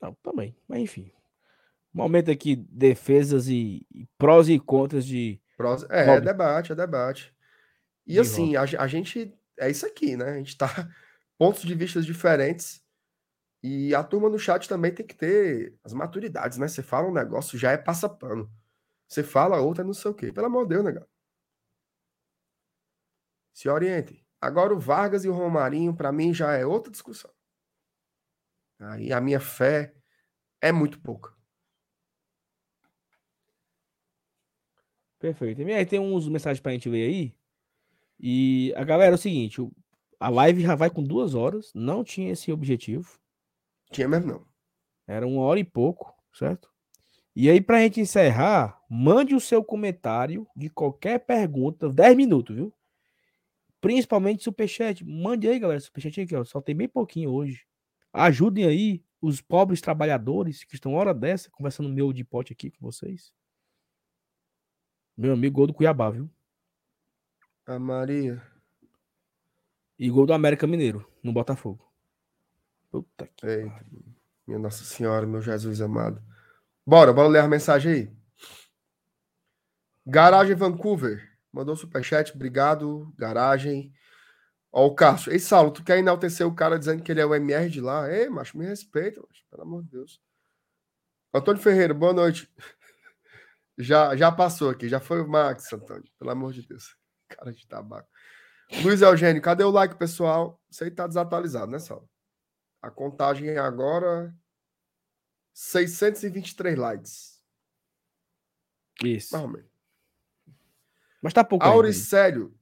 A: Não, também. Mas enfim. Momento aqui, defesas e, e prós e contras de.
B: Prós, é, é debate, é debate. E de assim, a, a, gente. É isso aqui, né? A gente tá. Pontos de vista diferentes. E a turma no chat também tem que ter as maturidades, né? Você fala um negócio, já é passa-pano. Você fala outra, não sei o quê. Pelo amor de Deus, negão. Se oriente. Agora o Vargas e o Romarinho, para mim, já é outra discussão. Aí a minha fé é muito pouca.
A: Perfeito. E aí tem uns mensagens pra gente ver aí. E a galera é o seguinte: a live já vai com duas horas. Não tinha esse objetivo.
B: Tinha mesmo, não.
A: Era uma hora e pouco, certo? E aí, pra gente encerrar, mande o seu comentário de qualquer pergunta, 10 minutos, viu? Principalmente superchat. Mande aí, galera, superchat aqui, ó. Só tem bem pouquinho hoje. Ajudem aí os pobres trabalhadores que estão hora dessa conversando meu de pote aqui com vocês. Meu amigo gol do Cuiabá, viu?
B: A Maria.
A: E gol do América Mineiro, no Botafogo.
B: Puta que Eita, Minha Nossa Senhora, meu Jesus amado. Bora, bora ler a mensagem aí. Garagem Vancouver. Mandou superchat, obrigado. Garagem. Ó, o Cássio. Ei, Saulo, tu quer enaltecer o cara dizendo que ele é o MR de lá? Ei, macho, me respeita, macho, pelo amor de Deus. Antônio Ferreira, boa noite. Já, já passou aqui, já foi o Max, Antônio, pelo amor de Deus. Cara de tabaco. Luiz Eugênio, cadê o like, pessoal? Isso aí tá desatualizado, né, Saulo? A contagem é agora 623 likes.
A: Isso.
B: Mais ou menos.
A: Mas tá pouco.
B: Auricélio,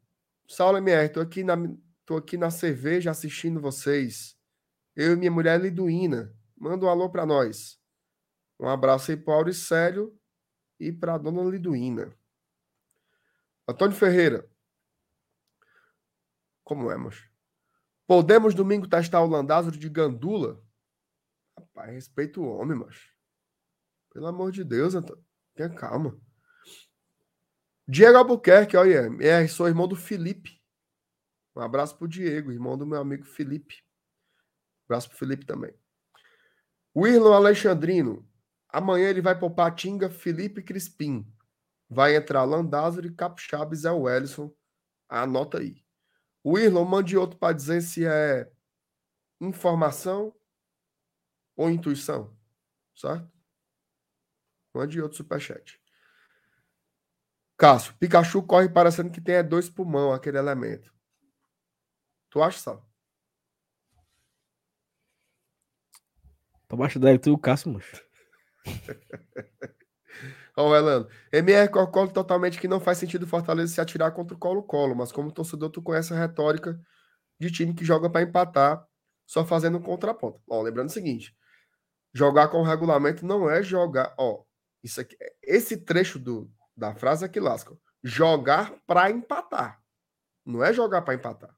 B: Saulo MR, tô aqui na, Tô aqui na cerveja assistindo vocês. Eu e minha mulher Liduína. Manda um alô para nós. Um abraço aí para Auricélio e para dona Liduína. Antônio Ferreira. Como é, moço? Podemos domingo testar o Landázaro de Gandula? Rapaz, respeito o homem, macho. Pelo amor de Deus, Antônio. Tenha calma. Diego Albuquerque, olha, é, sou irmão do Felipe. Um abraço pro Diego, irmão do meu amigo Felipe. Um abraço pro Felipe também. Wirlon Alexandrino. Amanhã ele vai poupar Tinga, Felipe Crispim. Vai entrar Landázuri, Capixaba e Zé Wellison. Anota aí. O Irlon, mande outro para dizer se é informação ou intuição. Certo? Mande outro superchat. Cássio, Pikachu corre parecendo que tem é dois pulmão, aquele elemento. Tu acha, Sal?
A: Pra baixo da tu o Cássio, moço.
B: Ó, oh, Elano. MR Colo totalmente que não faz sentido Fortaleza se atirar contra o Colo-Colo, mas como torcedor, tu conhece a retórica de time que joga para empatar, só fazendo um contraponto. Ó, lembrando o seguinte: jogar com o regulamento não é jogar. Ó, isso aqui, esse trecho do, da frase é que lasca. Jogar para empatar. Não é jogar para empatar.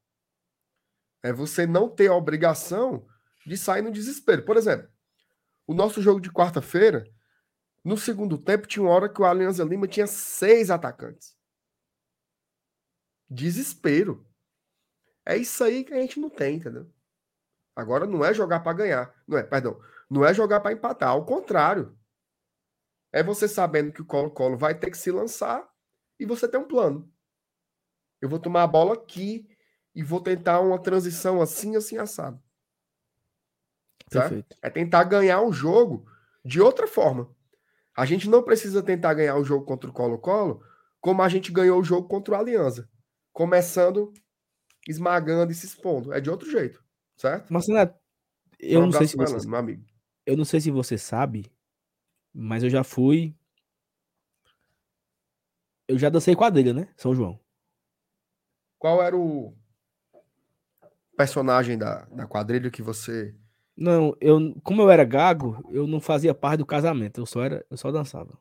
B: É você não ter a obrigação de sair no desespero. Por exemplo, o nosso jogo de quarta-feira no segundo tempo, tinha uma hora que o Alianza Lima tinha seis atacantes. Desespero. É isso aí que a gente não tem, entendeu? Agora não é jogar para ganhar. Não é, perdão. Não é jogar para empatar. Ao contrário. É você sabendo que o Colo-Colo vai ter que se lançar e você tem um plano. Eu vou tomar a bola aqui e vou tentar uma transição assim, assim, assado. Certo? É tentar ganhar o jogo de outra forma. A gente não precisa tentar ganhar o jogo contra o Colo-Colo como a gente ganhou o jogo contra o Aliança. Começando esmagando e se expondo. É de outro jeito, certo?
A: Marcelo, eu um não sei se você, meu amigo. Eu não sei se você sabe, mas eu já fui. Eu já dancei quadrilha, né? São João.
B: Qual era o personagem da, da quadrilha que você
A: não, eu, como eu era gago, eu não fazia parte do casamento, eu só era, eu só dançava.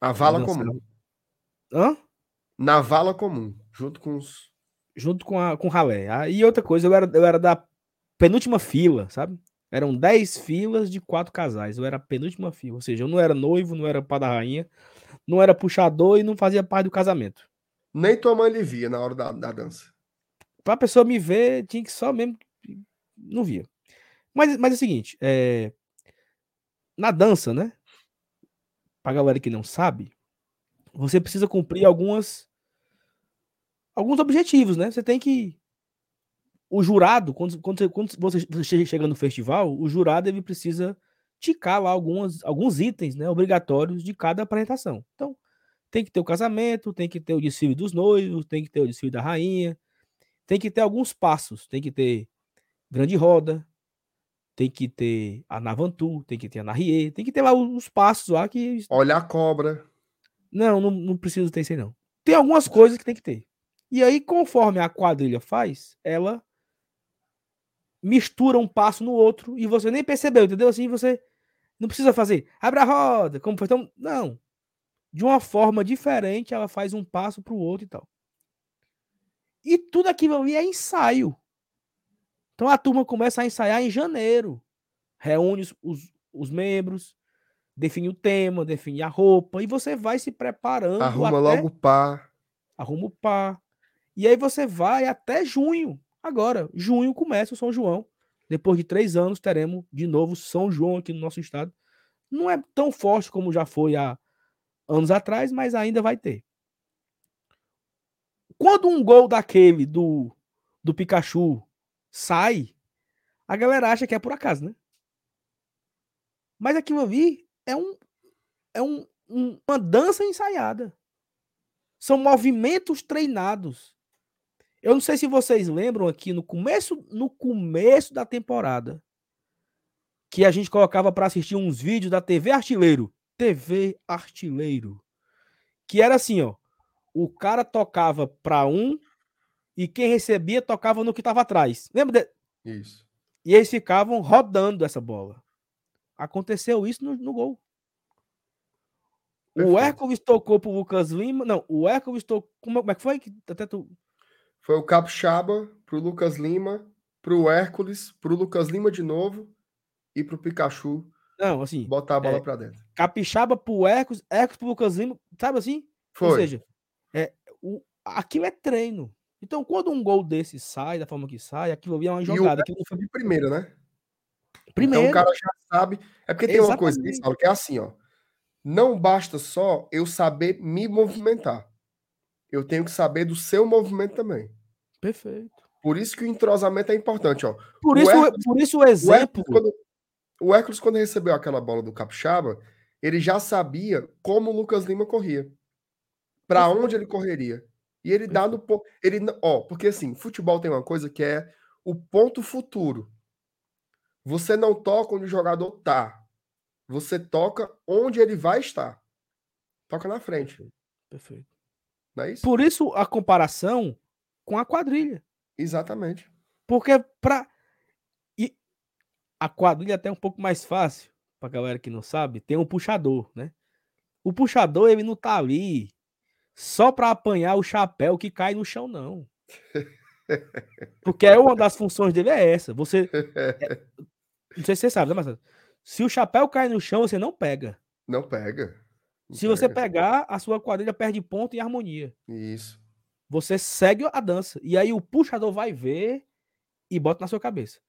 B: A vala comum.
A: Hã?
B: Na vala comum, junto com os
A: junto com a com o ralé. Ah, e outra coisa, eu era eu era da penúltima fila, sabe? Eram 10 filas de quatro casais. Eu era a penúltima fila, ou seja, eu não era noivo, não era pai da rainha, não era puxador e não fazia parte do casamento.
B: Nem tua mãe lhe via na hora da, da dança.
A: Pra pessoa me ver, tinha que só mesmo não via. Mas, mas é o seguinte, é... na dança, né? Pra galera que não sabe, você precisa cumprir algumas alguns objetivos, né? Você tem que o jurado, quando, quando, você, quando você chega no festival, o jurado ele precisa ticar lá algumas, alguns itens né, obrigatórios de cada apresentação. Então, tem que ter o casamento, tem que ter o desfile dos noivos, tem que ter o desfile da rainha, tem que ter alguns passos, tem que ter grande roda, tem que ter a Navantu, tem que ter a Narrier, tem que ter lá os passos lá que.
B: Olha a cobra.
A: Não, não, não precisa ter isso aí, não. Tem algumas coisas que tem que ter. E aí, conforme a quadrilha faz, ela mistura um passo no outro e você nem percebeu, entendeu? Assim, você não precisa fazer, abre a roda, como foi então. Não. De uma forma diferente, ela faz um passo para o outro e tal. E tudo aquilo ali é ensaio. Então a turma começa a ensaiar em janeiro. Reúne os, os, os membros, define o tema, define a roupa, e você vai se preparando.
B: Arruma logo o par.
A: Arruma o par. E aí você vai até junho. Agora, junho começa o São João. Depois de três anos, teremos de novo São João aqui no nosso estado. Não é tão forte como já foi há anos atrás, mas ainda vai ter. Quando um gol daquele do, do Pikachu sai, a galera acha que é por acaso, né? Mas aquilo ali é um é um, um, uma dança ensaiada. São movimentos treinados. Eu não sei se vocês lembram aqui no começo no começo da temporada que a gente colocava para assistir uns vídeos da TV Artilheiro, TV Artilheiro, que era assim, ó, o cara tocava para um e quem recebia tocava no que estava atrás. Lembra? De...
B: Isso.
A: E eles ficavam rodando essa bola. Aconteceu isso no, no gol. Perfeito. O Hércules tocou pro Lucas Lima. Não, o Hércules tocou. Como, como é que foi? Até tu...
B: Foi o Capixaba pro Lucas Lima, pro Hércules, pro Lucas Lima de novo e pro Pikachu
A: Não, assim.
B: Botar a bola
A: é,
B: pra dentro.
A: Capixaba pro Ercos, Ercos pro Lucas Lima, sabe assim?
B: Foi.
A: Ou seja, é, o, aquilo é treino. Então, quando um gol desse sai da forma que sai, aquilo ali é uma
B: e o
A: jogada. Aquilo
B: Ercos foi de primeira, né?
A: Primeiro,
B: Então o cara já sabe. É porque tem uma coisa,
A: Exatamente.
B: Saulo, que é assim, ó. Não basta só eu saber me movimentar. Eu tenho que saber do seu movimento também.
A: perfeito.
B: Por isso que o entrosamento é importante, ó.
A: Por
B: O
A: isso,
B: Hércules-
A: por isso o
B: O
A: exemplo.
B: Hércules, quando, o Hércules, quando recebeu aquela bola do Capixaba, ele já sabia como o Lucas Lima corria. Para onde ele correria. E ele dá no ponto. Ele, ó, porque assim, futebol tem uma coisa que é o ponto futuro. Você não toca onde o jogador tá. Você toca onde ele vai estar. Toca na frente.
A: Perfeito.
B: Não é isso?
A: Por isso a comparação com a quadrilha.
B: Exatamente.
A: Porque para e a quadrilha é até um pouco mais fácil, pra galera que não sabe, tem um puxador, né? O puxador ele não tá ali só para apanhar o chapéu que cai no chão não. Porque é uma das funções dele é essa. Você é- não sei se você sabe, né, Marcelo? Se o chapéu cai no chão, você não pega.
B: Não pega. Não
A: Se você
B: pega.
A: pegar, a sua quadrilha perde ponto e harmonia.
B: Isso.
A: Você segue a dança. E aí o puxador vai ver e bota na sua cabeça.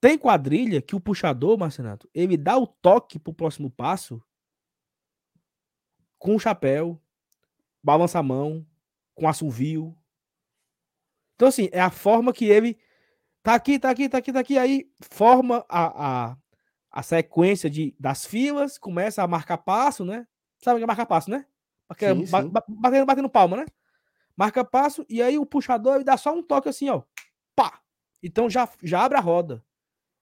A: Tem quadrilha que o puxador, Marcenato, ele dá o toque pro próximo passo com o chapéu, balança a mão, com assovio. Então, assim, é a forma que ele tá aqui, tá aqui, tá aqui, tá aqui, aí forma a, a, a sequência de, das filas, começa a marcar passo, né? Sabe o que é marcar passo, né? Porque
B: Sim, sim.
A: ba- batendo, batendo palma, né? Marca passo, e aí o puxador ele dá só um toque assim, ó. Pá! Então já, já abre a roda.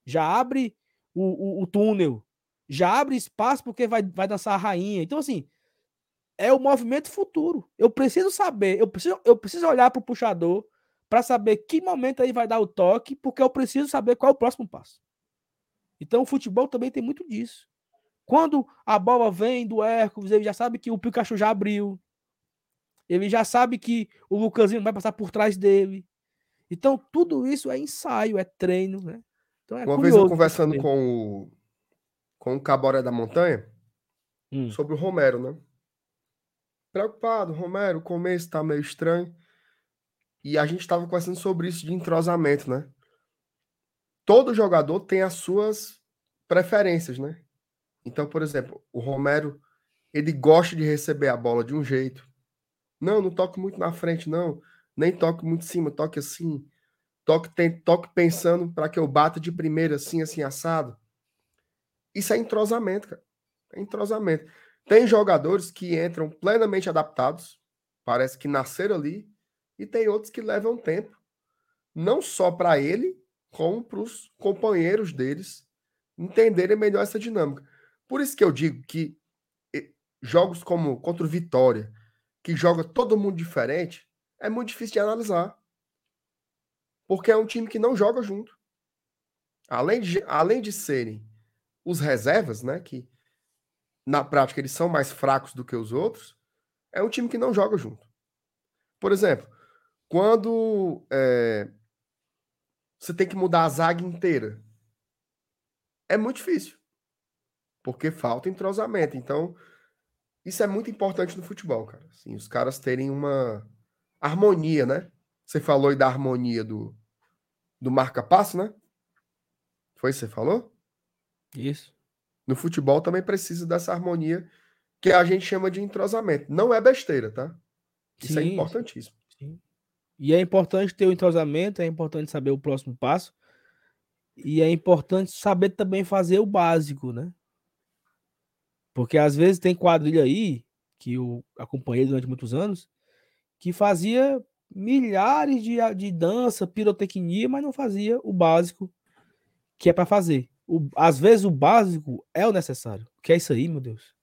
A: Já abre o, o, o túnel. Já abre espaço porque vai, vai dançar a rainha. Então, assim, é o movimento futuro. Eu preciso saber, eu preciso, eu preciso olhar para o puxador para saber que momento aí vai dar o toque, porque eu preciso saber qual é o próximo passo. Então, o futebol também tem muito disso. Quando a bola vem do Hércules, ele já sabe que o Pikachu já abriu. Ele já sabe que o Lucasinho vai passar por trás dele. Então, tudo isso é ensaio, é treino, né? Então, é
B: Uma vez eu conversando com o, com o Caboré da Montanha
A: Hum,
B: sobre o Romero, né? Preocupado, Romero, o começo tá meio estranho. E a gente estava conversando sobre isso de entrosamento, né? Todo jogador tem as suas preferências, né? Então, por exemplo, o Romero, ele gosta de receber a bola de um jeito. Não, não toque muito na frente, não. Nem toque muito em cima, toque assim. Toque, tem, toque pensando para que eu bata de primeira, assim, assim, assado. Isso é entrosamento, cara. É entrosamento. Tem jogadores que entram plenamente adaptados, parece que nasceram ali, e tem outros que levam tempo, não só para ele, como para os companheiros deles entenderem melhor essa dinâmica. Por isso que eu digo que jogos como contra o Vitória, que joga todo mundo diferente, é muito difícil de analisar. Porque é um time que não joga junto. Além de, além de serem os reservas, né, que na prática eles são mais fracos do que os outros, é um time que não joga junto. Por exemplo, quando é, você tem que mudar a zaga inteira, é muito difícil, porque falta entrosamento. Então, isso é muito importante no futebol, cara. Assim, os caras terem uma harmonia, né? Você falou aí da harmonia do, do marca-passo, né? Foi isso que você falou?
A: Isso.
B: No futebol também precisa dessa harmonia que a gente chama de entrosamento. Não é besteira, tá? Isso é
A: Sim,
B: importantíssimo.
A: sim. E é importante ter o entrosamento, é importante saber o próximo passo. E é importante saber também fazer o básico, né? Porque às vezes tem quadrilha aí, que eu acompanhei durante muitos anos, que fazia milhares de, de dança, pirotecnia, mas não fazia o básico que é para fazer. O, às vezes o básico é o necessário. O que é isso aí, meu Deus?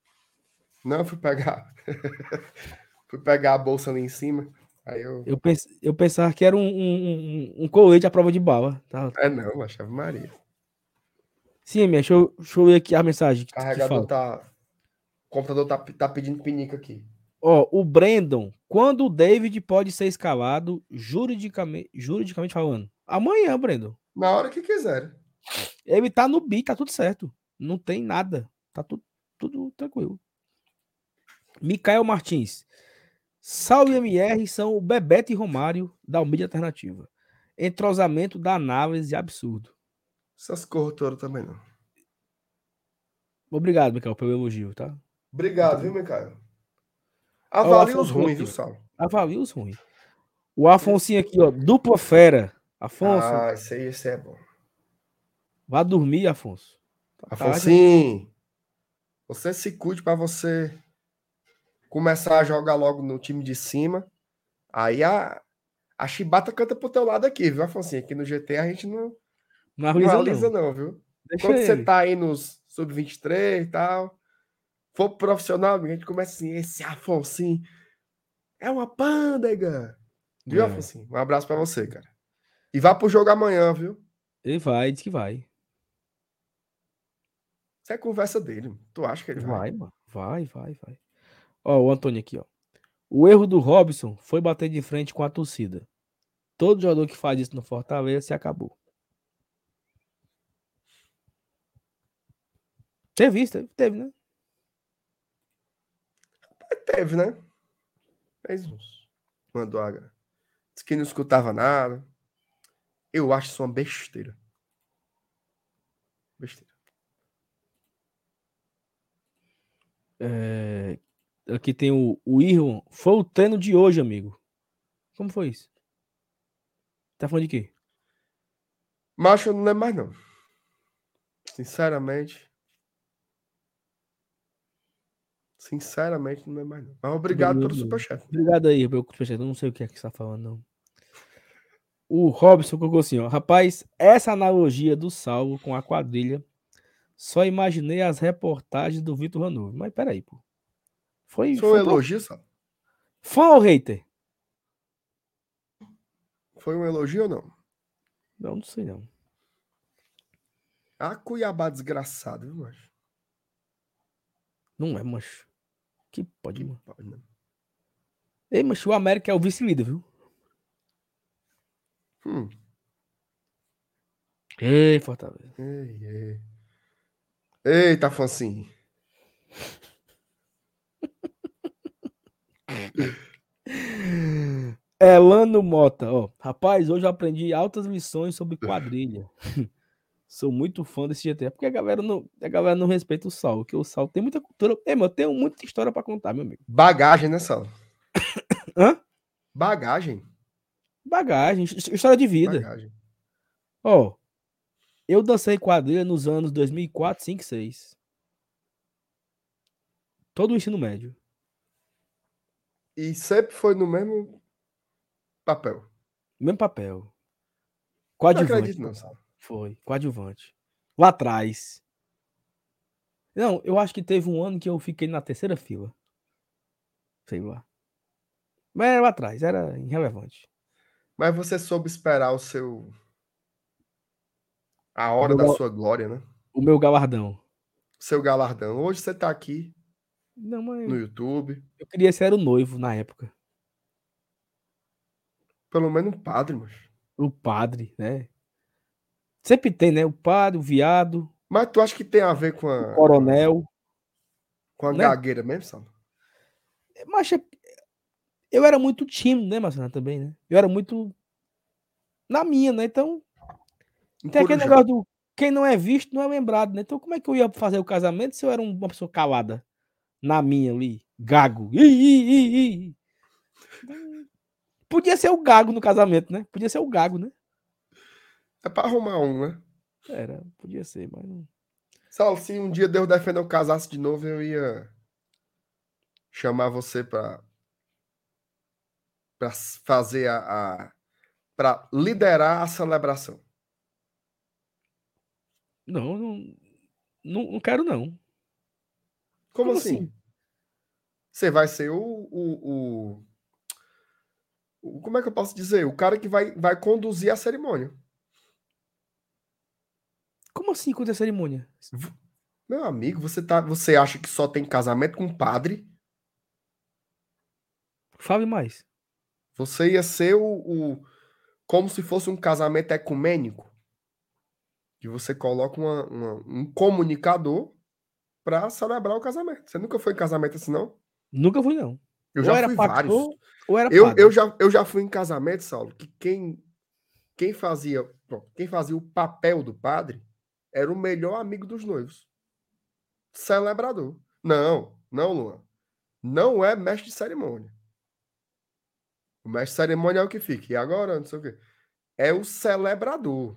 B: Não, eu fui pegar. fui pegar a bolsa ali em cima. Aí eu.
A: Eu, pens, eu pensava que era um, um, um, um colete à prova de bala. Tá?
B: É não, Ave Maria.
A: Sim, minha, deixa eu, deixa eu ver aqui a mensagem.
B: O
A: Que, que
B: carregador
A: fala.
B: tá. O computador tá, tá pedindo pinica aqui.
A: Ó, o Brandon, quando o David pode ser escalado juridicamente, juridicamente falando? Amanhã, Brandon.
B: Na hora que quiser.
A: Ele tá no bi, tá tudo certo. Não tem nada. Tá tudo, tudo tranquilo. Micael Martins. Sal e MR são o Bebeto e Romário da mídia alternativa. Entrosamento da análise absurdo.
B: Essas corretoras também não.
A: Obrigado, Micael, pelo elogio, tá?
B: Obrigado, viu, Micael? Avalie os ruins, viu, Sal?
A: Avalie os ruins. O Afonso aqui, ó, dupla fera. Afonso.
B: Ah, isso aí, isso é bom.
A: Vá dormir, Afonso.
B: Tá sim. você se cuide para você começar a jogar logo no time de cima. Aí a, a chibata canta pro teu lado aqui, viu, Afonso? Aqui no GT a gente não,
A: não avisa
B: não. não, viu? Deixa Quando ele. você tá aí nos sub-23 e tal, for profissional, a gente começa assim, esse Afonso é uma pândega. Viu, é. Afonso? Um abraço para você, cara. E vá pro jogo amanhã, viu?
A: Ele vai, diz que vai.
B: Isso é conversa dele. Tu acha que ele vai?
A: Vai, mano. Vai, vai, vai. Ó, o Antônio aqui, ó. O erro do Robson foi bater de frente com a torcida. Todo jogador que faz isso no Fortaleza se acabou. Teve isso? Teve, teve né?
B: Teve, né? Fez uns. Mandou a. Diz que não escutava nada. Eu acho isso uma besteira. Besteira.
A: É, aqui tem o, o. Foi o treino de hoje, amigo. Como foi isso? Tá falando de quê?
B: Macho, eu não lembro mais, não. Sinceramente. Sinceramente, não lembro mais, não. Mas obrigado pelo superchat.
A: Obrigado aí pelo superchat. Eu não sei o que é que você tá falando, não. O Robson colocou assim, ó. Rapaz, essa analogia do salvo com a quadrilha, só imaginei as reportagens do Vitor Ranovo. Mas peraí, pô.
B: Foi, foi um elogio, só?
A: Fã ou hater?
B: Foi um elogio ou não?
A: Não, não sei não.
B: A Cuiabá desgraçado, viu, macho?
A: Não é, macho. Que pode, que mano. Pode, não. Ei, macho, o América é o vice-líder, viu? Hum. Ei, Fortaleza.
B: Ei, ei. Eita, Foncinho.
A: Elano Mota, ó. Rapaz, hoje eu aprendi altas lições sobre quadrilha. Sou muito fã desse GT. Porque a galera não, a galera não respeita o Sal, que o Sal tem muita cultura. Ei, meu, eu tenho muita história para contar, meu amigo.
B: Bagagem, né, Sal?
A: Hã?
B: Bagagem.
A: Bagagem, história de vida. Bagagem. Ó, eu dancei quadrilha nos anos 2004, 5, 6. Todo o ensino médio.
B: E sempre foi no mesmo papel.
A: Mesmo papel. Coadjuvante. Não acredito, não, sabe? Foi, coadjuvante. Lá atrás. Não, eu acho que teve um ano que eu fiquei na terceira fila. Sei lá. Mas era lá atrás, era irrelevante.
B: Mas você soube esperar o seu. A hora da sua glória, né?
A: O meu galardão.
B: Seu galardão. Hoje você tá aqui.
A: Não, mas...
B: No YouTube.
A: Eu queria ser o noivo na época.
B: Pelo menos um padre, mas.
A: O padre, né? Sempre tem, né? O padre, o viado.
B: Mas tu acha que tem a ver com a.
A: O coronel.
B: Com a né? gagueira mesmo, sabe?
A: Mas é eu era muito tímido, né, Marcelo, também, né? Eu era muito na minha, né? Então, tem aquele negócio do quem não é visto não é lembrado, né? Então, como é que eu ia fazer o casamento se eu era uma pessoa calada na minha ali, gago? Ih, ih, ih, Podia ser o gago no casamento, né? Podia ser o gago, né?
B: É para arrumar um, né?
A: Era, podia ser, mas não.
B: Saulo, se um dia Deus defender eu casasse de novo, eu ia chamar você para para fazer a, a para liderar a celebração?
A: Não, não, não, não quero não.
B: Como, Como assim? assim? Você vai ser o, o, o, Como é que eu posso dizer? O cara que vai, vai conduzir a cerimônia.
A: Como assim conduzir a cerimônia?
B: Meu amigo, você, tá, você acha que só tem casamento com padre?
A: Fale mais.
B: Você ia ser o, o como se fosse um casamento ecumênico. Que você coloca uma, uma, um comunicador para celebrar o casamento. Você nunca foi em casamento assim, não?
A: Nunca fui, não.
B: Eu
A: Ou
B: já
A: era
B: fui
A: pastor,
B: vários.
A: Ou era
B: Eu,
A: padre.
B: eu, já, eu já fui em casamento, Saulo, que quem, quem fazia pronto, quem fazia o papel do padre era o melhor amigo dos noivos. Celebrador. Não, não, Luan. Não é mestre de cerimônia. O mestre de cerimônia é o que fica. E agora, não sei o quê. É o celebrador.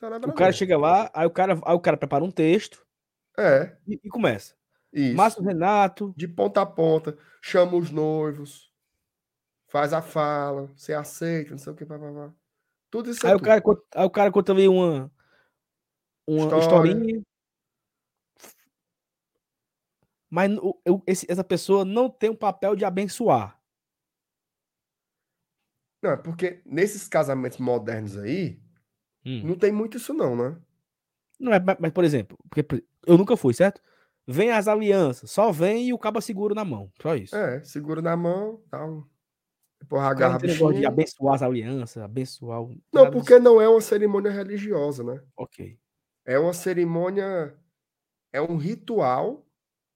B: Celebrador.
A: O cara chega lá, aí o cara, aí o cara prepara um texto
B: É,
A: e, e começa.
B: isso.
A: Márcio Renato,
B: de ponta a ponta, chama os noivos, faz a fala, você aceita, não sei o que, papapá. Tudo isso é
A: aí o,
B: tudo.
A: cara, aí o cara conta ali uma, uma
B: História.
A: historinha. Mas eu- esse- essa pessoa não tem um papel de abençoar.
B: Não, é porque nesses casamentos modernos aí,
A: Hum.
B: não tem muito isso não, né?
A: Não é, mas, por exemplo, porque por- eu nunca fui, certo? Vem as alianças, só vem e o cabo segura na mão. Só isso.
B: É, segura na mão,
A: O cara
B: agarra
A: negócio de abençoar as alianças, abençoar o.
B: Não, porque não é uma cerimônia religiosa, né?
A: Ok.
B: É uma cerimônia, é um ritual,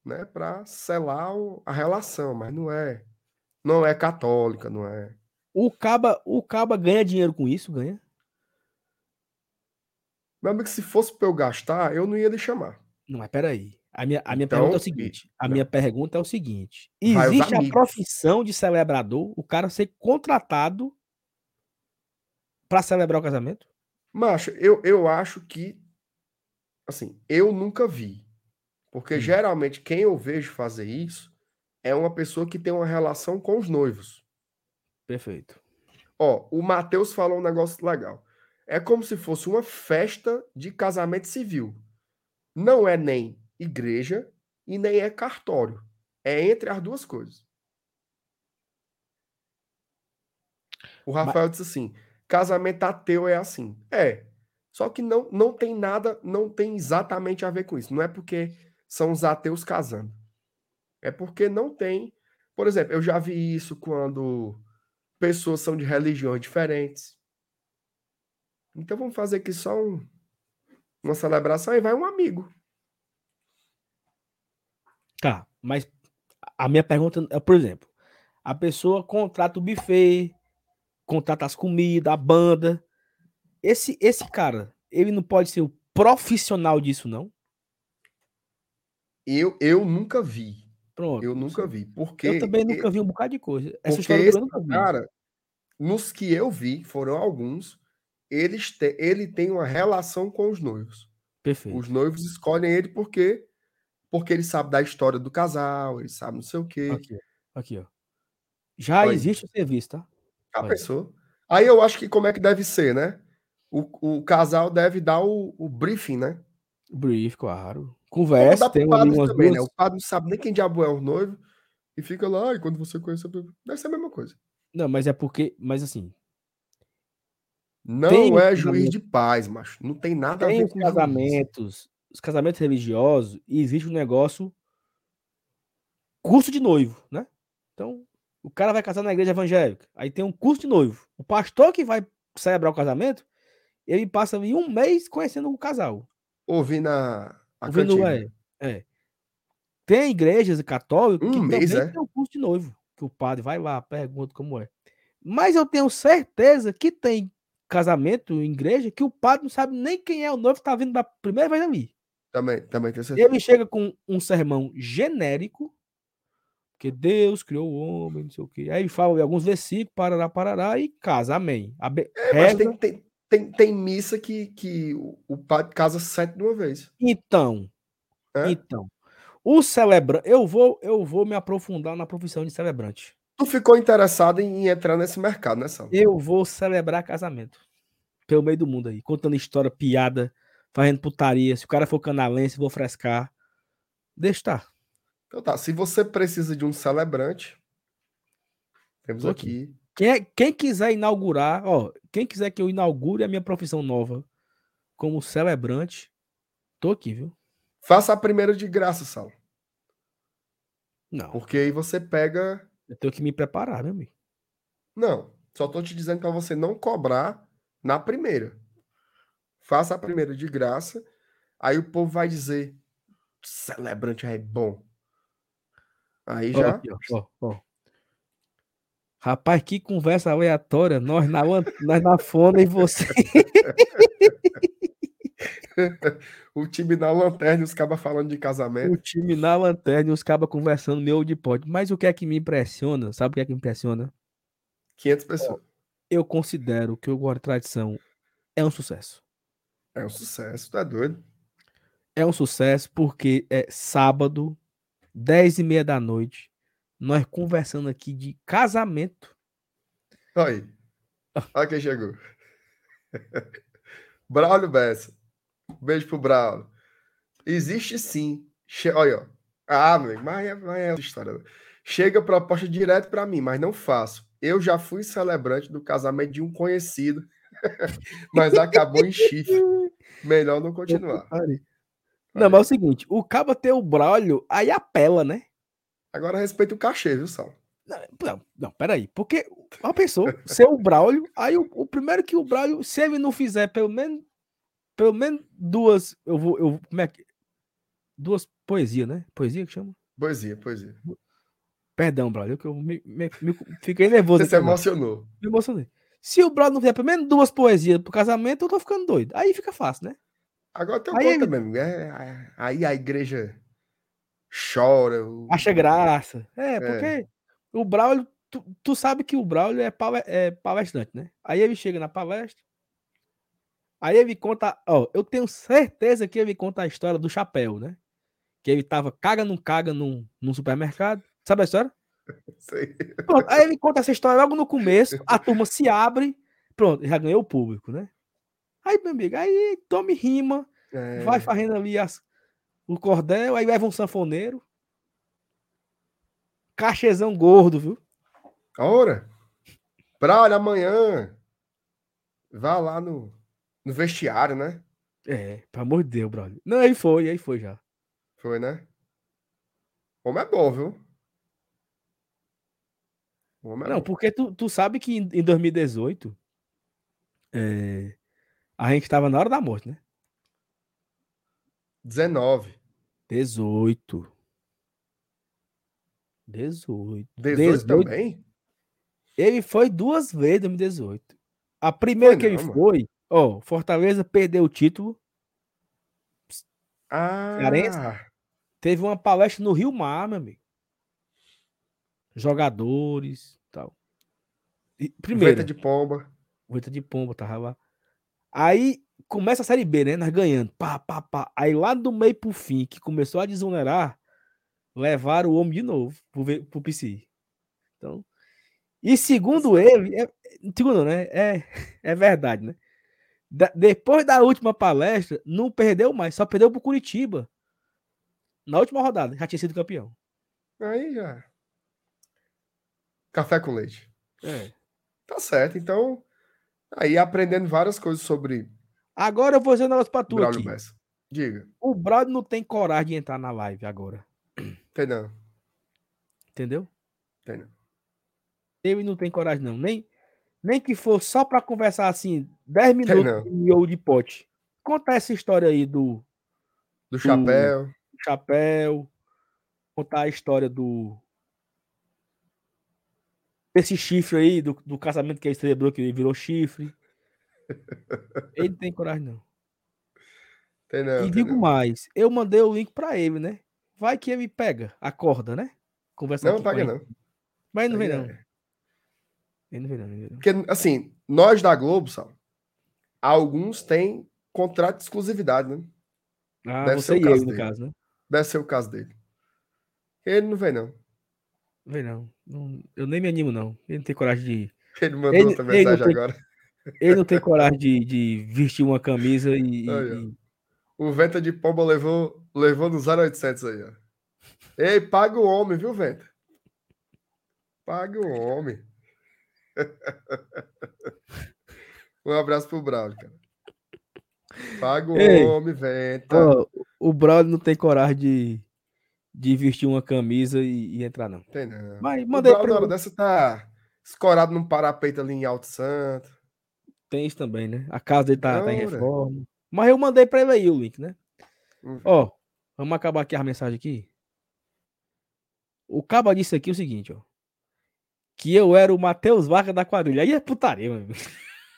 B: né, para selar o- a relação, mas não é, não é católica, não é.
A: O caba, o caba ganha dinheiro com isso, ganha.
B: Meu amigo, se fosse para eu gastar, eu não ia lhe chamar.
A: Não, mas peraí. A minha, a minha
B: Então,
A: pergunta é o seguinte. A
B: não.
A: minha pergunta é o seguinte. Existe a profissão de celebrador, o cara ser contratado para celebrar o casamento?
B: Macho, eu, eu acho que, assim, eu nunca vi. Porque
A: Hum.
B: geralmente quem eu vejo fazer isso é uma pessoa que tem uma relação com os noivos.
A: Perfeito.
B: Ó, o Matheus falou um negócio legal. É como se fosse uma festa de casamento civil. Não é nem igreja e nem é cartório. É entre as duas coisas. O Rafael disse assim: casamento ateu é assim. É. Só que não, não tem nada, não tem exatamente a ver com isso. Não é porque são os ateus casando. É porque não tem. Por exemplo, eu já vi isso quando pessoas são de religiões diferentes. Então vamos fazer aqui só um- uma celebração e vai um amigo.
A: Tá, mas a minha pergunta é, por exemplo, a pessoa contrata o buffet, contrata as comidas, a banda. Esse, esse cara, ele não pode ser o profissional disso, não?
B: Eu, eu nunca vi.
A: Pronto.
B: Eu nunca vi. Porque
A: Eu também nunca vi um bocado de coisa. Essa história
B: esse
A: eu nunca vi.
B: cara, nos que eu vi, foram alguns, eles te- ele tem uma relação com os noivos.
A: Perfeito.
B: Os noivos escolhem ele porque porque ele sabe da história do casal, ele sabe não sei o quê.
A: Aqui, ó. Aqui, ó. Já
B: Olha
A: existe o serviço, tá?
B: A
A: Olha.
B: pessoa. Aí eu acho que como é que deve ser, né? O, o casal deve dar o, o briefing, né?
A: Brief, claro. Conversa, tem umas
B: também, né?
A: duas...
B: O padre não sabe nem quem diabo é o noivo e fica lá, e quando você conhece. Deve ser a mesma coisa.
A: Não, mas é porque... Mas assim,
B: Não
A: Tem
B: é juiz de paz, macho. Não tem nada a
A: tem
B: ver
A: os
B: com juiz.
A: casamentos, os casamentos religiosos, e existe um negócio curso de noivo, né? Então, o cara vai casar na igreja evangélica, aí tem um curso de noivo. O pastor que vai celebrar o casamento, ele passa um mês conhecendo o casal.
B: Ouvindo a, a
A: Ouvindo, é, é. Tem igrejas católicas
B: Um
A: que
B: mês,
A: também
B: é?
A: tem um curso de noivo, que o padre vai lá, pergunta como é. Mas eu tenho certeza que tem casamento em igreja que o padre não sabe nem quem é o noivo que tá vindo da primeira vez ali.
B: Também, também tenho certeza.
A: Ele chega com um sermão genérico, que Deus criou o homem, não sei o quê. Aí ele fala alguns versículos, parará, parará, e casa, amém. Abe-
B: É, mas tem, tem, tem, tem missa que, que o, padre casa sete de uma vez.
A: Então,
B: É?
A: então, o celebrante, eu vou, eu vou me aprofundar na profissão de celebrante.
B: Tu ficou interessado em, entrar nesse mercado, né, Sal?
A: Eu vou celebrar casamento. Pelo meio do mundo aí, contando história, piada, fazendo putaria. Se o cara for canalense, vou frescar. Deixa estar.
B: Então tá, se você precisa de um celebrante, temos
A: aqui.
B: aqui.
A: Quem, é- quem quiser inaugurar, ó, quem quiser que eu inaugure a minha profissão nova como celebrante, tô aqui, viu?
B: Faça a primeira de graça, Sal.
A: Não,
B: Porque aí você pega.
A: eu tenho que me preparar, meu amigo.
B: Não, só tô te dizendo para você não cobrar na primeira. faça a primeira de graça, aí o povo vai dizer: celebrante é bom. Aí já.
A: aqui, ó, ó, ó. Rapaz, que conversa aleatória. Nós na, nós na fona e você.
B: o time na lanterna e os cabas falando de
A: o
B: casamento.
A: time na lanterna e os cabas conversando meu de pote. Mas o que é que me impressiona? Sabe o que é que me impressiona?
B: 500 pessoas.
A: Eu considero que o Guarda Tradição é um sucesso.
B: É um sucesso, tá doido?
A: É um sucesso porque é sábado, 10 e meia da noite, nós conversando aqui de casamento.
B: Olha aí. Olha quem chegou. Braulio Bessa. Beijo pro Braulio. Existe sim. Che... Olha, ó. Ah, meu, mas é, mas é outra história. Chega proposta direto para mim, mas não faço. Eu já fui celebrante do casamento de um conhecido, mas acabou em chifre. Melhor não continuar.
A: Não, mas é o seguinte, o cabo ter o Braulio, aí apela, né?
B: Agora respeita o cachê, viu, Sal?
A: Não, não, não, peraí. Porque uma pessoa, ser o Braulio, aí o, o primeiro que o Braulio, se ele não fizer pelo menos, pelo menos duas, eu vou, eu, como é que, duas poesias, né? Poesia que chama?
B: Poesia, poesia.
A: Perdão, que eu me, me- me- fiquei nervoso.
B: Você se
A: agora.
B: emocionou.
A: Me emocionei. Se o Braulio não fizer pelo menos duas poesias pro casamento, eu tô ficando doido. Aí fica fácil, né?
B: Agora tem um
A: Aí
B: ponto
A: ele-
B: também, amigo. É, é, aí a igreja chora. o-
A: Acha graça. É, porque o Braulio, tu, tu sabe que o Braulio é, é palestrante, né? Aí ele chega na palestra, aí ele conta, ó, eu tenho certeza que ele conta a história do chapéu, né? Que ele tava caga não caga num, num supermercado. Sabe a história?
B: Sei.
A: Pronto, aí ele conta essa história logo no começo, a turma se abre, pronto, já ganhou o público, né? Aí, meu amigo, aí tome rima,
B: É,
A: vai fazendo ali as, o cordel, aí leva um sanfoneiro. Cachezão gordo, viu?
B: Ora, Braulio, amanhã. Vá lá no, no vestiário, né?
A: É, pelo amor de Deus, brother. Não, aí foi, aí foi já.
B: Foi, né? O homem é bom, viu? É
A: Não, porque tu, tu sabe que em, em 2018 é, a gente tava na hora da morte, né?
B: 19.
A: 18. 18.
B: 18 também?
A: Ele foi duas vezes em 2018. A primeira
B: Foi
A: que ele
B: não, mano.
A: foi, ó, Fortaleza perdeu o título,
B: Ah,
A: Cearense? teve uma palestra no Rio Mar, meu amigo. Jogadores, tal. E, primeiro,
B: venta de pomba.
A: Venta de pomba, tava lá. Aí começa a Série B, né? Nós ganhando. Pá, pá, pá. Aí lá do meio pro fim, que começou a desonerar, levaram o homem de novo pro, pro PC. Então. E segundo ele, é, segundo, né? É, é verdade, né? Da- depois da última palestra, não perdeu mais, só perdeu pro Curitiba. Na última rodada, já tinha sido campeão.
B: Aí já. Café com leite.
A: É.
B: Tá certo. Então, aí aprendendo várias coisas sobre
A: Agora eu vou dizer um negócio pra tu
B: Braulio
A: aqui.
B: Bessa. Diga.
A: O Brad não tem coragem de entrar na live agora.
B: Tem não.
A: Entendeu?
B: Tem não.
A: Ele não tem coragem, não. Nem, nem que for só pra conversar assim, 10
B: não.
A: minutos de miolo de pote. Conta essa história aí do,
B: Do chapéu.
A: chapéu. Contar a história do. Esse chifre aí, do, do casamento que ele celebrou, que ele virou chifre. Ele não tem coragem, não.
B: Tem não.
A: e digo
B: não.
A: mais, eu mandei o link pra ele, né? Vai que ele pega, acorda, né? Conversa
B: Não, paga não.
A: Mas não vem, não. Ele não vem, não. ele não vem, não.
B: Porque, assim, nós da Globo, Sal, alguns têm contrato de exclusividade, né?
A: Ah,
B: Deve
A: você
B: ser o caso
A: ele, no
B: dele.
A: caso, né?
B: Deve ser o caso dele. Ele não vem, não.
A: Vem não. Não- Eu nem me animo, não. Ele não tem coragem de.
B: Ele mandou
A: Ele-
B: outra
A: ele
B: mensagem
A: tem-
B: agora.
A: Ele não tem coragem de, de vestir uma camisa e.
B: Aí,
A: e-
B: O Venta de Pomba levou, levou no 0800 aí, ó. Ei, paga o homem, viu, Venta? Paga o homem. um abraço pro Braulio, cara. Paga o
A: Ei,
B: homem, Venta.
A: Ó, o brother não tem coragem de, de vestir uma camisa e, e entrar, não.
B: Tem não.
A: Mas
B: O
A: mandei
B: Braulio, na hora
A: pra
B: dessa, tá escorado num parapeito ali em Alto Santo.
A: Tem isso também, né? A casa dele tá, tá em reforma. Mas eu mandei pra ele aí o link, né?
B: Uhum.
A: Ó, vamos acabar aqui a mensagem aqui. O caba disse aqui o seguinte, ó. Que eu era o Matheus Vargas da quadrilha. Aí é putaria, meu amigo.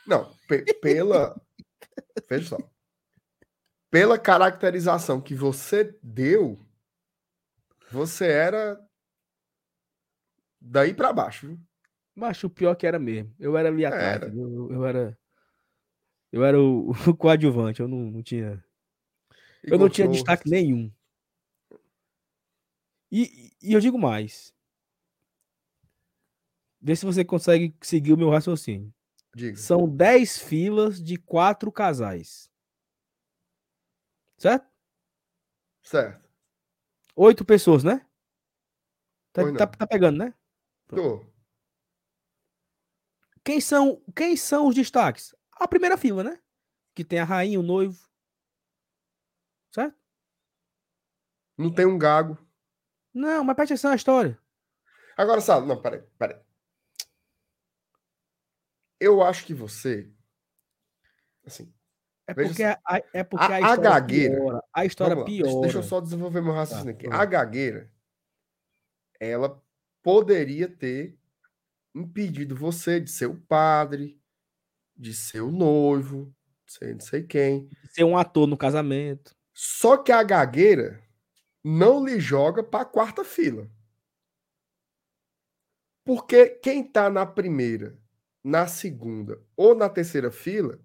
B: Não, pe- pela. Veja só. Pela caracterização que você deu, você era daí pra baixo, viu?
A: Mas o pior que era mesmo. Eu era ali atrás,
B: Era.
A: Eu, eu era. Eu era o, o coadjuvante, eu não, não tinha. Eu não tinha destaque nenhum. E, e eu digo mais. Vê se você consegue seguir o meu raciocínio.
B: Diga.
A: São 10 filas de quatro casais. Certo?
B: Certo.
A: Oito pessoas, né? Tá, tá, tá pegando, né?
B: Tô.
A: Quem são, quem são os destaques? A primeira fila, né? Que tem a rainha, o noivo. Certo?
B: Não tem um gago.
A: Não, mas presta atenção na história.
B: Agora, sabe, não, peraí, peraí. Eu acho que você. Assim,
A: É
B: Veja
A: porque, a, é porque
B: A-
A: a,
B: a
A: história
B: gagueira-
A: piora. A história piora.
B: Deixa eu só desenvolver meu raciocínio
A: Tá,
B: aqui. A gagueira, ela poderia ter impedido você de ser o padre, de ser o noivo, de ser não sei quem.
A: Ser um ator no casamento.
B: Só que a gagueira não lhe joga para a quarta fila. Porque quem tá na primeira, na segunda ou na terceira fila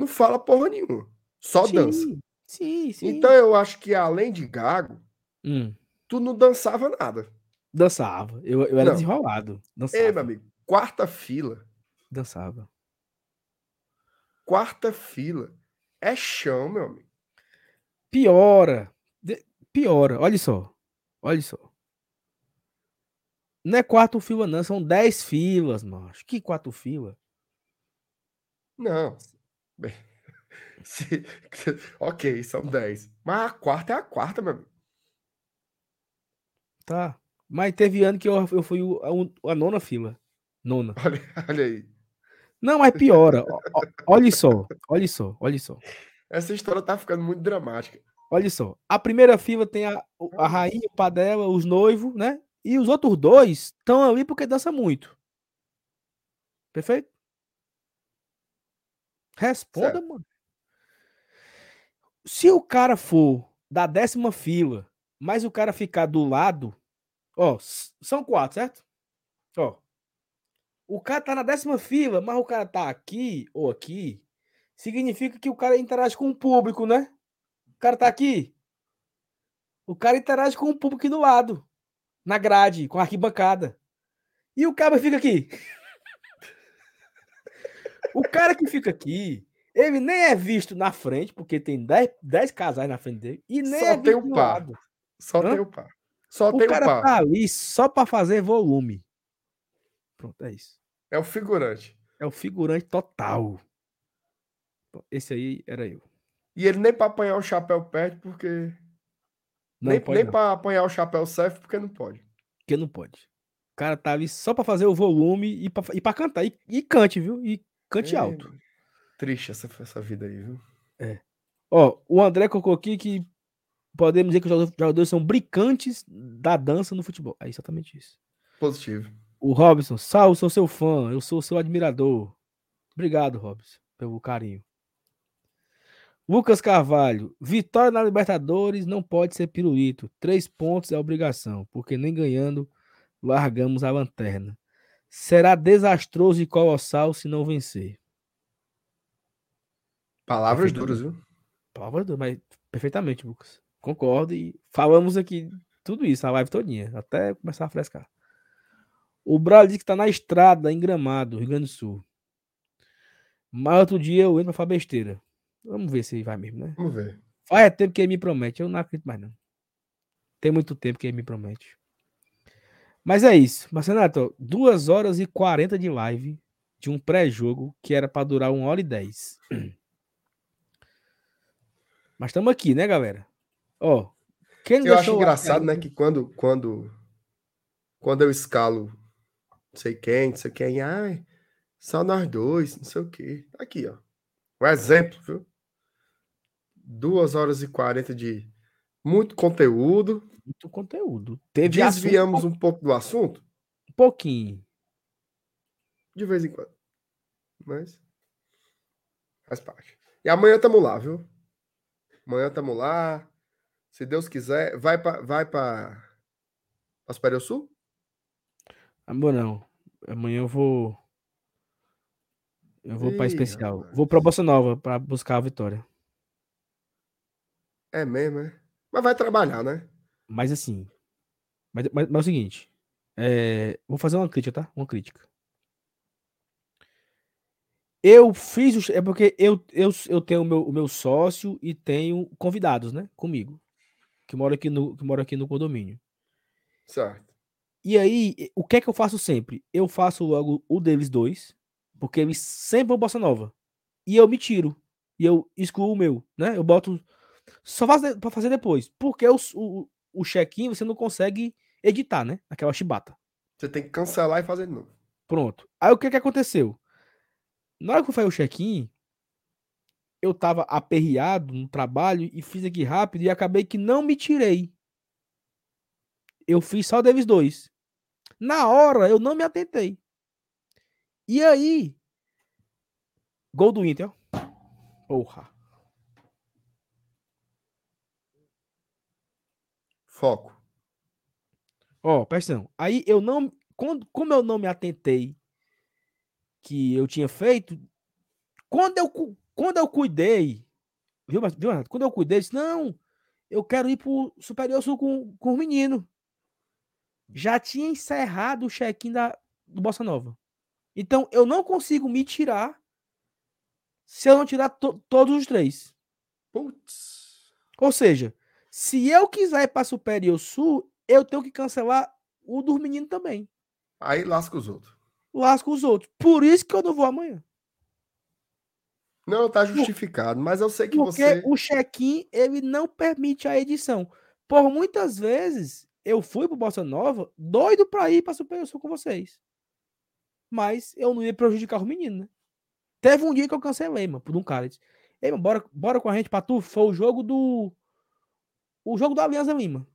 B: não fala porra nenhuma. Só dança.
A: Sim, sim, sim.
B: Então eu acho que além de gago,
A: Hum,
B: tu não dançava nada.
A: dançava. Eu, eu era
B: Não.
A: desenrolado. Dançava.
B: Ei, meu amigo, quarta fila,
A: Dançava.
B: quarta fila é chão, meu amigo.
A: Piora. De- Piora. Olha só. Olha só. Não é quatro filas, não. São dez filas, macho. Que quatro filas?
B: Não. Bem, se- ok, são 10. Mas a quarta é a quarta, meu amigo.
A: Tá. Mas teve ano que eu, eu fui a, a nona fila. Nona.
B: Olha, olha aí.
A: Não, mas piora. Olha só. Olha só. Olha só.
B: Essa história tá ficando muito dramática.
A: Olha só. A primeira fila tem a, a rainha, o padela, os noivos, né? E os outros dois estão ali porque dança muito. Perfeito? Responda,
B: Certo.
A: mano. Se o cara for da décima fila, mas o cara ficar do lado, ó, são quatro, certo? Ó. O cara tá na décima fila, mas o cara tá aqui ou aqui, significa que o cara interage com o público, né? O cara tá aqui. O cara interage com o público aqui do lado, na grade, com a arquibancada. E o cara fica aqui. o cara que fica aqui, ele nem é visto na frente, porque tem 10, 10 casais na frente dele, e nem
B: Só
A: é
B: tem o
A: do
B: par.
A: lado.
B: Só
A: Hã?
B: tem o par. Só
A: O
B: tem o
A: cara
B: par.
A: tá ali só pra fazer volume. Pronto, é isso.
B: É o figurante.
A: É o figurante total. Esse aí era eu.
B: E ele nem pra apanhar o chapéu perde, porque.
A: Não
B: nem
A: pode
B: nem
A: não,
B: pra apanhar o chapéu serve, porque não pode.
A: porque não pode. O cara tá ali só pra fazer o volume e pra, e pra cantar. E, e cante, viu? E cante
B: Ei,
A: alto.
B: Triste essa, essa vida aí, viu?
A: Ó, o André colocou aqui que podemos dizer que os jogadores- jogadores são brincantes da dança no futebol. É exatamente isso.
B: Positivo.
A: O Robson, salve, sou seu fã, eu sou seu admirador. Obrigado, Robson, pelo carinho. Lucas Carvalho, vitória na Libertadores não pode ser pirulito. Três pontos é obrigação, porque nem ganhando largamos a lanterna. Será desastroso e colossal se não vencer.
B: Palavras duras, viu?
A: Palavra do- mas perfeitamente, Lucas. Concordo e falamos aqui tudo isso, a live todinha, até começar a frescar. O Braulio disse que tá na estrada, em Gramado, Rio Grande do Sul. Mas outro dia eu entro pra falar besteira. Vamos ver se vai mesmo, né?
B: Vamos ver.
A: Faz tempo que ele me promete, eu não acredito mais não. Tem muito tempo que ele me promete. Mas é isso. Marcenato, 2 horas e 40 de live de um pré-jogo que era pra durar 1 hora e 10. Mas estamos aqui, né, galera? Ó, quem não
B: Eu acho engraçado, né, que quando, quando, quando eu escalo não sei quem, não sei quem, ai, só nós dois, não sei o quê. Aqui, ó. Um exemplo, viu? Duas horas e quarenta de muito conteúdo.
A: Muito conteúdo. Teve
B: Desviamos
A: assunto,
B: um pouco do assunto,
A: um pouquinho.
B: de vez em quando. Mas faz parte. E amanhã estamos lá, viu? Amanhã estamos lá. Se Deus quiser, vai para vai para Superior Sul?
A: Amor, não. Amanhã eu vou. Eu vou pra
B: Ih,
A: especial.
B: rapaz.
A: Vou pra Bossa Nova pra buscar a vitória.
B: É mesmo, é? Mas vai trabalhar, né?
A: Mas assim. Mas, mas, mas é o seguinte. é, vou fazer uma crítica, tá? Uma crítica. Eu fiz. o- É porque eu, eu, eu tenho o meu, o meu sócio e tenho convidados, né? Comigo. Que moram aqui no, que moram aqui no condomínio.
B: Certo.
A: E aí, o que é que eu faço sempre? Eu faço logo o deles dois, porque eles sempre vão bossa nova. E eu me tiro. E eu excluo o meu, né? Eu boto. Só faço de- pra fazer depois. Porque o, o, o check-in você não consegue editar, né? Aquela chibata.
B: Você tem que cancelar e fazer de novo.
A: Pronto. Aí o que que aconteceu? Na hora que eu fazer o check-in, eu tava aperreado no trabalho e fiz aqui rápido e acabei que não me tirei. Eu fiz só o Davis 2. Na hora eu não me atentei. E aí, gol do Inter. Porra.
B: Foco.
A: Ó, presta atenção. Aí eu não. Quando, como eu não me atentei que eu tinha feito, quando eu, quando eu cuidei, viu, viu, Renato? Quando eu cuidei, eu disse, não, eu quero ir pro Superior Sul com, com o menino. Já tinha encerrado o check-in da, do Bossa Nova. Então eu não consigo me tirar se eu não tirar to- todos os três.
B: Putz.
A: Ou seja, se eu quiser ir para Superior Sul, eu tenho que cancelar o dos meninos também.
B: Aí lasca os outros.
A: lasco os outros. Por isso que eu não vou amanhã.
B: Não, tá justificado, mas eu sei que
A: Porque
B: você.
A: o check-in, ele não permite a edição. Por muitas vezes, eu fui pro Bossa Nova doido pra ir pra Superior Sul com vocês. Mas eu não ia prejudicar os meninos, né? Teve um dia que eu cancelei, mano, por um cara. Disse, Ei, mano, bora, bora com a gente pra tu. Foi o jogo do... O jogo da Aliança Lima.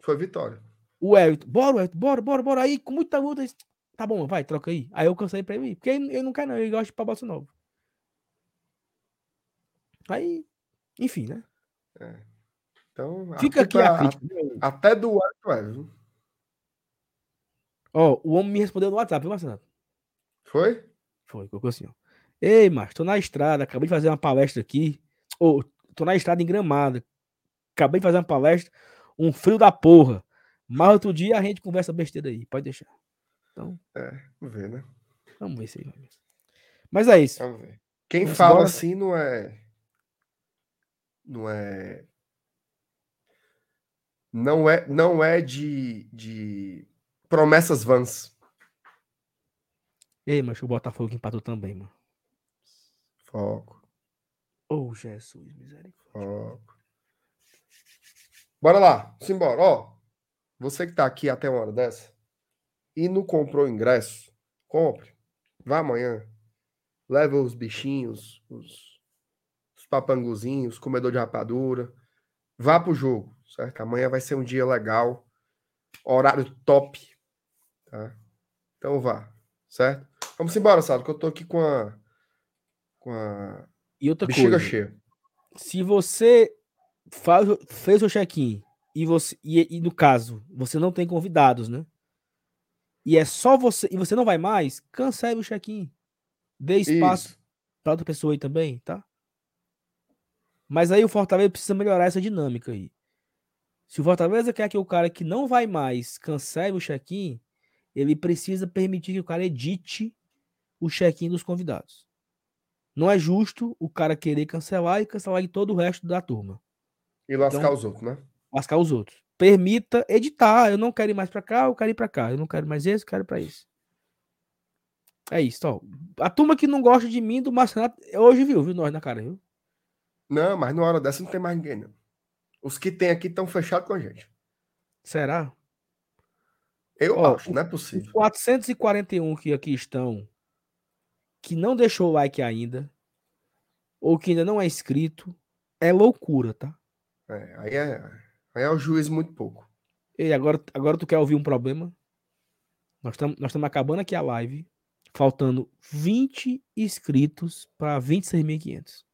B: Foi vitória.
A: O Elton, bora, Elton, bora, bora, bora. Aí, com muita luta, disse, tá bom, vai, troca aí. Aí eu cancelei pra ele ir. Porque ele, ele não quer não, ele gosta de Bossa Nova. Aí, enfim, né?
B: Então,
A: Fica aqui a crítica. né?
B: até do Elton é, viu?
A: Ó, o homem me respondeu no WhatsApp, viu, Marcelo?
B: Foi?
A: Foi, colocou assim, ó. Ei, Marcos, tô na estrada, acabei de fazer uma palestra aqui. Ô, tô na estrada em Gramado. Acabei de fazer uma palestra, um frio da porra. Mas outro dia a gente conversa besteira aí, pode deixar.
B: Vamos ver, né?
A: Vamos ver se aí vai mesmo. Mas é isso.
B: Vamos ver. Quem
A: Vamos
B: fala
A: embora?
B: assim não é. Não é. Não é, não é de, de promessas vãs.
A: Ei, mas o Botafogo empatou também, mano.
B: Foco,
A: Ô, Jesus, misericórdia.
B: foco. Bora lá, simbora. Ó, você que tá aqui até uma hora dessa e não comprou o ingresso, compre. Vá amanhã. Leva os bichinhos, os, os papanguzinhos, comedor de rapadura. Vá pro jogo, certo? Amanhã vai ser um dia legal. Horário top. Tá? Então vá, certo? Vamos embora, Sado, que eu tô aqui com a. Com a
A: E outra
B: bexiga
A: coisa,
B: cheia.
A: se você faz, fez o check-in e você e, e no caso você não tem convidados, né? E é só você e você não vai mais, cancele o check-in. Dê espaço para outra pessoa aí também, tá? Mas aí o Fortaleza precisa melhorar essa dinâmica aí. Se o Fortaleza quer que o cara que não vai mais cancele o check-in, ele precisa permitir que o cara edite o check-in dos convidados. Não é justo o cara querer cancelar e cancelar de todo o resto da turma.
B: E lascar
A: Então-
B: os outros, né?
A: Lascar os outros. Permita editar. Eu não quero ir mais pra cá, eu quero ir pra cá. Eu não quero mais esse, eu quero ir pra esse. É isso, ó. A turma que não gosta de mim, do Marcenato, hoje viu, viu nós na cara, viu?
B: Não, mas numa hora dessa não tem mais ninguém, não. Os que tem aqui estão fechados com a gente.
A: Será?
B: Eu
A: Ó,
B: acho, não é
A: Os
B: possível.
A: 441 que aqui estão, que não deixou o like ainda, ou que ainda não é inscrito, é loucura, tá?
B: É, aí, é, aí é o juiz muito pouco.
A: E agora, agora tu quer ouvir um problema? Nós estamos nós acabando aqui a live, faltando 20 inscritos para 26.500.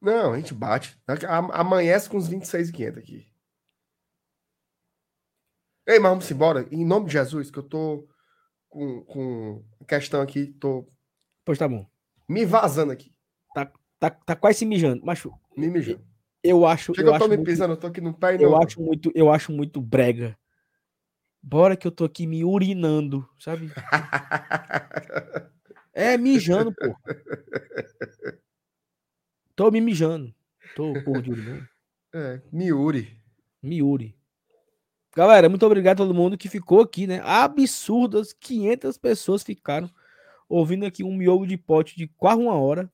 B: Não, a gente bate. Amanhece com os 26.500 aqui. Ei, mas vamos embora. Em nome de Jesus, que eu tô com, com questão aqui, tô.
A: Pois tá bom.
B: Me vazando aqui.
A: Tá, tá, tá quase se mijando. Mas.
B: Me mijando.
A: Eu acho.
B: Chega,
A: eu,
B: eu tô
A: acho
B: me
A: muito,
B: pisando, eu tô aqui no pé e
A: eu acho muito Eu acho muito brega. Bora que eu tô aqui me urinando, sabe? é, mijando, pô. Tô me mijando. Tô, porra de urinando.
B: É, miuri.
A: Miuri. Galera, muito obrigado a todo mundo que ficou aqui, né? Absurdas 500 pessoas ficaram ouvindo aqui um miolo de pote de quase uma hora.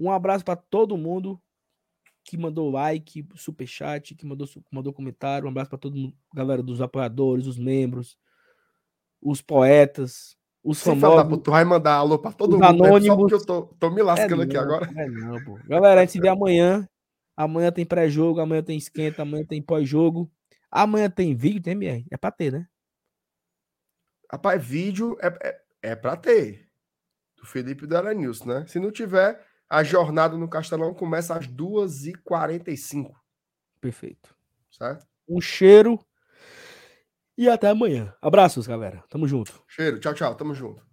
A: Um abraço para todo mundo que mandou like, super chat, que mandou, mandou comentário. Um abraço para todo mundo, galera dos apoiadores, os membros, os poetas, os
B: Sem
A: famosos.
B: Falar, tu vai mandar alô para todo mundo,
A: anônimos.
B: né? só porque eu tô, tô me lascando
A: É
B: aqui
A: não,
B: agora.
A: É não, pô. Galera, a gente se vê amanhã. Amanhã tem pré-jogo, amanhã tem esquenta, amanhã tem pós-jogo. Amanhã tem vídeo, tem MR? É pra ter, né?
B: Rapaz, vídeo é, é, é para ter. Do Felipe Della News, né? Se não tiver, a jornada no Castelão começa às 2h45.
A: Perfeito.
B: Certo?
A: Um cheiro e até amanhã. Abraços, galera. Tamo junto.
B: Cheiro. Tchau, tchau. Tamo junto.